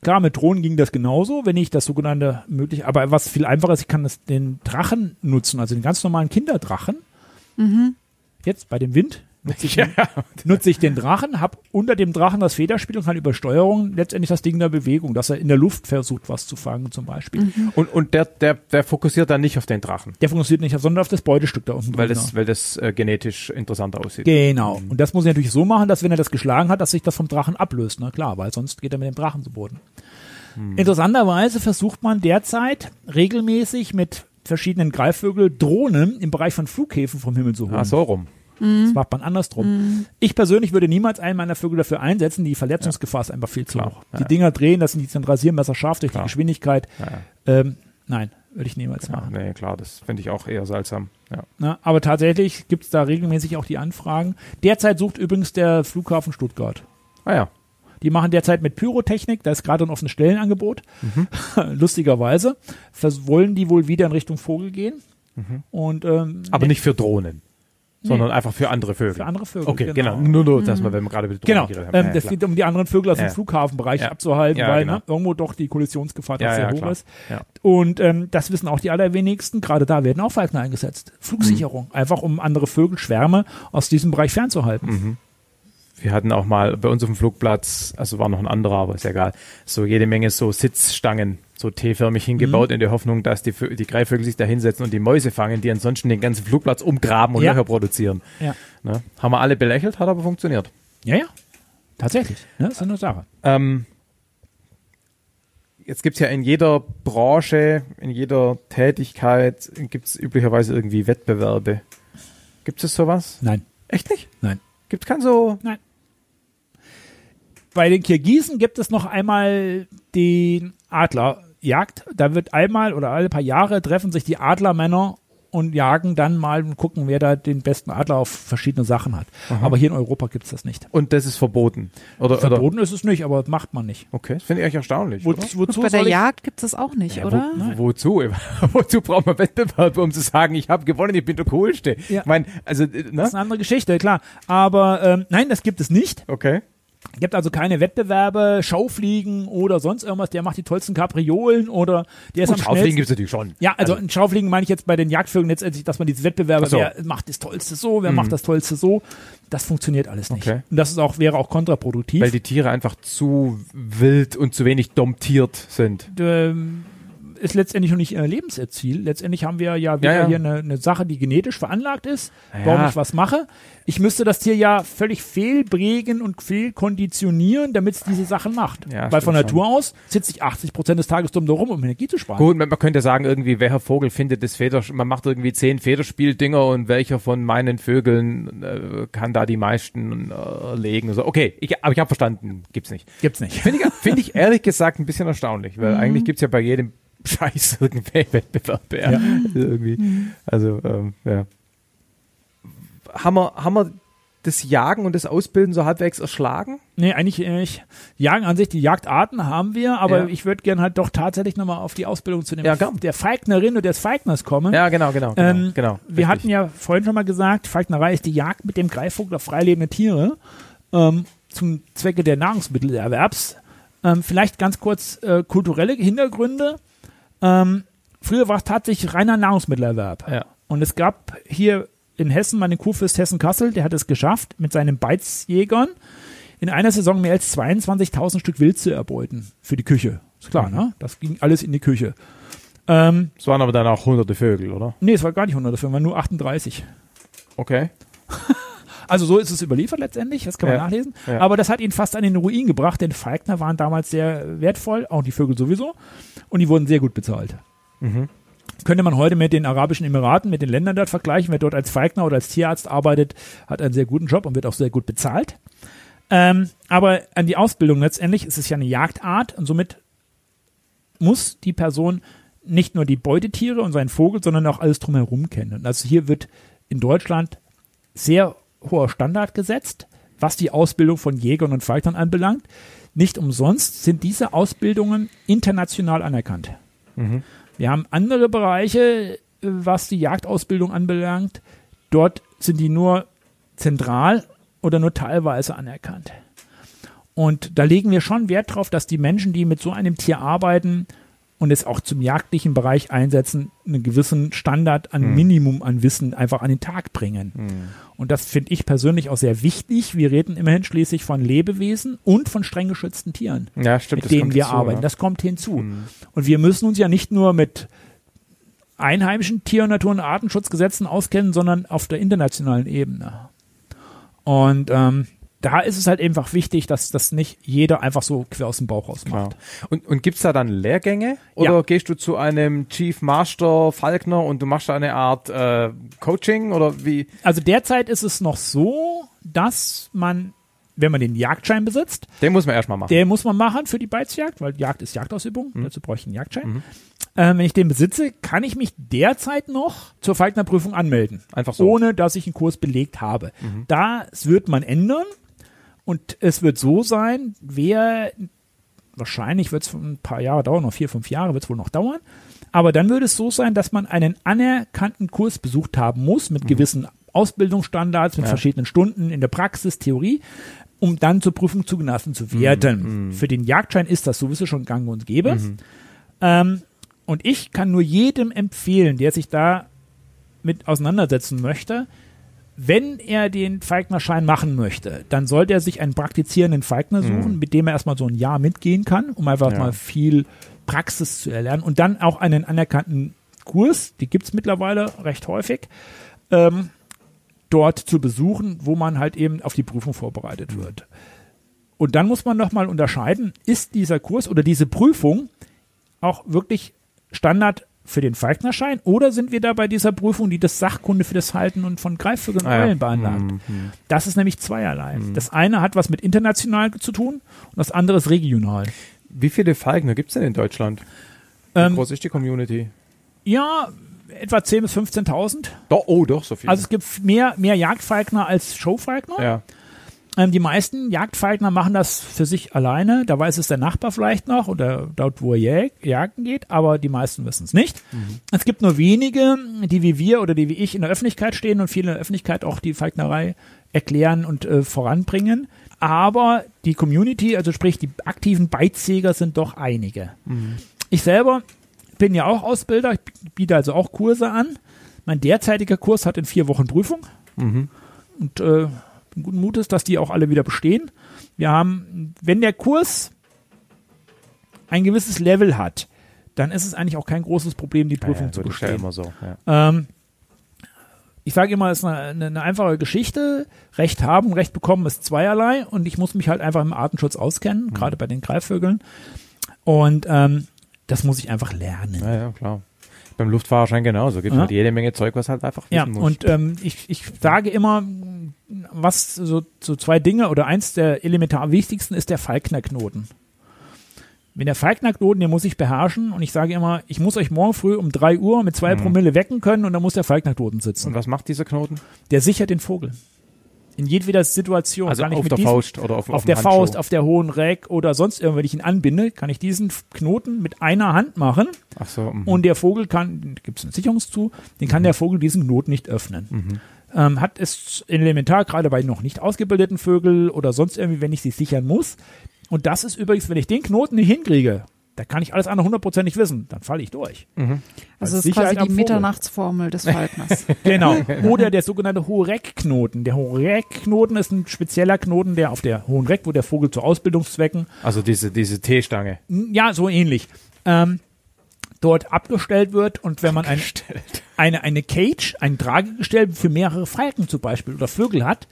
klar, mit Drohnen ging das genauso, wenn ich das sogenannte möglich, aber was viel einfacher ist, ich kann das, den Drachen nutzen, also den ganz normalen Kinderdrachen. Jetzt bei dem Wind nutze ich, nutze ich den Drachen, habe unter dem Drachen das Federspiel und kann über Steuerung letztendlich das Ding der Bewegung, dass er in der Luft versucht, was zu fangen zum Beispiel. Und, und der, der, der fokussiert dann nicht auf den Drachen, Der fokussiert nicht, sondern auf das Beutestück da unten. weil drunter. das, weil das äh, genetisch interessanter aussieht. Genau. Und das muss ich natürlich so machen, dass wenn er das geschlagen hat, dass sich das vom Drachen ablöst. Na klar, weil sonst geht er mit dem Drachen zu Boden. Interessanterweise versucht man derzeit regelmäßig mit verschiedenen Greifvögel Drohnen im Bereich von Flughäfen vom Himmel zu holen. Ah, so rum. Das macht man andersrum. Ich persönlich würde niemals einen meiner Vögel dafür einsetzen. Die Verletzungsgefahr ist einfach viel zu Klar. hoch. Ja. Die Dinger drehen, das sind die sind Rasiermesser scharf durch Klar. die Geschwindigkeit. Ja, ja. Ähm, nein, würde ich niemals Ja, machen. nee, klar, das finde ich auch eher seltsam. Ja. Na, aber tatsächlich gibt es da regelmäßig auch die Anfragen. Derzeit sucht übrigens der Flughafen Stuttgart. Ah ja. Die machen derzeit mit Pyrotechnik, da ist gerade ein offenes Stellenangebot. Mhm. Lustigerweise vers wollen die wohl wieder in Richtung Vogel gehen. Und, ähm, Mhm. Aber nicht für Drohnen, sondern einfach für andere Vögel. für andere Vögel. Okay, genau. Nur, nur, dass wir, wenn wir gerade mit Drohnen Genau, ähm, Ja, das geht um die anderen Vögel aus dem. Flughafenbereich abzuhalten, weil genau. ne, irgendwo doch die Kollisionsgefahr Ja, sehr hoch klar. ist. Und ähm, das wissen auch die allerwenigsten. Gerade da werden auch Falkner eingesetzt. Flugsicherung, Mhm. einfach um andere Vögel, Schwärme aus diesem Bereich fernzuhalten. Mhm. Wir hatten auch mal bei uns auf dem Flugplatz, also war noch ein anderer, aber ist ja egal, so jede Menge so Sitzstangen, so T-förmig hingebaut, Mhm. in der Hoffnung, dass die, die Greifvögel sich da hinsetzen und die Mäuse fangen, die ansonsten den ganzen Flugplatz umgraben und Ja. Löcher produzieren. Ja. Ne? Haben wir alle belächelt, hat aber funktioniert. Ja, ja. Tatsächlich. Ne? Das ist eine Sache. Ähm, jetzt gibt's ja in jeder Branche, in jeder Tätigkeit, gibt's üblicherweise irgendwie Wettbewerbe. Gibt es sowas? Nein. Echt nicht? Nein. Gibt kein so. Bei den Kirgisen gibt es noch einmal den Adlerjagd. Da wird einmal oder alle paar Jahre treffen sich die Adlermänner und jagen dann mal und gucken, wer da den besten Adler auf verschiedene Sachen hat. Aber hier in Europa gibt es das nicht. Und das ist verboten. Oder, oder Verboten ist es nicht, aber macht man nicht. Okay, das finde ich eigentlich erstaunlich. Wo, oder? wozu bei der Jagd gibt es das auch nicht, Ja, oder? Wo, wozu? wozu braucht man Wettbewerb, um zu sagen, ich habe gewonnen, ich bin der Coolste? Ja. Ich meine, also, äh, Das ne? ist eine andere Geschichte, klar. Aber ähm, nein, das gibt es nicht. Okay. Es gibt also keine Wettbewerbe, Schaufliegen oder sonst irgendwas. Der macht die tollsten Kapriolen oder der ist Gut, am Schaufliegen gibt es natürlich schon. Ja, also, ein Schaufliegen meine ich jetzt bei den Jagdvögeln letztendlich, dass man diese Wettbewerbe, so. wer macht das Tollste so, wer Mhm. macht das Tollste so. Das funktioniert alles nicht. Okay. Und das ist auch, wäre auch kontraproduktiv. Weil die Tiere einfach zu wild und zu wenig domptiert sind. ähm, ist letztendlich noch nicht ihr Lebensziel. Letztendlich haben wir ja wieder Ja, ja. hier eine, eine Sache, die genetisch veranlagt ist, Ja. warum ich was mache. Ich müsste das Tier ja völlig fehlprägen und fehlkonditionieren, damit es diese Sachen macht. Weil von Natur aus sitze ich 80 Prozent des Tages dumm darum, um Energie zu sparen. Gut, man, man könnte sagen, irgendwie, welcher Vogel findet das Feder, man macht irgendwie zehn Federspieldinger und welcher von meinen Vögeln äh, kann da die meisten äh, legen. So. Okay, ich, aber ich habe verstanden, gibt's nicht. Gibt's nicht. Finde ich, find ich ehrlich gesagt ein bisschen erstaunlich, weil eigentlich gibt's ja bei jedem Scheiß irgendwelche Wettbewerbe. Ja. Ja. Irgendwie. Also, ähm, ja. Haben wir, haben wir das Jagen und das Ausbilden so halbwegs erschlagen? Nee, eigentlich nicht. Jagen an sich, die Jagdarten haben wir, aber Ja. ich würde gern halt doch tatsächlich nochmal auf die Ausbildung zu dem Ja, der Falknerin oder des Falkners kommen. Ja, genau, genau. genau, Ähm, genau Wir richtig. hatten ja vorhin schon mal gesagt, Falknerei ist die Jagd mit dem Greifvogel auf freilebende Tiere ähm, zum Zwecke der Nahrungsmittelerwerbs. Ähm, vielleicht ganz kurz äh, kulturelle Hintergründe. Ähm, früher war es tatsächlich reiner Nahrungsmittelerwerb. Ja. Und es gab hier in Hessen mal den Kurfürst Hessen-Kassel, der hat es geschafft, mit seinen Beizjägern in einer Saison mehr als 22.000 Stück Wild zu erbeuten für die Küche. Ist klar, Mhm. ne? Das ging alles in die Küche. Ähm, Es waren aber dann auch hunderte Vögel, oder? nee, es war gar nicht 100, es waren nur 38. Okay. Also so ist es überliefert letztendlich, das kann man Ja, nachlesen. ja. Aber das hat ihn fast an den Ruin gebracht, denn Falkner waren damals sehr wertvoll, auch die Vögel sowieso. Und die wurden sehr gut bezahlt. Mhm. Könnte man heute mit den Arabischen Emiraten, mit den Ländern dort vergleichen. Wer dort als Falkner oder als Tierarzt arbeitet, hat einen sehr guten Job und wird auch sehr gut bezahlt. Ähm, aber an die Ausbildung letztendlich ist es ja eine Jagdart und somit muss die Person nicht nur die Beutetiere und seinen Vogel, sondern auch alles drumherum kennen. Und also hier wird in Deutschland sehr hoher Standard gesetzt, was die Ausbildung von Jägern und Falknern anbelangt. Nicht umsonst sind diese Ausbildungen international anerkannt. Mhm. Wir haben andere Bereiche, äh, was die Jagdausbildung anbelangt. Dort sind die nur zentral oder nur teilweise anerkannt. Und da legen wir schon Wert drauf, dass die Menschen, die mit so einem Tier arbeiten und es auch zum jagdlichen Bereich einsetzen, einen gewissen Standard an Mhm. Minimum an Wissen einfach an den Tag bringen. Und das finde ich persönlich auch sehr wichtig. Wir reden immerhin schließlich von Lebewesen und von streng geschützten Tieren, Ja, stimmt. mit denen wir hinzu, arbeiten. ja. Das kommt hinzu. Mhm. Und wir müssen uns ja nicht nur mit einheimischen Tier- und Natur- und Artenschutzgesetzen auskennen, sondern auf der internationalen Ebene. Und ähm, da ist es halt einfach wichtig, dass das nicht jeder einfach so quer aus dem Bauch raus Klar. macht. Und, und gibt's da dann Lehrgänge? Oder Ja. gehst du zu einem Chief Master Falkner und du machst da eine Art äh, Coaching oder wie? Also derzeit ist es noch so, dass man, wenn man den Jagdschein besitzt, Den muss man erstmal machen. der muss man machen für die Beizjagd, weil Jagd ist Jagdausübung, dazu brauche ich einen Jagdschein. Ähm, wenn ich den besitze, kann ich mich derzeit noch zur Falknerprüfung anmelden. Einfach so. ohne dass ich einen Kurs belegt habe. Das wird man ändern und es wird so sein, wer wahrscheinlich wird es ein paar Jahre dauern, noch vier, fünf Jahre wird es wohl noch dauern, aber dann würde es so sein, dass man einen anerkannten Kurs besucht haben muss mit gewissen Ausbildungsstandards, mit Ja. verschiedenen Stunden in der Praxis, Theorie, um dann zur Prüfung zugelassen zu werden. Für den Jagdschein ist das sowieso schon gang und gäbe. Ähm, und ich kann nur jedem empfehlen, der sich da mit auseinandersetzen möchte, wenn er den Falknerschein machen möchte, dann sollte er sich einen praktizierenden Falkner suchen, mit dem er erstmal so ein Jahr mitgehen kann, um einfach Ja. mal viel Praxis zu erlernen und dann auch einen anerkannten Kurs, die gibt es mittlerweile recht häufig, ähm, dort zu besuchen, wo man halt eben auf die Prüfung vorbereitet wird. Und dann muss man nochmal unterscheiden, ist dieser Kurs oder diese Prüfung auch wirklich Standard für den Falknerschein oder sind wir da bei dieser Prüfung, die das Sachkunde für das Halten und von Greifvögeln und Ah. Eulen beanlagt? Mhm. Das ist nämlich zweierlei. Das eine hat was mit international zu tun und das andere ist regional. Wie viele Falkner gibt's denn in Deutschland? Wie Ähm, groß ist die Community? ja, etwa 10.000 bis 15.000. Doch, oh, doch, so viel. Also es gibt mehr, mehr Jagdfalkner als Showfalkner. ja. Ähm, die meisten Jagdfalkner machen das für sich alleine. Da weiß es der Nachbar vielleicht noch oder dort, wo er jag jagen geht, aber die meisten wissen es nicht. Es gibt nur wenige, die wie wir oder die wie ich in der Öffentlichkeit stehen und viele in der Öffentlichkeit auch die Falknerei erklären und äh, voranbringen. Aber die Community, also sprich die aktiven Beizjäger sind doch einige. Ich selber bin ja auch Ausbilder, ich biete also auch Kurse an. Mein derzeitiger Kurs hat in vier Wochen Prüfung. Und äh, guten Mutes, dass die auch alle wieder bestehen. Wir haben, wenn der Kurs ein gewisses Level hat, dann ist es eigentlich auch kein großes Problem, die Prüfung ja, zu ja bestehen. immer so. Ja. Ähm, ich sage immer, es ist eine, eine, einfache Geschichte. Recht haben, Recht bekommen ist zweierlei und ich muss mich halt einfach im Artenschutz auskennen, Mhm. gerade bei den Greifvögeln. Und ähm, das muss ich einfach lernen. ja, ja, klar. Beim Luftfahrerschein genauso. Gibt Ja. halt jede Menge Zeug, was halt einfach wissen Ja, muss. und ähm, ich, ich sage immer, was so, so zwei Dinge oder eins der elementar wichtigsten ist der Falknerknoten. Wenn der Falknerknoten, den muss ich beherrschen und ich sage immer, ich muss euch morgen früh um drei Uhr mit zwei Promille wecken können und dann muss der Falknerknoten sitzen. und was macht dieser Knoten? Der sichert den Vogel. In jedweder Situation. Also kann ich auf mit der diesem, Faust oder auf, auf dem der Handschuh. Faust, auf der hohen Reck oder sonst irgendwo, wenn ich ihn anbinde, kann ich diesen Knoten mit einer Hand machen Ach so. mhm. und der Vogel kann, gibt es einen Sicherungszu, den kann der Vogel diesen Knoten nicht öffnen. Ähm, hat es elementar, gerade bei noch nicht ausgebildeten Vögeln oder sonst irgendwie, wenn ich sie sichern muss. Und das ist übrigens, wenn ich den Knoten nicht hinkriege, da kann ich alles andere hundertprozentig wissen, dann falle ich durch. Also Als das ist Sicherheit quasi die. Mitternachtsformel des Falkners. Genau. Oder der sogenannte Horeck-Knoten. Der Horeck-Knoten ist ein spezieller Knoten, der auf der hohen Reck, wo der Vogel zu Ausbildungszwecken Also diese, diese T-Stange. Ja, so ähnlich. Ähm, dort abgestellt wird und wenn man ein, eine, eine Cage, ein Tragegestell für mehrere Falken zum Beispiel oder Vögel hat,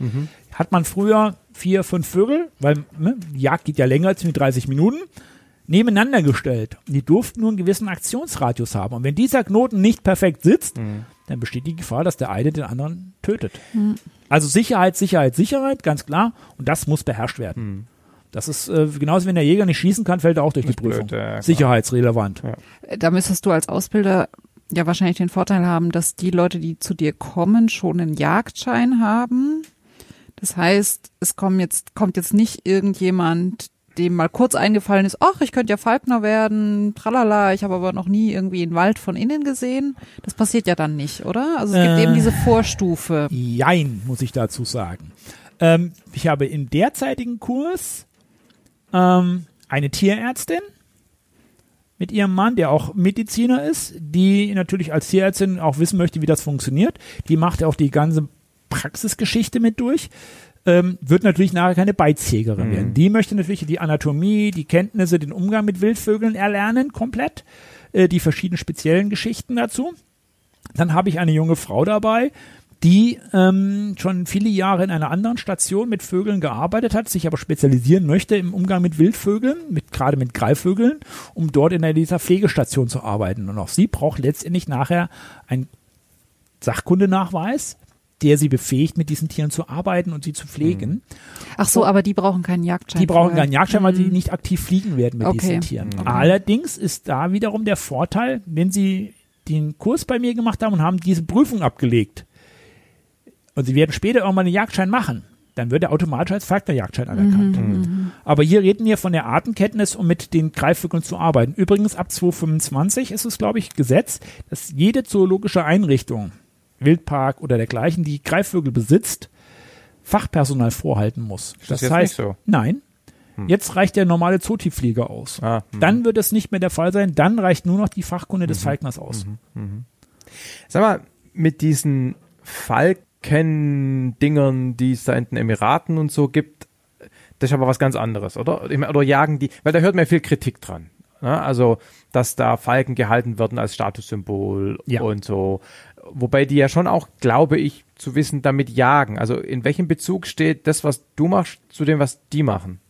hat man früher vier, fünf Vögel, weil ne, die Jagd geht ja länger als nur 30 Minuten, nebeneinander gestellt. Und die durften nur einen gewissen Aktionsradius haben. Und wenn dieser Knoten nicht perfekt sitzt, dann besteht die Gefahr, dass der eine den anderen tötet. Also Sicherheit, Sicherheit, Sicherheit, ganz klar. Und das muss beherrscht werden. Das ist äh, genauso, wenn der Jäger nicht schießen kann, fällt er auch durch die Ist blöd, Prüfung. ja. Sicherheitsrelevant. da müsstest du als Ausbilder ja wahrscheinlich den Vorteil haben, dass die Leute, die zu dir kommen, schon einen Jagdschein haben. Das heißt, es kommen jetzt, kommt jetzt nicht irgendjemand, dem mal kurz eingefallen ist, ach, ich könnte ja Falkner werden, tralala, ich habe aber noch nie irgendwie einen Wald von innen gesehen. Das passiert ja dann nicht, oder? Also es gibt Äh. eben diese Vorstufe. Jein, muss ich dazu sagen. Ähm, ich habe im derzeitigen Kurs ähm, eine Tierärztin, mit ihrem Mann, der auch Mediziner ist, die natürlich als Tierärztin auch wissen möchte, wie das funktioniert. Die macht auch die ganze Praxisgeschichte mit durch. Ähm, wird natürlich nachher keine Beizjägerin Mhm. werden. Die möchte natürlich die Anatomie, die Kenntnisse, den Umgang mit Wildvögeln erlernen, komplett. Äh, die verschiedenen speziellen Geschichten dazu. Dann habe ich eine junge Frau dabei, die ähm, schon viele Jahre in einer anderen Station mit Vögeln gearbeitet hat, sich aber spezialisieren möchte im Umgang mit Wildvögeln, mit, gerade mit Greifvögeln, um dort in dieser Pflegestation zu arbeiten. Und auch sie braucht letztendlich nachher einen Sachkundenachweis, der sie befähigt, mit diesen Tieren zu arbeiten und sie zu pflegen. Ach so, aber die brauchen keinen Jagdschein. Die brauchen keinen Jagdschein, weil sie Mhm. nicht aktiv fliegen werden mit Okay. diesen Tieren. Okay. Allerdings ist da wiederum der Vorteil, wenn sie den Kurs bei mir gemacht haben und haben diese Prüfung abgelegt und sie werden später irgendwann einen Jagdschein machen, dann wird er automatisch als Falkner-Jagdschein anerkannt. Aber hier reden wir von der Artenkenntnis, um mit den Greifvögeln zu arbeiten. Übrigens, ab 2025 ist es, glaube ich, Gesetz, dass jede zoologische Einrichtung, Wildpark oder dergleichen, die Greifvögel besitzt, Fachpersonal vorhalten muss. das das jetzt heißt, nicht so? nein. Jetzt reicht der normale Zootiefflieger aus. Ah, hm. Dann wird es nicht mehr der Fall sein. Dann reicht nur noch die Fachkunde Mhm. des Falkners aus. Sag mal, mit diesen Falken-Dingern, die es da in den Emiraten und so gibt, das ist aber was ganz anderes, oder? Oder jagen die, weil da hört man ja viel Kritik dran. Ne? Also, dass da Falken gehalten werden als Statussymbol Ja. und so. Wobei die ja schon auch, glaube ich, zu wissen, damit jagen. Also in welchem Bezug steht das, was du machst, zu dem, was die machen?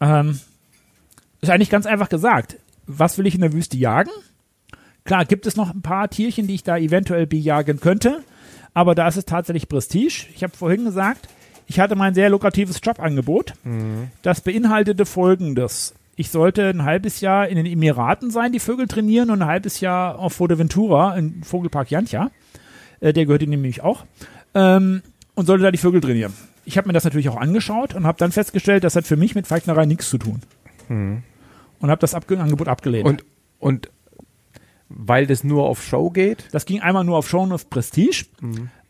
Ähm, ist eigentlich ganz einfach gesagt. Was will ich in der Wüste jagen? Klar, gibt es noch ein paar Tierchen, die ich da eventuell bejagen könnte, aber da ist es tatsächlich Prestige. Ich habe vorhin gesagt, ich hatte mein sehr lukratives Jobangebot. Das beinhaltete folgendes. Ich sollte ein halbes Jahr in den Emiraten sein, die Vögel trainieren und ein halbes Jahr auf Fuerteventura, im Vogelpark Jantia. Äh, der gehört ihnen nämlich auch. Ähm, und sollte da die Vögel trainieren. Ich habe mir das natürlich auch angeschaut und habe dann festgestellt, das hat für mich mit Falknerei nichts zu tun. Und habe das Abge Angebot abgelehnt. Und, und weil das nur auf Show geht? das ging einmal nur auf Show und auf Prestige.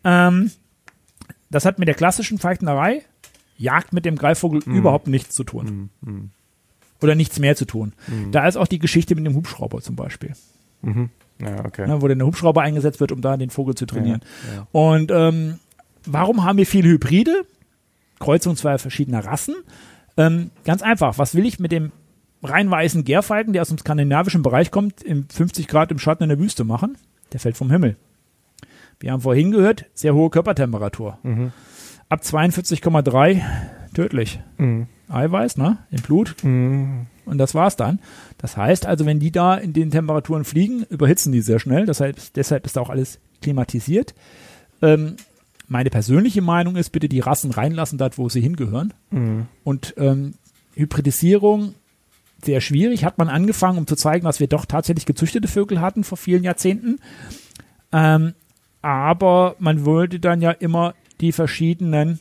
Ähm, das hat mit der klassischen Falknerei, Jagd mit dem Greifvogel, überhaupt nichts zu tun. Oder nichts mehr zu tun. Da ist auch die Geschichte mit dem Hubschrauber zum Beispiel. Ja, okay. ne, wo dann der Hubschrauber eingesetzt wird, um da den Vogel zu trainieren. ja. Und ähm, warum haben wir viele Hybride? Kreuzung zweier verschiedener Rassen. Ähm, ganz einfach, was will ich mit dem rein weißen Gärfalken, der aus dem skandinavischen Bereich kommt, im 50 Grad im Schatten in der Wüste machen? Der fällt vom Himmel. Wir haben vorhin gehört, sehr hohe Körpertemperatur. Ab 42,3 tödlich. Mhm. Eiweiß, ne? Im Blut. Mhm. Und das war's dann. Das heißt also, wenn die da in den Temperaturen fliegen, überhitzen die sehr schnell. Deshalb, deshalb ist da auch alles klimatisiert. Ähm, meine persönliche Meinung ist, bitte die Rassen reinlassen, dort, wo sie hingehören. Mhm. Und ähm, Hybridisierung sehr schwierig. Hat man angefangen, um zu zeigen, dass wir doch tatsächlich gezüchtete Vögel hatten vor vielen Jahrzehnten. Ähm, aber man wollte dann ja immer die verschiedenen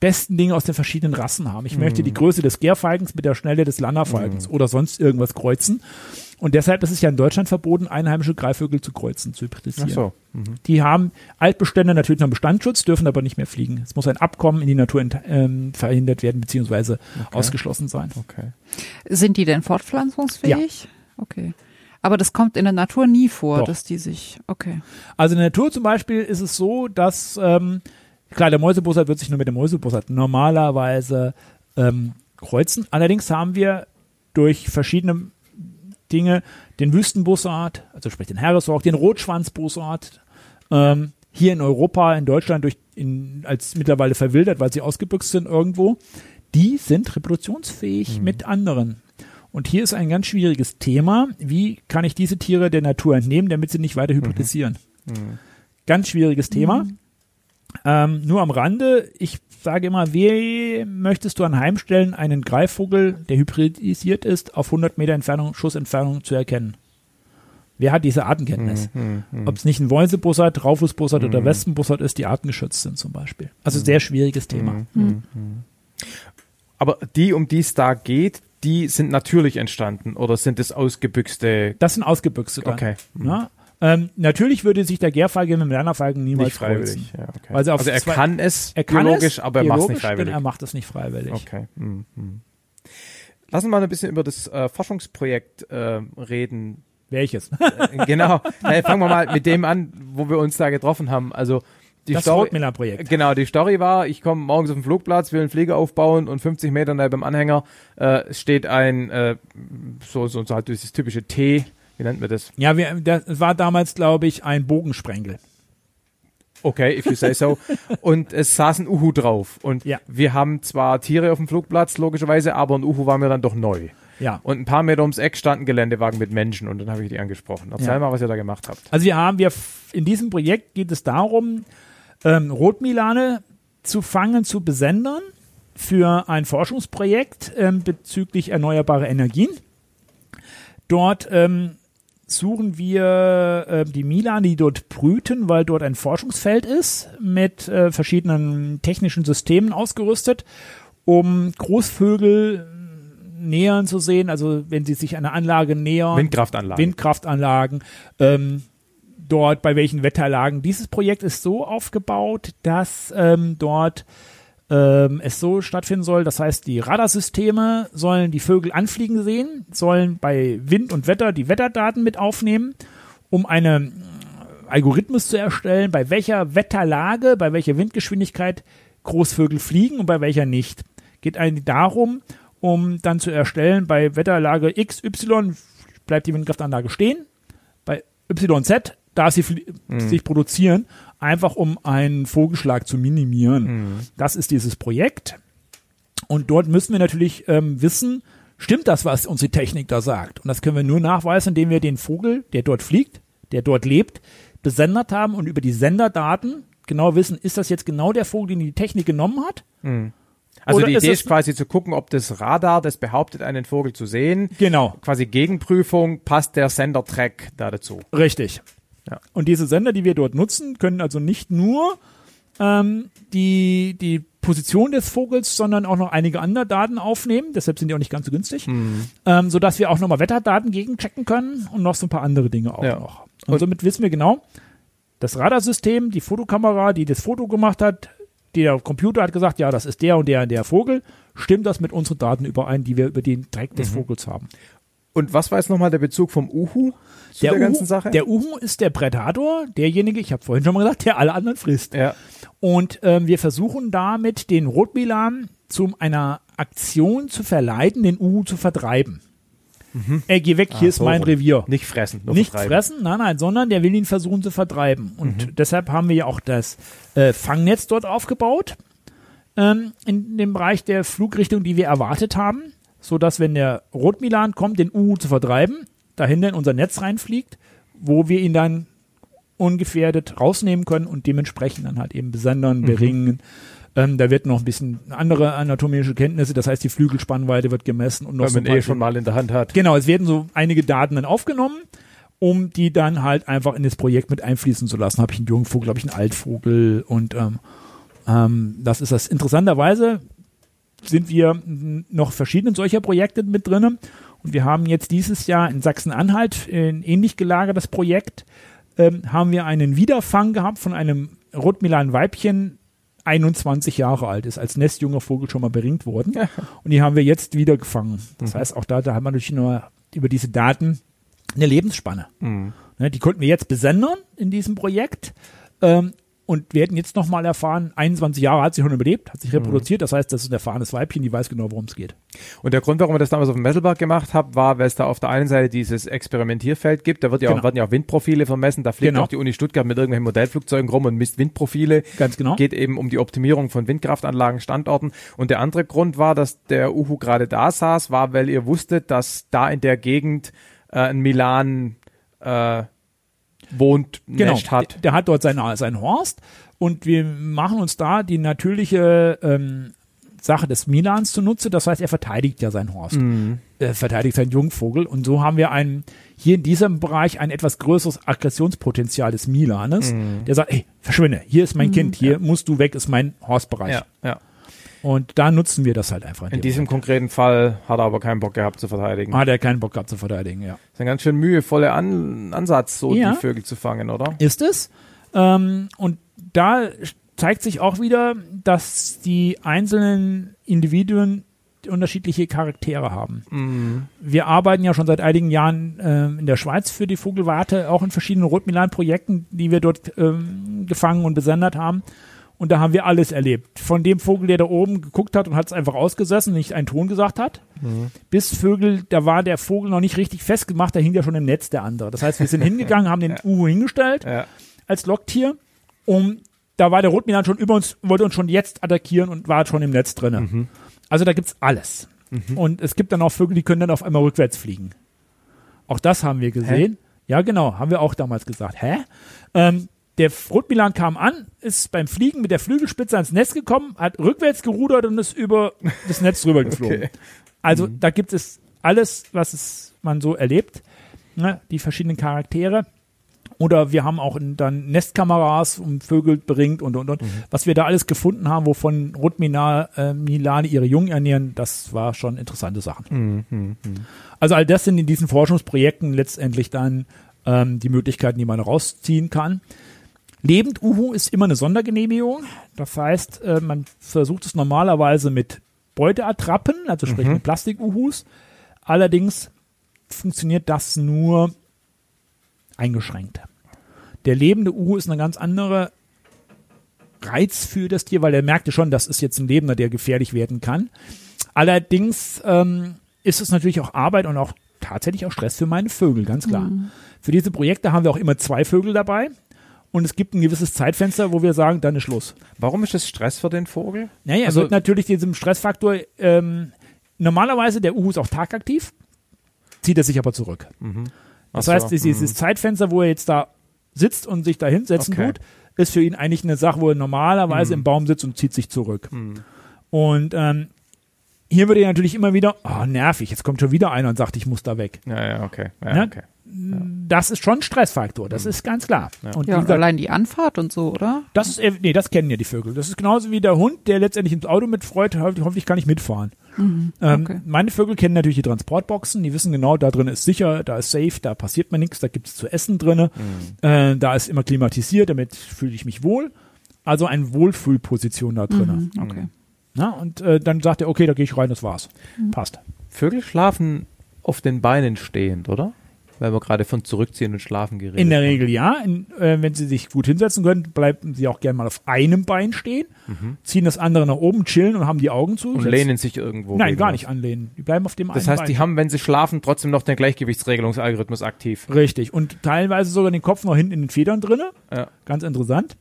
besten Dinge aus den verschiedenen Rassen haben. Ich möchte die Größe des Gärfalkens mit der Schnelle des Landerfalkens oder sonst irgendwas kreuzen. Und deshalb ist es ja in Deutschland verboten, einheimische Greifvögel zu kreuzen, zu Ach hybridisieren. so. Mhm. Die haben Altbestände natürlich noch Bestandsschutz, dürfen aber nicht mehr fliegen. Es muss ein Abkommen in die Natur ähm, verhindert werden, beziehungsweise ausgeschlossen sein. Okay. Sind die denn fortpflanzungsfähig? Okay. Aber das kommt in der Natur nie vor, Doch. dass die sich, okay. Also in der Natur zum Beispiel ist es so, dass, ähm, klar, der Mäusebussard wird sich nur mit dem Mäusebussard normalerweise ähm, kreuzen. Allerdings haben wir durch verschiedene Dinge den Wüstenbussard, also sprich den Harrisorg, den Rotschwanzbussard, ähm, hier in Europa, in Deutschland durch in, als mittlerweile verwildert, weil sie ausgebüxt sind irgendwo, die sind reproduktionsfähig mit anderen. Und hier ist ein ganz schwieriges Thema. Wie kann ich diese Tiere der Natur entnehmen, damit sie nicht weiter hybridisieren? Ganz schwieriges Thema. Ähm, nur am Rande, ich sage immer, wie möchtest du anheimstellen, einen Greifvogel, der hybridisiert ist, auf 100 Meter Entfernung, Schussentfernung zu erkennen? Wer hat diese Artenkenntnis? Ob es nicht ein Mäusebussard, Raufußbussard oder Wespenbussard ist, die artengeschützt sind zum Beispiel. Also sehr schwieriges Thema. Aber die, um die es da geht, die sind natürlich entstanden oder sind es ausgebüxte? Das sind ausgebüxte dann. Okay. Ja? Ähm, natürlich würde sich der Gärfalke mit dem Lernerfalken niemals Nicht freiwillig. Ja, okay. Auf also er zwei- kann es Er kann biologisch, es, aber er macht es nicht freiwillig. Er macht es nicht freiwillig. Okay. Mhm. Lass uns mal ein bisschen über das äh, Forschungsprojekt äh, reden. Welches? Äh, genau. Hey, fangen wir mal mit dem an, wo wir uns da getroffen haben. Also die das Story, Rotmiller-Projekt. Genau, die Story war, ich komme morgens auf den Flugplatz, will einen Flieger aufbauen und 50 Meter neben dem Anhänger äh, steht ein äh, so, so, so halt dieses typische T, wie nennt man das? Ja, wir, das war damals, glaube ich, ein Bogensprengel. Okay, if you say so. und es saß ein Uhu drauf. Und Ja. wir haben zwar Tiere auf dem Flugplatz, logischerweise, aber ein Uhu war mir dann doch neu. Ja. Und ein paar Meter ums Eck stand ein Geländewagen mit Menschen und dann habe ich die angesprochen. Erzähl Ja. mal, was ihr da gemacht habt. Also wir haben, wir in diesem Projekt geht es darum, ähm, Rotmilane zu fangen, zu besendern für ein Forschungsprojekt ähm, bezüglich erneuerbare Energien. Dort ähm, suchen wir äh, die Milane, die dort brüten, weil dort ein Forschungsfeld ist, mit äh, verschiedenen technischen Systemen ausgerüstet, um Großvögel nähern zu sehen, also wenn sie sich einer Anlage nähern. Windkraftanlage. Windkraftanlagen, ähm, dort bei welchen Wetterlagen. Dieses Projekt ist so aufgebaut, dass ähm, dort ähm, es so stattfinden soll. Das heißt, die Radarsysteme sollen die Vögel anfliegen sehen, sollen bei Wind und Wetter die Wetterdaten mit aufnehmen, um einen Algorithmus zu erstellen, bei welcher Wetterlage, bei welcher Windgeschwindigkeit Großvögel fliegen und bei welcher nicht. Geht eigentlich darum, um dann zu erstellen, bei Wetterlage X, Y bleibt die Windkraftanlage stehen, bei YZ darf sie flie- sich produzieren, einfach um einen Vogelschlag zu minimieren. Das ist dieses Projekt. Und dort müssen wir natürlich ähm, wissen, stimmt das, was unsere Technik da sagt? Und das können wir nur nachweisen, indem wir den Vogel, der dort fliegt, der dort lebt, besendert haben und über die Senderdaten genau wissen, ist das jetzt genau der Vogel, den die Technik genommen hat? Also Oder die ist Idee es- ist quasi zu gucken, ob das Radar, das behauptet, einen Vogel zu sehen, Genau. quasi Gegenprüfung, passt der Sender-Track da dazu. Richtig. Ja. Und diese Sender, die wir dort nutzen, können also nicht nur ähm, die, die Position des Vogels, sondern auch noch einige andere Daten aufnehmen. Deshalb sind die auch nicht ganz so günstig. Ähm, sodass wir auch nochmal Wetterdaten gegenchecken können und noch so ein paar andere Dinge auch Ja. noch. Und, somit wissen wir genau, das Radarsystem, die Fotokamera, die das Foto gemacht hat, der Computer hat gesagt, ja, das ist der und der und der Vogel. Stimmt das mit unseren Daten überein, die wir über den Dreck des Vogels haben? Und was war jetzt nochmal der Bezug vom Uhu zu der, Uhu, ganzen Sache? Der Uhu ist der Predator, derjenige, ich habe vorhin schon mal gesagt, der alle anderen frisst. ja. Und ähm, wir versuchen damit den Rotmilan zu einer Aktion zu verleiten, den Uhu zu vertreiben. Ey, geh weg, hier ist so mein. Revier. Nicht fressen, Nicht vertreiben. fressen, nein, nein, sondern der will ihn versuchen zu vertreiben. Und deshalb haben wir ja auch das äh, Fangnetz dort aufgebaut, ähm, in dem Bereich der Flugrichtung, die wir erwartet haben, so dass wenn der Rotmilan kommt, den Uhu zu vertreiben, dahinter in unser Netz reinfliegt, wo wir ihn dann ungefährdet rausnehmen können und dementsprechend dann halt eben besendern, beringen. Ähm, da wird noch ein bisschen andere anatomische Kenntnisse, das heißt die Flügelspannweite wird gemessen und noch Wenn so ein man eh schon mal in der Hand hat. Genau, es werden so einige Daten dann aufgenommen, um die dann halt einfach in das Projekt mit einfließen zu lassen. Habe ich einen Jungvogel, habe ich einen Altvogel und ähm, ähm, das ist das. Interessanterweise sind wir noch verschiedene solcher Projekte mit drinnen und wir haben jetzt dieses Jahr in Sachsen-Anhalt ein ähnlich gelagertes Projekt, ähm, haben wir einen Wiederfang gehabt von einem Rotmilan-Weibchen, 21 Jahre alt ist, als nestjunger Vogel schon mal beringt worden. Und die haben wir jetzt wieder gefangen. Das heißt, auch da, da haben wir natürlich nur über diese Daten eine Lebensspanne. Ne, die konnten wir jetzt besendern in diesem Projekt. Ähm, und werden jetzt nochmal erfahren, 21 Jahre hat sie schon überlebt, hat sich reproduziert. Das heißt, das ist ein erfahrenes Weibchen, die weiß genau, worum es geht. Und der Grund, warum wir das damals auf dem Messelberg gemacht haben, war, weil es da auf der einen Seite dieses Experimentierfeld gibt. Da wird ja auch, Genau. werden ja auch Windprofile vermessen. Da fliegt Genau. auch die Uni Stuttgart mit irgendwelchen Modellflugzeugen rum und misst Windprofile. Ganz genau. Geht eben um die Optimierung von Windkraftanlagen, Standorten. Und der andere Grund war, dass der Uhu gerade da saß, war, weil ihr wusstet, dass da in der Gegend äh, ein Milan äh, wohnt, Genau, hat. Der, hat dort seinen, seinen Horst und wir machen uns da die natürliche ähm, Sache des Milans zunutze. Das heißt, er verteidigt ja seinen Horst. Er verteidigt seinen Jungvogel und so haben wir einen, hier in diesem Bereich ein etwas größeres Aggressionspotenzial des Milanes, der sagt, ey, verschwinde, hier ist mein Kind, hier musst du weg, ist mein Horstbereich. Ja, ja. Und da nutzen wir das halt einfach. In dem diesem konkreten Fall hat er aber keinen Bock gehabt zu verteidigen. Moment. hat er keinen Bock gehabt zu verteidigen, ja. Das ist ein ganz schön mühevoller An Ansatz, so Ja. die Vögel zu fangen, oder? ist es. Ähm, und da zeigt sich auch wieder, dass die einzelnen Individuen unterschiedliche Charaktere haben. Mhm. Wir arbeiten ja schon seit einigen Jahren ähm, in der Schweiz für die Vogelwarte, auch in verschiedenen Rotmilan-Projekten, die wir dort ähm, gefangen und besendet haben. Und da haben wir alles erlebt. Von dem Vogel, der da oben geguckt hat und hat es einfach ausgesessen, nicht einen Ton gesagt hat, bis Vögel, da war der Vogel noch nicht richtig festgemacht, da hing ja schon im Netz der andere. Das heißt, wir sind hingegangen, haben den Uhu hingestellt Ja. als Locktier, um da war der Rotmilan schon über uns, wollte uns schon jetzt attackieren und war schon im Netz drinne. Mhm. Also da gibt's alles. Und es gibt dann auch Vögel, die können dann auf einmal rückwärts fliegen. Auch das haben wir gesehen. Ja, genau, haben wir auch damals gesagt. Hä? Ähm, der Rotmilan kam an, ist beim Fliegen mit der Flügelspitze ans Netz gekommen, hat rückwärts gerudert und ist über das Netz drüber geflogen. Okay. Also da gibt es alles, was es, man so erlebt, ne? die verschiedenen Charaktere. Oder wir haben auch in, dann Nestkameras um Vögel bringt und und und. Was wir da alles gefunden haben, wovon Rotmilane äh, Milane ihre Jungen ernähren, das war schon interessante Sachen. Mhm. Also all das sind in diesen Forschungsprojekten letztendlich dann ähm, die Möglichkeiten, die man rausziehen kann. Lebend-Uhu ist immer eine Sondergenehmigung. Das heißt, äh, man versucht es normalerweise mit Beuteattrappen, also sprich mit Plastik-Uhus. Allerdings funktioniert das nur eingeschränkt. Der lebende Uhu ist eine ganz andere Reiz für das Tier, weil er merkte schon, das ist jetzt ein Lebender, der gefährlich werden kann. Allerdings ähm, ist es natürlich auch Arbeit und auch tatsächlich auch Stress für meine Vögel, ganz klar. Für diese Projekte haben wir auch immer zwei Vögel dabei. Und es gibt ein gewisses Zeitfenster, wo wir sagen, dann ist Schluss. Warum ist das Stress für den Vogel? Naja, Also- also, wird natürlich diesem Stressfaktor, ähm, normalerweise der Uhu ist auch tagaktiv, zieht er sich aber zurück. Das Ach heißt, so, dieses, dieses Zeitfenster, wo er jetzt da sitzt und sich da hinsetzen Okay. tut, ist für ihn eigentlich eine Sache, wo er normalerweise im Baum sitzt und zieht sich zurück. Und ähm, hier wird er natürlich immer wieder, oh, nervig, jetzt kommt schon wieder einer und sagt, ich muss da weg. Ja, ja, okay. Ja, Ja? okay. Das ist schon ein Stressfaktor, das ist ganz klar. Und Ja, und allein die Anfahrt und so, oder? das ist, ev- nee, das kennen ja die Vögel. Das ist genauso wie der Hund, der letztendlich ins Auto mitfreut, hoffentlich, hoffentlich kann ich mitfahren. Ähm, okay. Meine Vögel kennen natürlich die Transportboxen, die wissen genau, da drin ist sicher, da ist safe, da passiert mir nichts, da gibt's zu essen drinne, äh, da ist immer klimatisiert, damit fühle ich mich wohl. Also eine Wohlfühlposition da drinne. Mhm, okay. Na, und äh, dann sagt er, okay, da gehe ich rein, das war's. Passt. Vögel schlafen auf den Beinen stehend, oder? Weil wir gerade von Zurückziehen und Schlafen geredet In der haben. Regel ja. In, äh, wenn sie sich gut hinsetzen können, bleiben sie auch gerne mal auf einem Bein stehen, ziehen das andere nach oben, chillen und haben die Augen zu. Und lehnen sich irgendwo. Nein, gar was. nicht anlehnen. Die bleiben auf dem Das heißt, die Bein. haben, wenn sie schlafen, trotzdem noch den Gleichgewichtsregelungsalgorithmus aktiv. Richtig. Und teilweise sogar den Kopf noch hinten in den Federn drinne. Ja. Ganz interessant.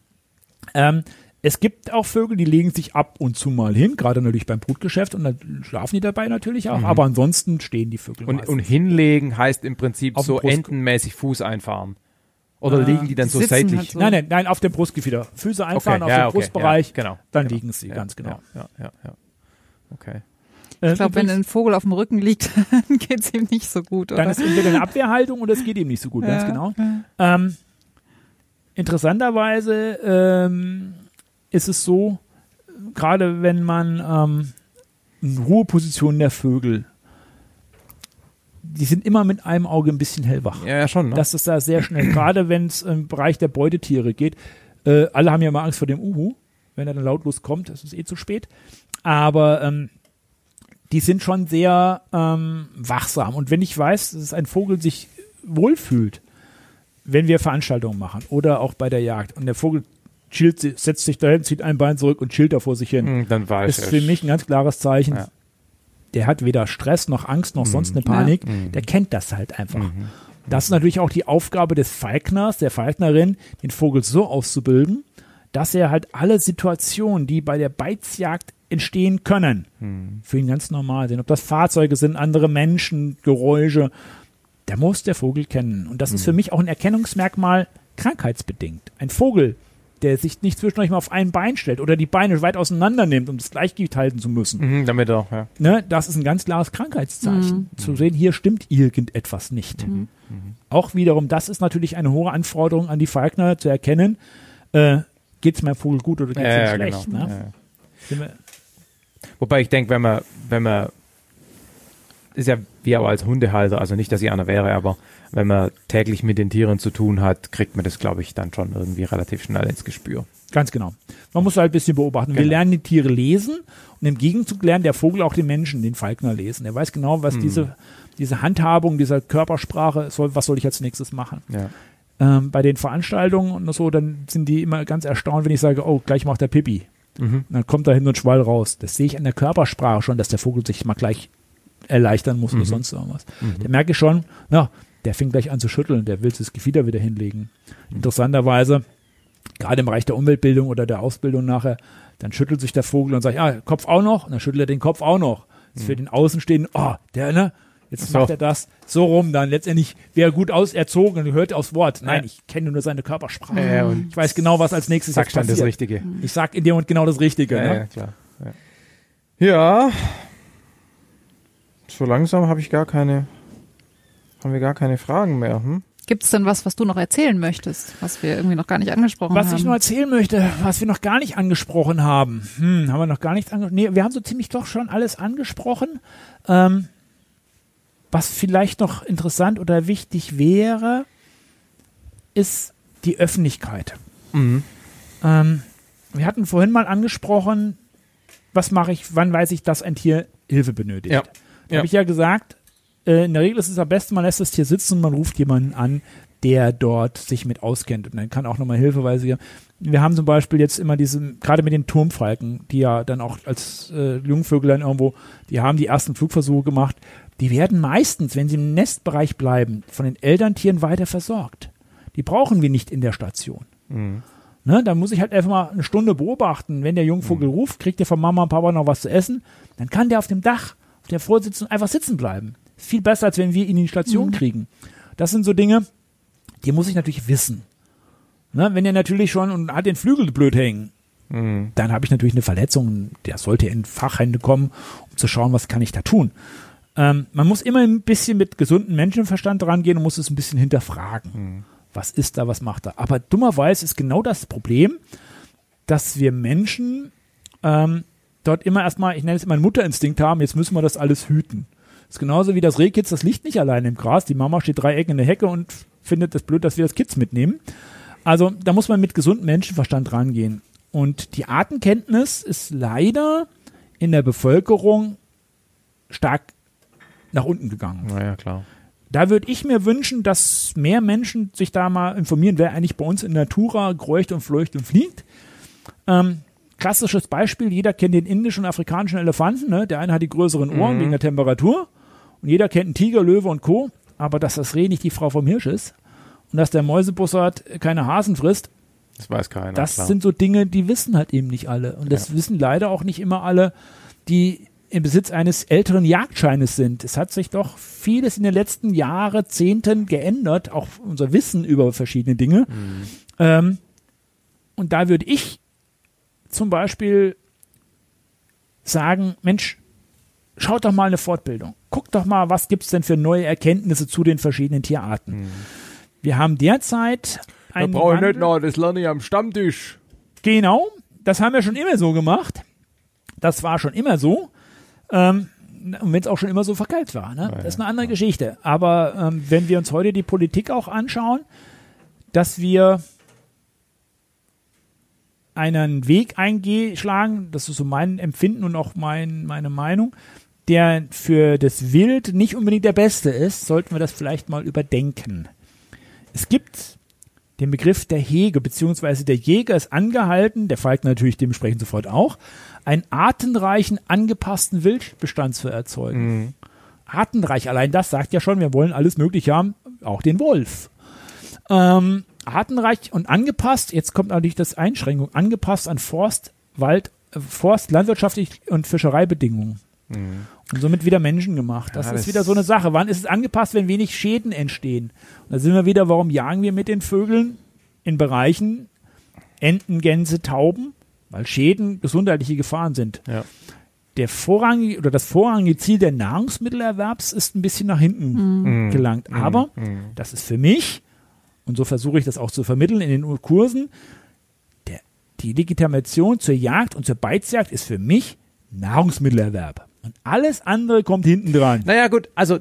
Ähm, es gibt auch Vögel, die legen sich ab und zu mal hin, gerade natürlich beim Brutgeschäft und dann schlafen die dabei natürlich auch, aber ansonsten stehen die Vögel Mhm. Und, und hinlegen heißt im Prinzip so dem Brust- entenmäßig Fuß einfahren. Oder liegen die dann die so sitzen seitlich? halt so. Nein, nein, nein, auf dem Brustgefieder. Füße einfahren auf ja, den okay, Brustbereich, Ja, genau. dann genau. liegen sie, ja, ganz genau. Ja, ja, ja. Okay. Äh, Ich glaube, wenn ein Vogel auf dem Rücken liegt, dann geht's ihm nicht so gut, dann oder? ist entweder eine Abwehrhaltung oder es geht ihm nicht so gut, ganz genau. Ähm, interessanterweise ähm, ist es so, gerade wenn man ähm, in Ruhepositionen der Vögel, die sind immer mit einem Auge ein bisschen hellwach. Ja, ja, schon. Ne? Das ist da sehr schnell, gerade wenn es im Bereich der Beutetiere geht. Äh, alle haben ja immer Angst vor dem Uhu, wenn er dann lautlos kommt, das ist eh zu spät. Aber ähm, die sind schon sehr ähm, wachsam. Und wenn ich weiß, dass ein Vogel sich wohlfühlt, wenn wir Veranstaltungen machen oder auch bei der Jagd und der Vogel chillt, setzt sich dahin, zieht ein Bein zurück und chillt da vor sich hin, Hm, dann weiß ist für mich ein ganz klares Zeichen. Ja. Der hat weder Stress noch Angst noch sonst eine Panik. Der kennt das halt einfach. Das ist natürlich auch die Aufgabe des Falkners, der Falknerin, den Vogel so auszubilden, dass er halt alle Situationen, die bei der Beizjagd entstehen können, für ihn ganz normal sind. Ob das Fahrzeuge sind, andere Menschen, Geräusche, da muss der Vogel kennen. Und das ist für mich auch ein Erkennungsmerkmal krankheitsbedingt. Ein Vogel, der sich nicht zwischendurch mal auf ein Bein stellt oder die Beine weit auseinander nimmt, um das Gleichgewicht halten zu müssen. Mhm, damit auch, ja. Ne, das ist ein ganz klares Krankheitszeichen. Zu sehen, hier stimmt irgendetwas nicht. Auch wiederum, das ist natürlich eine hohe Anforderung an die Falkner zu erkennen, äh, geht es meinem Vogel gut oder geht es Ja, ihm ja, schlecht. genau. Ne? Ja, Wobei ich denke, wenn man, wenn man ist ja wie auch als Hundehalter, also nicht, dass ich einer wäre, aber wenn man täglich mit den Tieren zu tun hat, kriegt man das, glaube ich, dann schon irgendwie relativ schnell ins Gespür. Ganz genau. Man muss halt ein bisschen beobachten. Wir Genau. lernen die Tiere lesen und im Gegenzug lernt der Vogel auch den Menschen, den Falkner lesen. Er weiß genau, Mhm. was diese, diese Handhabung, dieser Körpersprache soll, was soll ich als nächstes machen. Ja. Ähm, bei den Veranstaltungen und so, dann sind die immer ganz erstaunt, wenn ich sage, oh, gleich macht er Pipi. Mhm. Dann kommt da hin und Schwall raus. Das sehe ich an der Körpersprache schon, dass der Vogel sich mal gleich erleichtern muss Mhm. oder sonst irgendwas. Da merke ich schon, na, der fängt gleich an zu schütteln, der will das Gefieder wieder hinlegen. Mhm. Interessanterweise, gerade im Bereich der Umweltbildung oder der Ausbildung nachher, dann schüttelt sich der Vogel und sagt, ja, Kopf auch noch, und dann schüttelt er den Kopf auch noch. Das ist für den Außenstehenden, oh, der, ne, jetzt Mhm. So. macht er das so rum, dann letztendlich wäre gut auserzogen und hört aufs Wort. Nein, Ja. ich kenne nur seine Körpersprache. Ja, ich weiß genau, was als nächstes jetzt dann das passiert. Richtige. Ich sag in dem Moment genau das Richtige. Ja, ne? ja, klar. Ja. So langsam habe ich gar keine, haben wir gar keine Fragen mehr. Hm? Gibt es denn was, was du noch erzählen möchtest, was wir irgendwie noch gar nicht angesprochen Was haben? ich noch erzählen möchte, was wir noch gar nicht angesprochen haben. Hm, haben wir noch gar nichts angesprochen? Nee, wir haben so ziemlich doch schon alles angesprochen. Ähm, was vielleicht noch interessant oder wichtig wäre, ist die Öffentlichkeit. Mhm. Ähm, wir hatten vorhin mal angesprochen, was mache ich, wann weiß ich, dass ein Tier Hilfe benötigt. Ja. Da Ja. habe ich ja gesagt, äh, in der Regel ist es am besten, man lässt das Tier sitzen und man ruft jemanden an, der dort sich mit auskennt und dann kann auch nochmal Hilfeweise geben. Wir haben zum Beispiel jetzt immer diese, gerade mit den Turmfalken, die ja dann auch als äh, Jungvögel irgendwo, die haben die ersten Flugversuche gemacht, die werden meistens, wenn sie im Nestbereich bleiben, von den Elterntieren weiter versorgt. Die brauchen wir nicht in der Station. Mhm. Ne, da muss ich halt einfach mal eine Stunde beobachten. Wenn der Jungvogel ruft, kriegt der von Mama und Papa noch was zu essen, dann kann der auf dem Dach, auf der Vorsitzung einfach sitzen bleiben. Viel besser, als wenn wir ihn in die Station kriegen. Das sind so Dinge, die muss ich natürlich wissen. Ne, wenn er natürlich schon und hat den Flügel blöd hängen, Mhm. dann habe ich natürlich eine Verletzung. Der sollte in Fachhände kommen, um zu schauen, was kann ich da tun. Ähm, man muss immer ein bisschen mit gesundem Menschenverstand rangehen und muss es ein bisschen hinterfragen. Was ist da, was macht er? Aber dummerweise ist genau das Problem, dass wir Menschen ähm, dort immer erstmal, ich nenne es immer einen Mutterinstinkt haben, jetzt müssen wir das alles hüten. Das ist genauso wie das Rehkitz, das liegt nicht alleine im Gras. Die Mama steht drei Ecken in der Hecke und findet es blöd, dass wir das Kitz mitnehmen. Also da muss man mit gesundem Menschenverstand rangehen. Und die Artenkenntnis ist leider in der Bevölkerung stark nach unten gegangen. Na ja, klar. Da würde ich mir wünschen, dass mehr Menschen sich da mal informieren, wer eigentlich bei uns in Natura kreucht und fleucht und fliegt. Ähm, klassisches Beispiel, jeder kennt den indischen und afrikanischen Elefanten. Ne? Der eine hat die größeren Ohren wegen der Temperatur und jeder kennt einen Tiger, Löwe und Co. Aber dass das Reh nicht die Frau vom Hirsch ist und dass der Mäusebussard keine Hasen frisst, Das weiß keiner. das klar. sind so Dinge, die wissen halt eben nicht alle. Und das wissen leider auch nicht immer alle, die im Besitz eines älteren Jagdscheines sind. Es hat sich doch vieles in den letzten Jahrzehnten geändert, auch unser Wissen über verschiedene Dinge. Ähm, und da würde ich zum Beispiel sagen, Mensch, schaut doch mal eine Fortbildung. Guckt doch mal, was gibt's denn für neue Erkenntnisse zu den verschiedenen Tierarten. Wir haben derzeit Da einen brauche ich nicht noch, das lerne ich am Stammtisch. Genau, das haben wir schon immer so gemacht. Das war schon immer so. Ähm, und wenn es auch schon immer so verkeilt war. Ne? das ist eine andere Geschichte. Aber ähm, wenn wir uns heute die Politik auch anschauen, dass wir einen Weg eingeschlagen, das ist so mein Empfinden und auch mein, meine Meinung, der für das Wild nicht unbedingt der beste ist, sollten wir das vielleicht mal überdenken. Es gibt den Begriff der Hege, beziehungsweise der Jäger ist angehalten, der Falk natürlich dementsprechend sofort auch, einen artenreichen, angepassten Wildbestand zu erzeugen. Artenreich, allein das sagt ja schon, wir wollen alles Mögliche haben, auch den Wolf. Ähm, artenreich und angepasst, jetzt kommt natürlich das Einschränkung, angepasst an Forst, Wald, äh, Forst, landwirtschaftlich und Fischereibedingungen. Und somit wieder Menschen gemacht. Das Ja, ist das- wieder so eine Sache. Wann ist es angepasst, wenn wenig Schäden entstehen? Und da sind wir wieder, warum jagen wir mit den Vögeln in Bereichen Enten, Gänse, Tauben? Weil Schäden gesundheitliche Gefahren sind. Ja. Der vorrangige oder das vorrangige Ziel der Nahrungsmittelerwerbs ist ein bisschen nach hinten gelangt. Aber das ist für mich, und so versuche ich das auch zu vermitteln in den Kursen, der, die Legitimation zur Jagd und zur Beizjagd ist für mich Nahrungsmittelerwerb. Und alles andere kommt hinten dran. Naja, gut, also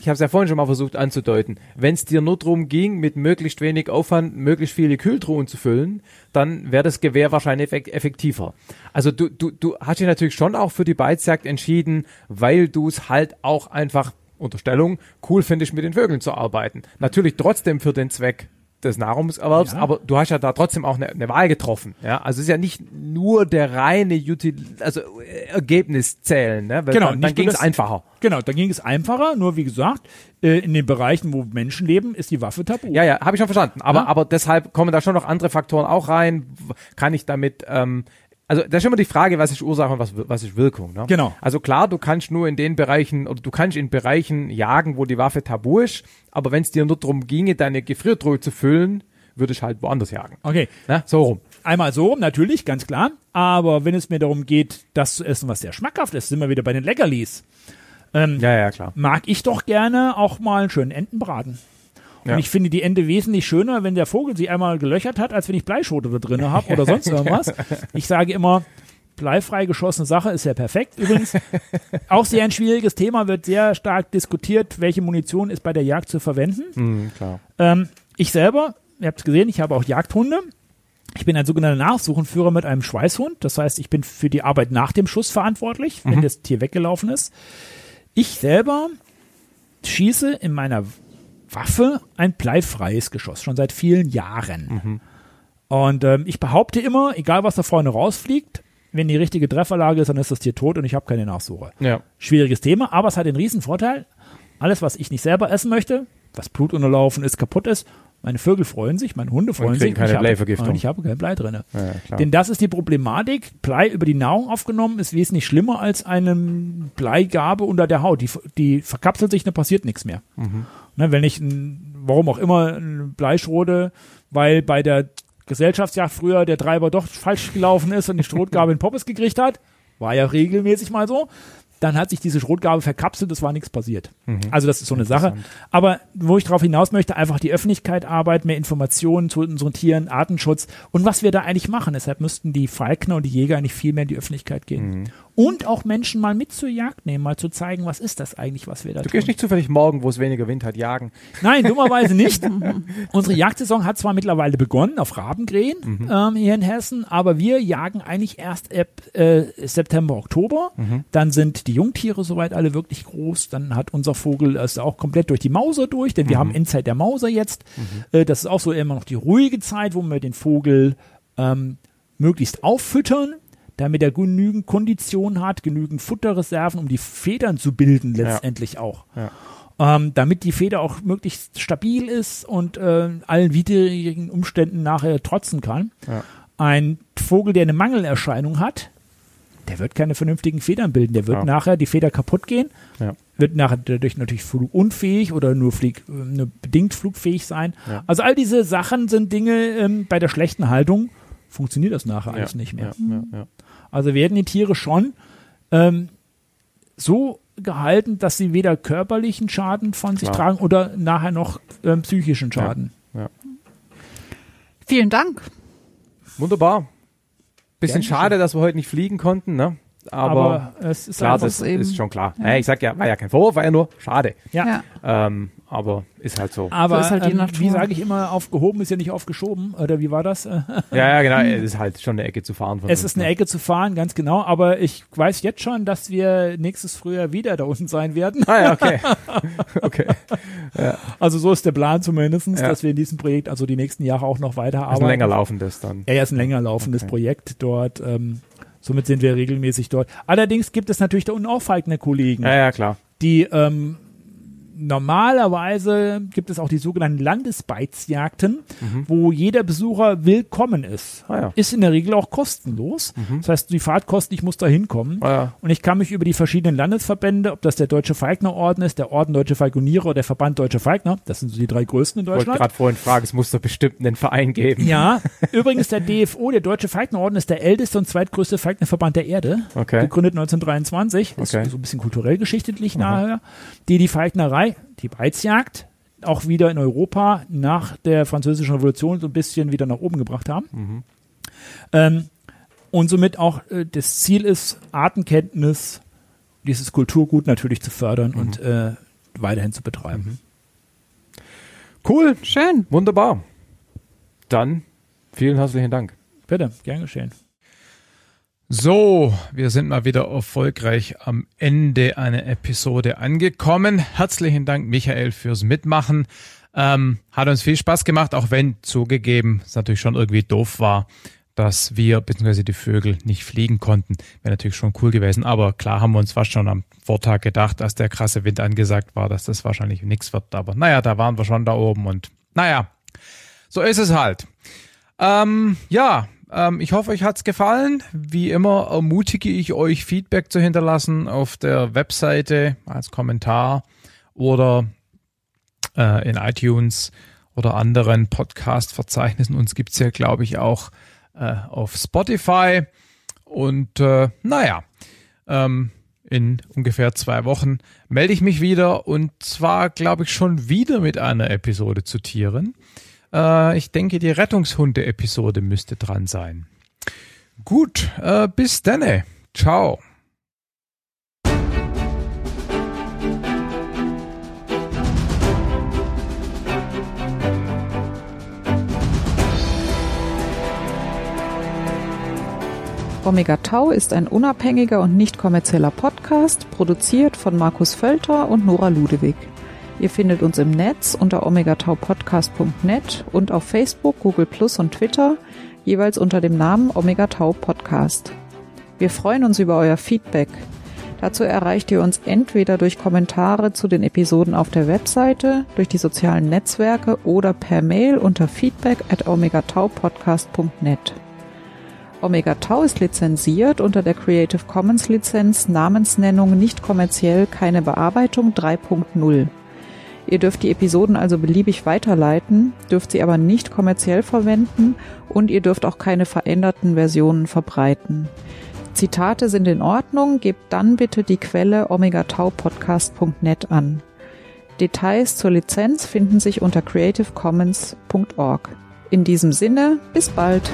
ich habe es ja vorhin schon mal versucht anzudeuten. Wenn es dir nur darum ging, mit möglichst wenig Aufwand möglichst viele Kühltruhen zu füllen, dann wäre das Gewehr wahrscheinlich effek- effektiver. Also du, du, du hast dich natürlich schon auch für die Beizjagd entschieden, weil du es halt auch einfach, Unterstellung, cool findest, mit den Vögeln zu arbeiten. Natürlich trotzdem für den Zweck des Nahrungserwerbs, Ja. aber du hast ja da trotzdem auch eine, eine Wahl getroffen. Ja, also es ist ja nicht nur der reine Util also äh, Ergebnis zählen, ne? Weil Genau, dann, dann ging es einfacher. Genau, dann ging es einfacher, nur wie gesagt, äh, in den Bereichen, wo Menschen leben, ist die Waffe tabu. Ja, ja, habe ich schon verstanden. Aber, Ja. aber deshalb kommen da schon noch andere Faktoren auch rein. Kann ich damit, ähm, also das ist immer die Frage, was ist Ursache und was, was ist Wirkung. Ne? Genau. Also klar, du kannst nur in den Bereichen, oder du kannst in Bereichen jagen, wo die Waffe tabu ist, aber wenn es dir nur darum ginge, deine Gefriertruhe zu füllen, würde ich halt woanders jagen. Okay, Ne? So rum. einmal so, natürlich, ganz klar. Aber wenn es mir darum geht, das zu essen, was sehr schmackhaft ist, sind wir wieder bei den Leckerlis. Ähm, Ja, ja, klar. mag ich doch gerne auch mal einen schönen Entenbraten. Und Ja. ich finde die Ente wesentlich schöner, wenn der Vogel sie einmal gelöchert hat, als wenn ich Bleischote da drin habe oder sonst irgendwas. Ich sage immer, bleifrei geschossene Sache ist ja perfekt. Übrigens, auch sehr ein schwieriges Thema, wird sehr stark diskutiert, welche Munition ist bei der Jagd zu verwenden. Mhm. Ähm, ich selber, ihr habt es gesehen, ich habe auch Jagdhunde. Ich bin ein sogenannter Nachsuchenführer mit einem Schweißhund. Das heißt, ich bin für die Arbeit nach dem Schuss verantwortlich, wenn das Tier weggelaufen ist. Ich selber schieße in meiner Waffe ein bleifreies Geschoss, schon seit vielen Jahren. Und ähm, ich behaupte immer, egal was da vorne rausfliegt, wenn die richtige Trefferlage ist, dann ist das Tier tot und ich habe keine Nachsuche Ja. schwieriges Thema, aber es hat den riesen Vorteil, alles, was ich nicht selber essen möchte, was blutunterlaufen ist, kaputt ist, meine Vögel freuen sich, meine Hunde freuen sich. keine ich habe- Bleivergiftung. Und ich habe kein Blei drin. Ja. Denn das ist die Problematik. Blei über die Nahrung aufgenommen ist wesentlich schlimmer als eine Bleigabe unter der Haut. Die, die verkapselt sich, dann passiert nichts mehr. Mhm. Ne, wenn ich, warum auch immer, Bleischrode, weil bei der Gesellschaftsjagd früher der Treiber doch falsch gelaufen ist und die Schrotgabe in Poppes gekriegt hat, war ja regelmäßig mal so, dann hat sich diese Schrotgabe verkapselt, es war nichts passiert. Also das ist so eine Sache. Aber wo ich darauf hinaus möchte, einfach die Öffentlichkeit arbeit, mehr Informationen zu unseren Tieren, Artenschutz und was wir da eigentlich machen. Deshalb müssten die Falkner und die Jäger eigentlich viel mehr in die Öffentlichkeit gehen. Und auch Menschen mal mit zur Jagd nehmen, mal zu zeigen, was ist das eigentlich, was wir da Du tun. gehst nicht zufällig morgen, wo es weniger Wind hat, jagen. Nein, dummerweise nicht. Unsere Jagdsaison hat zwar mittlerweile begonnen auf Rabengrähen ähm, hier in Hessen, aber wir jagen eigentlich erst ab äh, September, Oktober. Dann sind die Jungtiere soweit alle wirklich groß. Dann hat unser Vogel es auch komplett durch die Mauser durch, denn wir haben Endzeit der Mauser jetzt. Äh, das ist auch so immer noch die ruhige Zeit, wo wir den Vogel ähm, möglichst auffüttern, damit er genügend Kondition hat, genügend Futterreserven, um die Federn zu bilden letztendlich auch Ja. ähm, damit die Feder auch möglichst stabil ist und äh, allen widrigen Umständen nachher trotzen kann. Ja. Ein Vogel, der eine Mangelerscheinung hat, der wird keine vernünftigen Federn bilden. Der wird Ja. nachher die Feder kaputt gehen, Ja. wird nachher dadurch natürlich flugunfähig oder nur, flieg, nur bedingt flugfähig sein. Ja. Also all diese Sachen sind Dinge ähm, bei der schlechten Haltung funktioniert das nachher alles nicht mehr. Ja, ja, ja. Also werden die Tiere schon ähm, so gehalten, dass sie weder körperlichen Schaden von sich Klar. tragen oder nachher noch ähm, psychischen Schaden. Vielen Dank. Wunderbar. Bisschen Gern schade, dass wir heute nicht fliegen konnten, ne? Aber, Aber, es ist klar, das ist schon klar. Ja. ich sag ja, war ja kein Vorwurf, war ja nur schade. Ja. Ja. Ähm, aber ist halt so. Aber So ist halt die ähm, wie sage ich immer, aufgehoben ist ja nicht aufgeschoben. Oder wie war das? Ja, ja, genau. Es ist halt schon eine Ecke zu fahren. Von Es uns, ist eine ne? Ecke zu fahren, ganz genau. Aber ich weiß jetzt schon, dass wir nächstes Frühjahr wieder da unten sein werden. Ah ja, okay. okay. Also so ist der Plan zumindest, Ja. dass wir in diesem Projekt also die nächsten Jahre auch noch weiter Das ist arbeiten. ein länger laufendes dann. Ja, ja, ist ein länger laufendes Okay. Projekt dort. Ähm, somit sind wir regelmäßig dort. Allerdings gibt es natürlich da unten auch Falkner Kollegen, Ja, ja, klar. die ähm, normalerweise gibt es auch die sogenannten Landesbeizjagden, wo jeder Besucher willkommen ist. Ah ja. Ist in der Regel auch kostenlos. Das heißt, die Fahrtkosten, ich muss da hinkommen. Ah, ja. Und ich kann mich über die verschiedenen Landesverbände, ob das der Deutsche Falknerorden ist, der Orden Deutsche Falkoniere oder der Verband Deutsche Falkner, das sind so die drei größten in Ich wollte Deutschland. gerade vorhin fragen, es muss doch bestimmt einen Verein geben. Ja, übrigens der DFO, der Deutsche Falknerorden, ist der älteste und zweitgrößte Falknerverband der Erde. Okay. Gegründet 1923. Ist Okay. so ein bisschen kulturell geschichtlich nahe. Die die Falknerei, die Beizjagd, auch wieder in Europa nach der Französischen Revolution so ein bisschen wieder nach oben gebracht haben. Mhm. Ähm, und somit auch äh, das Ziel ist, Artenkenntnis, dieses Kulturgut natürlich zu fördern Mhm. und äh, weiterhin zu betreiben. Cool, Schön. wunderbar. Dann vielen herzlichen Dank. Bitte, gern geschehen. So, wir sind mal wieder erfolgreich am Ende einer Episode angekommen. Herzlichen Dank, Michael, fürs Mitmachen. Ähm, hat uns viel Spaß gemacht, auch wenn zugegeben es natürlich schon irgendwie doof war, dass wir bzw. die Vögel nicht fliegen konnten. Wäre natürlich schon cool gewesen, aber klar haben wir uns fast schon am Vortag gedacht, als der krasse Wind angesagt war, dass das wahrscheinlich nichts wird. Aber naja, da waren wir schon da oben und naja, so ist es halt. Ähm, ja, ähm, ich hoffe, euch hat's gefallen. Wie immer ermutige ich euch, Feedback zu hinterlassen auf der Webseite als Kommentar oder äh, in iTunes oder anderen Podcast-Verzeichnissen. Uns gibt's ja, glaube ich, auch äh, auf Spotify. Und äh, naja, ähm, in ungefähr zwei Wochen melde ich mich wieder und zwar, glaube ich, schon wieder mit einer Episode zu Tieren. Äh, ich denke, die Rettungshunde-Episode müsste dran sein. Gut, äh, bis denne. Ciao. Omega Tau ist ein unabhängiger und nicht kommerzieller Podcast, produziert von Markus Völter und Nora Ludewig. Ihr findet uns im Netz unter omegataupodcast.net und auf Facebook, Google Plus und Twitter jeweils unter dem Namen Omega Tau Podcast. Wir freuen uns über euer Feedback. Dazu erreicht ihr uns entweder durch Kommentare zu den Episoden auf der Webseite, durch die sozialen Netzwerke oder per Mail unter feedback at omegataupodcast.net. Omega Tau ist lizenziert unter der Creative Commons Lizenz Namensnennung nicht kommerziell keine Bearbeitung 3.0. Ihr dürft die Episoden also beliebig weiterleiten, dürft sie aber nicht kommerziell verwenden und ihr dürft auch keine veränderten Versionen verbreiten. Zitate sind in Ordnung, gebt dann bitte die Quelle omegataupodcast.net an. Details zur Lizenz finden sich unter creativecommons.org. In diesem Sinne, bis bald!